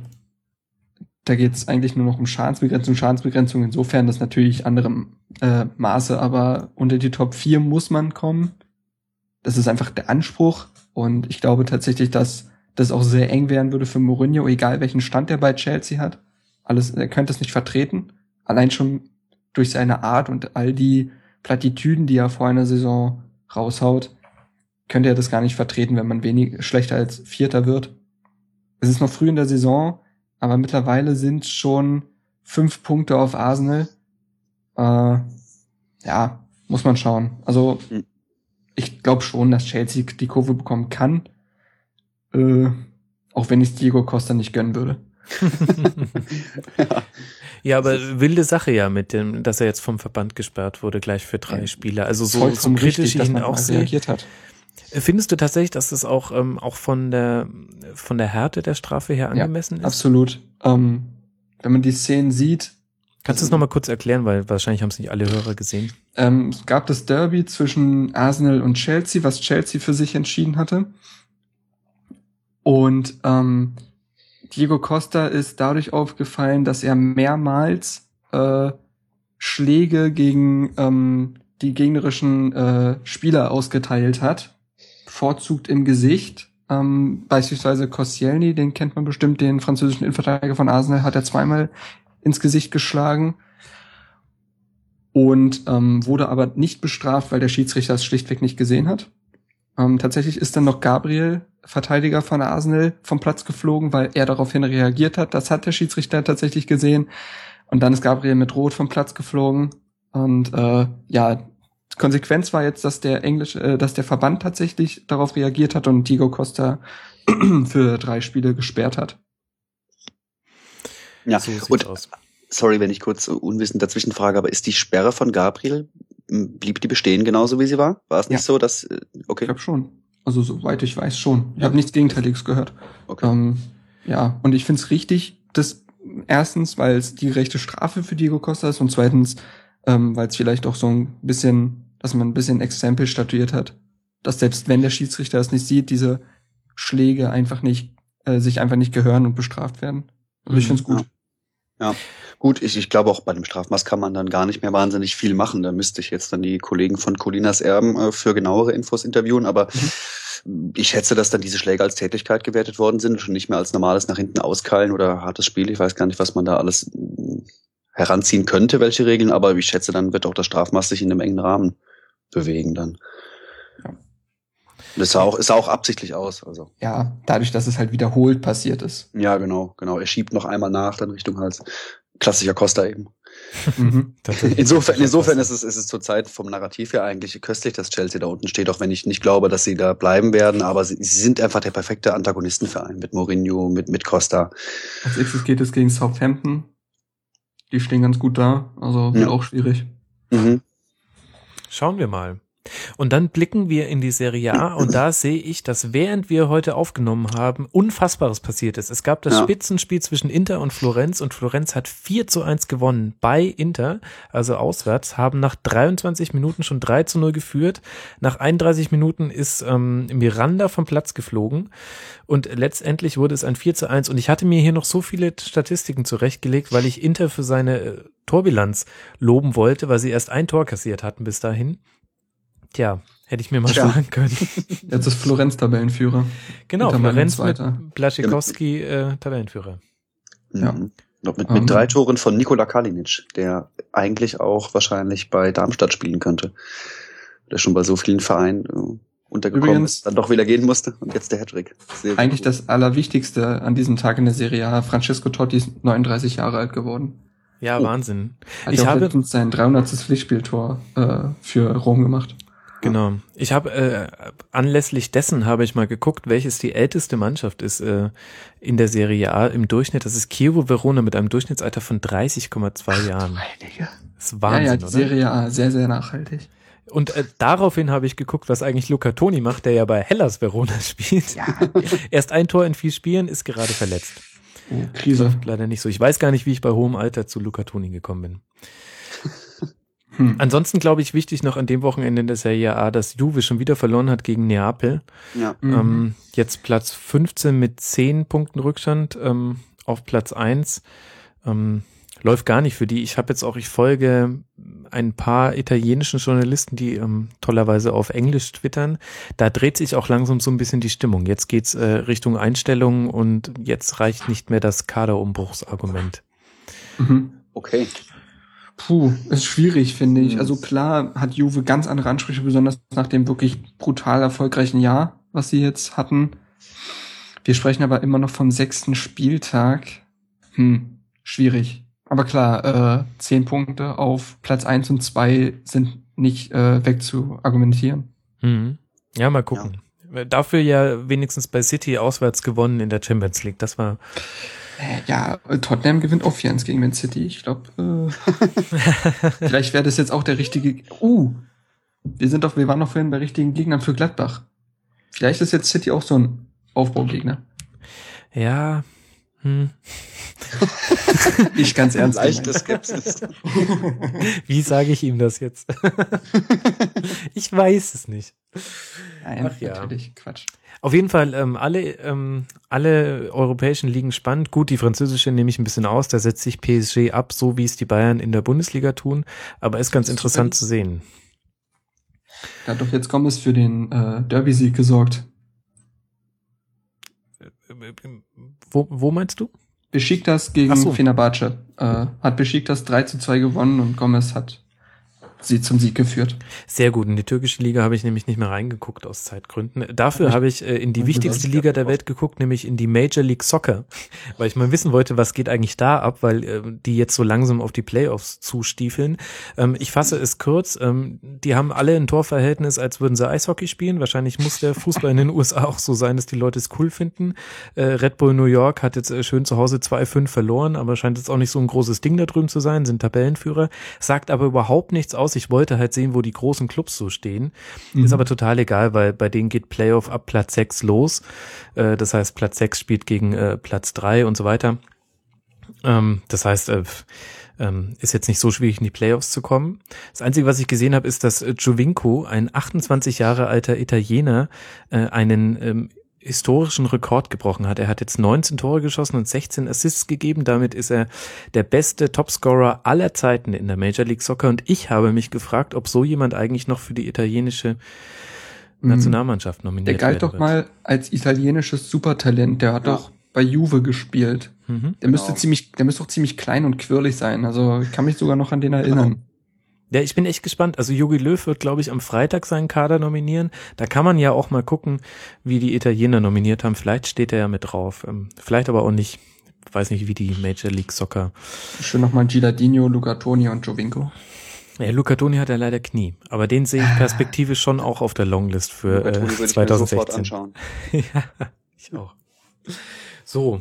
da geht es eigentlich nur noch um Schadensbegrenzung. Schadensbegrenzung insofern, das natürlich andere äh, Maße, aber unter die Top 4 muss man kommen. Das ist einfach der Anspruch. Und ich glaube tatsächlich, dass das auch sehr eng werden würde für Mourinho, egal welchen Stand er bei Chelsea hat. Alles, er könnte es nicht vertreten. Allein schon durch seine Art und all die Plattitüden, die er vor einer Saison raushaut, könnte er das gar nicht vertreten, wenn man wenig schlechter als Vierter wird. Es ist noch früh in der Saison aber mittlerweile sind schon fünf Punkte auf Arsenal. Äh, ja, muss man schauen. Also hm. ich glaube schon, dass Chelsea die Kurve bekommen kann, äh, auch wenn ich Diego Costa nicht gönnen würde. ja. aber wilde Sache ja mit dem, dass er jetzt vom Verband gesperrt wurde, gleich für drei ja. Spiele. Also so, so kritisch richtig, ihn auch reagiert hat. Findest du tatsächlich, dass das auch, ähm, auch von der, von der Härte der Strafe her angemessen ja, ist? Absolut. Ähm, wenn man die Szenen sieht. Kannst du es nochmal kurz erklären, weil wahrscheinlich haben es nicht alle Hörer gesehen. Ähm, es gab das Derby zwischen Arsenal und Chelsea, was Chelsea für sich entschieden hatte. Und ähm, Diego Costa ist dadurch aufgefallen, dass er mehrmals äh, Schläge gegen ähm, die gegnerischen äh, Spieler ausgeteilt hat bevorzugt im Gesicht. Ähm, beispielsweise Koscielny, den kennt man bestimmt, den französischen Innenverteidiger von Arsenal, hat er zweimal ins Gesicht geschlagen und ähm, wurde aber nicht bestraft, weil der Schiedsrichter es schlichtweg nicht gesehen hat. Ähm, tatsächlich ist dann noch Gabriel, Verteidiger von Arsenal, vom Platz geflogen, weil er daraufhin reagiert hat. Das hat der Schiedsrichter tatsächlich gesehen. Und dann ist Gabriel mit Rot vom Platz geflogen. Und äh, ja, Konsequenz war jetzt, dass der Englisch, äh, dass der Verband tatsächlich darauf reagiert hat und Diego Costa für drei Spiele gesperrt hat. Ja, so und aus. sorry, wenn ich kurz unwissend dazwischen frage, aber ist die Sperre von Gabriel, blieb die bestehen genauso wie sie war? War es nicht ja. so, dass, äh, okay. Ich glaube schon. Also soweit ich weiß schon. Ich ja. habe nichts Gegenteiliges gehört. Okay. Ähm, ja, und ich finde es richtig, dass erstens, weil es die rechte Strafe für Diego Costa ist und zweitens, ähm, weil es vielleicht auch so ein bisschen dass man ein bisschen Exempel statuiert hat. Dass selbst wenn der Schiedsrichter es nicht sieht, diese Schläge einfach nicht, äh, sich einfach nicht gehören und bestraft werden. Also ich mhm. finde es gut. Ja. ja. Gut, ich, ich glaube auch bei dem Strafmaß kann man dann gar nicht mehr wahnsinnig viel machen. Da müsste ich jetzt dann die Kollegen von Colinas Erben äh, für genauere Infos interviewen, aber mhm. ich schätze, dass dann diese Schläge als Tätigkeit gewertet worden sind und nicht mehr als normales nach hinten auskeilen oder hartes Spiel. Ich weiß gar nicht, was man da alles mm, heranziehen könnte, welche Regeln, aber ich schätze, dann wird auch das Strafmaß sich in einem engen Rahmen bewegen dann. Ja. Das sah auch, ist auch absichtlich aus. Also. Ja, dadurch, dass es halt wiederholt passiert ist. Ja, genau, genau. Er schiebt noch einmal nach, dann Richtung Hals. Klassischer Costa eben. Mhm. insofern, insofern ist es, ist es zurzeit vom Narrativ her eigentlich köstlich, dass Chelsea da unten steht, auch wenn ich nicht glaube, dass sie da bleiben werden, aber sie, sie sind einfach der perfekte Antagonistenverein mit Mourinho, mit, mit Costa. Als nächstes geht es gegen Southampton. Die stehen ganz gut da, also wird ja. auch schwierig. Mhm. Schauen wir mal. Und dann blicken wir in die Serie A und da sehe ich, dass während wir heute aufgenommen haben, Unfassbares passiert ist. Es gab das ja. Spitzenspiel zwischen Inter und Florenz und Florenz hat 4 zu 1 gewonnen bei Inter, also auswärts, haben nach 23 Minuten schon 3 zu 0 geführt. Nach 31 Minuten ist ähm, Miranda vom Platz geflogen und letztendlich wurde es ein 4 zu 1 und ich hatte mir hier noch so viele Statistiken zurechtgelegt, weil ich Inter für seine äh, Torbilanz loben wollte, weil sie erst ein Tor kassiert hatten bis dahin. Tja, hätte ich mir mal sparen können. Jetzt ist Florenz Tabellenführer. Genau, Florenz mit Blaschikowski äh, Tabellenführer. Ja. Mhm. Noch mit, mit um. drei Toren von Nikola Kalinic, der eigentlich auch wahrscheinlich bei Darmstadt spielen könnte. Der schon bei so vielen Vereinen äh, untergekommen Übrigens, ist, dann doch wieder gehen musste und jetzt der Hattrick. Eigentlich das Allerwichtigste an diesem Tag in der Serie A. Francesco Totti ist 39 Jahre alt geworden. Ja, oh. Wahnsinn. Hat ich habe sein 300. Pflichtspieltor äh, für Rom gemacht. Genau. Ich habe äh, anlässlich dessen habe ich mal geguckt, welches die älteste Mannschaft ist äh, in der Serie A im Durchschnitt. Das ist Chievo Verona mit einem Durchschnittsalter von 30,2 Jahren. Das ist Wahnsinn, ja, ja, die oder? Serie A sehr sehr nachhaltig. Und äh, daraufhin habe ich geguckt, was eigentlich Luca Toni macht, der ja bei Hellas Verona spielt. Ja. Erst ein Tor in vier Spielen, ist gerade verletzt. Oh, Krise. Leider nicht so. Ich weiß gar nicht, wie ich bei hohem Alter zu Luca Toni gekommen bin. Hm. Ansonsten glaube ich wichtig noch an dem Wochenende in der Serie A, dass Juve schon wieder verloren hat gegen Neapel. Ja. Mhm. Ähm, jetzt Platz 15 mit 10 Punkten Rückstand ähm, auf Platz 1. Ähm, läuft gar nicht für die. Ich habe jetzt auch, ich folge ein paar italienischen Journalisten, die ähm, tollerweise auf Englisch twittern. Da dreht sich auch langsam so ein bisschen die Stimmung. Jetzt geht's äh, Richtung Einstellungen und jetzt reicht nicht mehr das Kaderumbruchsargument. Mhm. Okay. Puh, ist schwierig, finde ich. Also klar hat Juve ganz andere Ansprüche, besonders nach dem wirklich brutal erfolgreichen Jahr, was sie jetzt hatten. Wir sprechen aber immer noch vom sechsten Spieltag. Hm, schwierig. Aber klar, äh, zehn Punkte auf Platz eins und zwei sind nicht äh, wegzuargumentieren. Mhm. Ja, mal gucken. Ja. Dafür ja wenigstens bei City auswärts gewonnen in der Champions League. Das war ja, Tottenham gewinnt auch 4-1 gegen Man City. Ich glaube, äh, vielleicht wäre das jetzt auch der richtige. Uh, wir sind doch, wir waren doch vorhin bei richtigen Gegnern für Gladbach. Vielleicht ist jetzt City auch so ein Aufbaugegner. Ja. Hm. ich ganz ernst. Leichte Skepsis. Wie sage ich ihm das jetzt? ich weiß es nicht. Nein, Ach, ja. natürlich Quatsch. Auf jeden Fall ähm, alle, ähm, alle europäischen Ligen spannend. Gut, die französische nehme ich ein bisschen aus. Da setzt sich PSG ab, so wie es die Bayern in der Bundesliga tun. Aber ist ganz interessant zu sehen. Da hat doch jetzt Gomez für den äh, Derby-Sieg gesorgt. Wo, wo meinst du? Besiktas gegen so. Fenerbahce. Äh, hat Besiktas 3 zu 2 gewonnen und Gomez hat sie zum Sieg geführt. Sehr gut. In die türkische Liga habe ich nämlich nicht mehr reingeguckt aus Zeitgründen. Dafür habe ich äh, in die wichtigste Liga der Welt geguckt, nämlich in die Major League Soccer, weil ich mal wissen wollte, was geht eigentlich da ab, weil äh, die jetzt so langsam auf die Playoffs zustiefeln. Ähm, ich fasse es kurz. Ähm, die haben alle ein Torverhältnis, als würden sie Eishockey spielen. Wahrscheinlich muss der Fußball in den USA auch so sein, dass die Leute es cool finden. Äh, Red Bull New York hat jetzt äh, schön zu Hause 2-5 verloren, aber scheint jetzt auch nicht so ein großes Ding da drüben zu sein, sind Tabellenführer, sagt aber überhaupt nichts aus. Ich wollte halt sehen, wo die großen Clubs so stehen. Mhm. Ist aber total egal, weil bei denen geht Playoff ab Platz 6 los. Äh, das heißt, Platz 6 spielt gegen äh, Platz 3 und so weiter. Ähm, das heißt, äh, ähm, ist jetzt nicht so schwierig, in die Playoffs zu kommen. Das Einzige, was ich gesehen habe, ist, dass Giovinco, ein 28 Jahre alter Italiener, einen ähm, historischen Rekord gebrochen hat. Er hat jetzt 19 Tore geschossen und 16 Assists gegeben. Damit ist er der beste Topscorer aller Zeiten in der Major League Soccer. Und ich habe mich gefragt, ob so jemand eigentlich noch für die italienische mhm. Nationalmannschaft nominiert Der galt doch wird. mal als italienisches Supertalent. Der hat ja. doch bei Juve gespielt. Mhm. Der müsste genau. ziemlich, der müsste auch ziemlich klein und quirlig sein. Also ich kann mich sogar noch an den erinnern. Ja, ich bin echt gespannt. Also Jogi Löw wird, glaube ich, am Freitag seinen Kader nominieren. Da kann man ja auch mal gucken, wie die Italiener nominiert haben. Vielleicht steht er ja mit drauf. Ähm, vielleicht aber auch nicht. Ich weiß nicht, wie die Major League Soccer. Schön nochmal Gilardino, Lucatoni und Jovinko. Ja, Lucatoni hat ja leider Knie. Aber den sehe ich perspektivisch schon auch auf der Longlist für äh, 2016. ja, ich auch. So,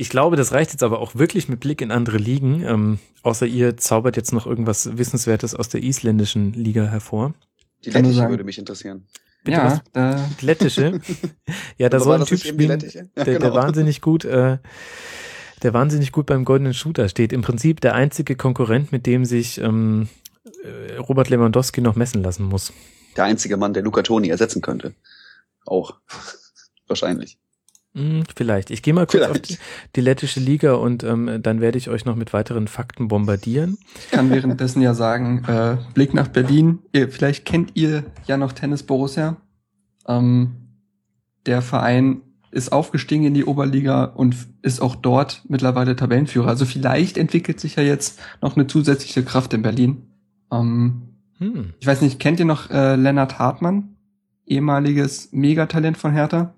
ich glaube, das reicht jetzt aber auch wirklich mit Blick in andere Ligen. Ähm, außer ihr zaubert jetzt noch irgendwas Wissenswertes aus der isländischen Liga hervor. Die lettische würde mich interessieren. Bitte ja, was? Äh. lettische. ja, da soll ein Typ spielen, ja, der, genau. der wahnsinnig gut, äh, der wahnsinnig gut beim goldenen Shooter steht. Im Prinzip der einzige Konkurrent, mit dem sich ähm, äh, Robert Lewandowski noch messen lassen muss. Der einzige Mann, der Luca Toni ersetzen könnte. Auch. Wahrscheinlich. Hm, vielleicht. Ich gehe mal kurz Vielleicht. auf die, lettische Liga und ähm, dann werde ich euch noch mit weiteren Fakten bombardieren. Ich kann währenddessen ja sagen, äh, Blick nach Berlin. Ihr, vielleicht kennt ihr ja noch Tennis Borussia. Ähm, der Verein ist aufgestiegen in die Oberliga und ist auch dort mittlerweile Tabellenführer. Also vielleicht entwickelt sich ja jetzt noch eine zusätzliche Kraft in Berlin. Ähm, hm. Ich weiß nicht, kennt ihr noch äh, Lennart Hartmann? Ehemaliges Megatalent von Hertha?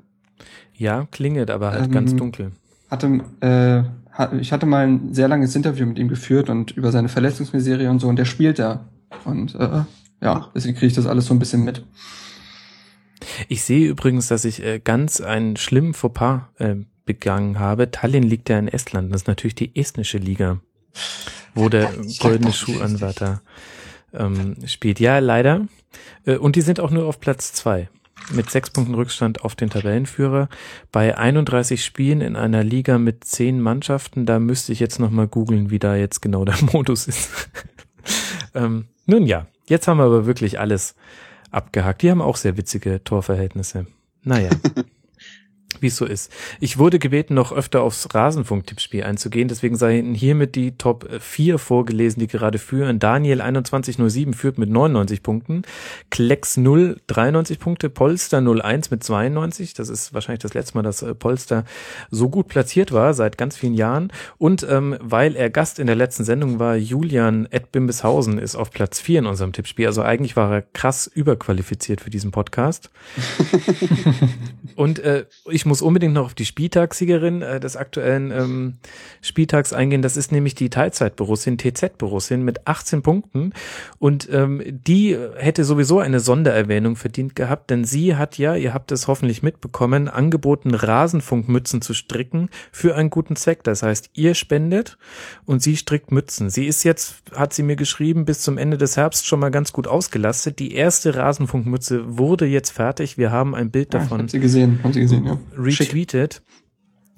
Ja, klingelt, aber halt ähm, ganz dunkel. Hatte, äh, ich hatte mal ein sehr langes Interview mit ihm geführt und über seine Verletzungsmiserie und so und der spielt da. Und äh, ja, deswegen kriege ich das alles so ein bisschen mit. Ich sehe übrigens, dass ich äh, ganz einen schlimmen Fauxpas äh, begangen habe. Tallinn liegt ja in Estland. Das ist natürlich die estnische Liga, wo der goldene Schuhanwärter ähm, spielt. Ja, leider. Äh, und die sind auch nur auf Platz zwei mit sechs Punkten Rückstand auf den Tabellenführer. Bei 31 Spielen in einer Liga mit zehn Mannschaften, da müsste ich jetzt nochmal googeln, wie da jetzt genau der Modus ist. ähm, nun ja, jetzt haben wir aber wirklich alles abgehakt. Die haben auch sehr witzige Torverhältnisse. Naja. wie es so ist. Ich wurde gebeten, noch öfter aufs Rasenfunk-Tippspiel einzugehen, deswegen seien hiermit die Top 4 vorgelesen, die gerade führen. Daniel 2107 führt mit 99 Punkten, Klecks 0 93 Punkte, Polster 01 mit 92, das ist wahrscheinlich das letzte Mal, dass äh, Polster so gut platziert war, seit ganz vielen Jahren. Und ähm, weil er Gast in der letzten Sendung war, Julian Ed Bimbishausen ist auf Platz 4 in unserem Tippspiel. Also eigentlich war er krass überqualifiziert für diesen Podcast. Und äh, ich muss unbedingt noch auf die Spieltagssiegerin äh, des aktuellen ähm, Spieltags eingehen. Das ist nämlich die Teilzeit-Borussin, TZ-Borussin mit 18 Punkten. Und ähm, die hätte sowieso eine Sondererwähnung verdient gehabt, denn sie hat ja, ihr habt es hoffentlich mitbekommen, angeboten, Rasenfunkmützen zu stricken für einen guten Zweck. Das heißt, ihr spendet und sie strickt Mützen. Sie ist jetzt, hat sie mir geschrieben, bis zum Ende des Herbst schon mal ganz gut ausgelastet. Die erste Rasenfunkmütze wurde jetzt fertig. Wir haben ein Bild davon. Ah, hab sie gesehen, haben sie gesehen, ja retweetet.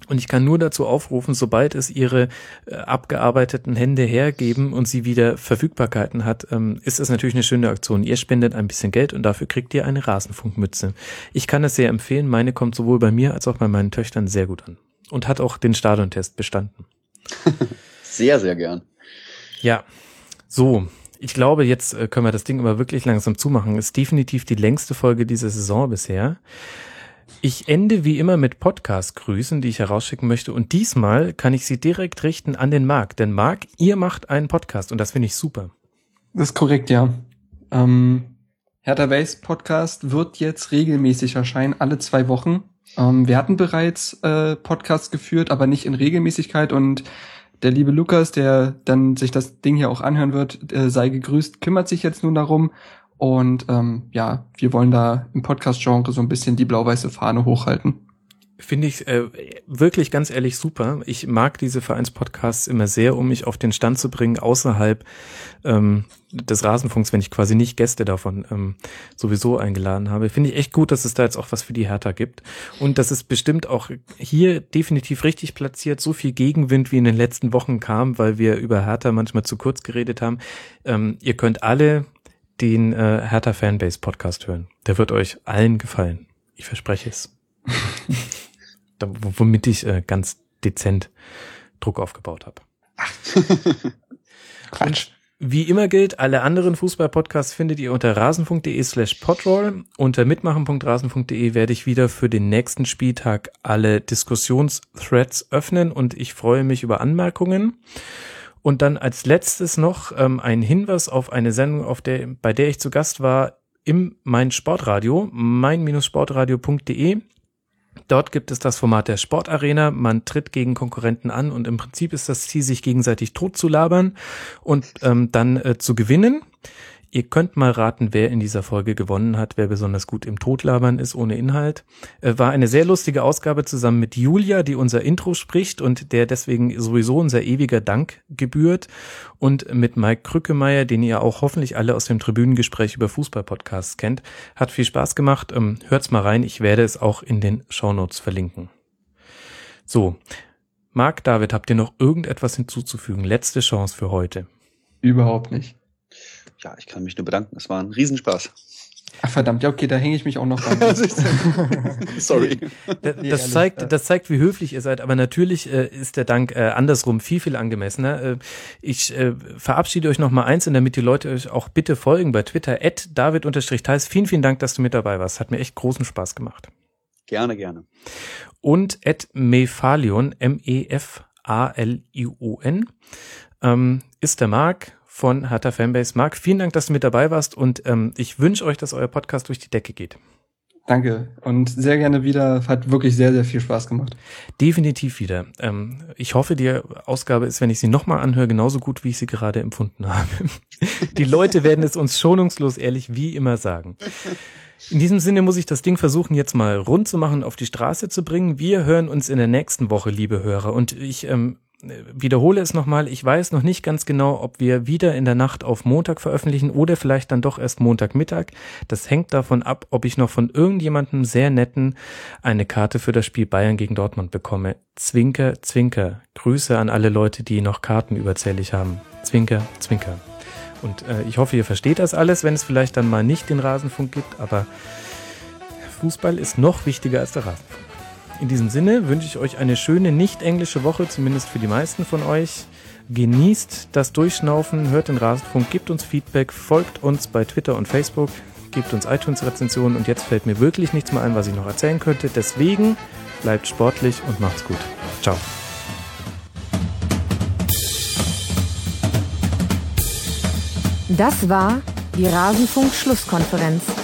Und ich kann nur dazu aufrufen, sobald es ihre äh, abgearbeiteten Hände hergeben und sie wieder Verfügbarkeiten hat, ähm, ist es natürlich eine schöne Aktion. Ihr spendet ein bisschen Geld und dafür kriegt ihr eine Rasenfunkmütze. Ich kann es sehr empfehlen. Meine kommt sowohl bei mir als auch bei meinen Töchtern sehr gut an. Und hat auch den Stadiontest bestanden. sehr, sehr gern. Ja. So. Ich glaube, jetzt äh, können wir das Ding aber wirklich langsam zumachen. Ist definitiv die längste Folge dieser Saison bisher. Ich ende wie immer mit Podcast-Grüßen, die ich herausschicken möchte. Und diesmal kann ich sie direkt richten an den Marc. Denn Marc, ihr macht einen Podcast und das finde ich super. Das ist korrekt, ja. Ähm, Hertha Base Podcast wird jetzt regelmäßig erscheinen, alle zwei Wochen. Ähm, wir hatten bereits äh, Podcasts geführt, aber nicht in Regelmäßigkeit und der liebe Lukas, der dann sich das Ding hier auch anhören wird, äh, sei gegrüßt, kümmert sich jetzt nun darum und ähm, ja, wir wollen da im Podcast-Genre so ein bisschen die blau-weiße Fahne hochhalten. Finde ich äh, wirklich ganz ehrlich super. Ich mag diese Vereinspodcasts immer sehr, um mich auf den Stand zu bringen, außerhalb ähm, des Rasenfunks, wenn ich quasi nicht Gäste davon ähm, sowieso eingeladen habe. Finde ich echt gut, dass es da jetzt auch was für die Hertha gibt. Und das ist bestimmt auch hier definitiv richtig platziert. So viel Gegenwind, wie in den letzten Wochen kam, weil wir über Hertha manchmal zu kurz geredet haben. Ähm, ihr könnt alle den äh, Hertha Fanbase Podcast hören. Der wird euch allen gefallen. Ich verspreche es. da, womit ich äh, ganz dezent Druck aufgebaut habe. Quatsch. Wie immer gilt, alle anderen Fußball-Podcasts findet ihr unter rasen.de slash podroll. Unter mitmachen.rasen.de werde ich wieder für den nächsten Spieltag alle Diskussionsthreads öffnen und ich freue mich über Anmerkungen. Und dann als letztes noch ähm, ein Hinweis auf eine Sendung, auf der, bei der ich zu Gast war im Mein Sportradio, mein-sportradio.de. Dort gibt es das Format der Sportarena. Man tritt gegen Konkurrenten an und im Prinzip ist das Ziel, sich gegenseitig tot zu labern und ähm, dann äh, zu gewinnen. Ihr könnt mal raten, wer in dieser Folge gewonnen hat, wer besonders gut im Totlabern ist ohne Inhalt. Äh, war eine sehr lustige Ausgabe zusammen mit Julia, die unser Intro spricht und der deswegen sowieso unser ewiger Dank gebührt. Und mit Mike Krückemeier, den ihr auch hoffentlich alle aus dem Tribünengespräch über Fußballpodcasts kennt. Hat viel Spaß gemacht. Ähm, hört's mal rein. Ich werde es auch in den Shownotes verlinken. So. Marc, David, habt ihr noch irgendetwas hinzuzufügen? Letzte Chance für heute. Überhaupt nicht ja, ich kann mich nur bedanken. Es war ein Riesenspaß. Ach verdammt, ja, okay, da hänge ich mich auch noch ran. Sorry. Das, das zeigt, das zeigt, wie höflich ihr seid, aber natürlich äh, ist der Dank äh, andersrum viel, viel angemessener. Äh, ich äh, verabschiede euch noch mal eins, damit die Leute euch auch bitte folgen bei Twitter, at david-theis. Vielen, vielen Dank, dass du mit dabei warst. Hat mir echt großen Spaß gemacht. Gerne, gerne. Und at mefalion, M-E-F-A-L-I-O-N, ähm, ist der Marc von Hertha Fanbase. Marc, vielen Dank, dass du mit dabei warst und ähm, ich wünsche euch, dass euer Podcast durch die Decke geht. Danke und sehr gerne wieder. Hat wirklich sehr, sehr viel Spaß gemacht. Definitiv wieder. Ähm, ich hoffe, die Ausgabe ist, wenn ich sie nochmal anhöre, genauso gut, wie ich sie gerade empfunden habe. die Leute werden es uns schonungslos ehrlich wie immer sagen. In diesem Sinne muss ich das Ding versuchen, jetzt mal rund zu machen, auf die Straße zu bringen. Wir hören uns in der nächsten Woche, liebe Hörer. Und ich ähm, wiederhole es nochmal, ich weiß noch nicht ganz genau, ob wir wieder in der Nacht auf Montag veröffentlichen oder vielleicht dann doch erst Montagmittag. Das hängt davon ab, ob ich noch von irgendjemandem sehr netten eine Karte für das Spiel Bayern gegen Dortmund bekomme. Zwinker, Zwinker. Grüße an alle Leute, die noch Karten überzählig haben. Zwinker, Zwinker. Und äh, ich hoffe, ihr versteht das alles, wenn es vielleicht dann mal nicht den Rasenfunk gibt, aber Fußball ist noch wichtiger als der Rasenfunk. In diesem Sinne wünsche ich euch eine schöne nicht-englische Woche, zumindest für die meisten von euch. Genießt das Durchschnaufen, hört den Rasenfunk, gebt uns Feedback, folgt uns bei Twitter und Facebook, gebt uns iTunes-Rezensionen und jetzt fällt mir wirklich nichts mehr ein, was ich noch erzählen könnte. Deswegen bleibt sportlich und macht's gut. Ciao. Das war die Rasenfunk-Schlusskonferenz.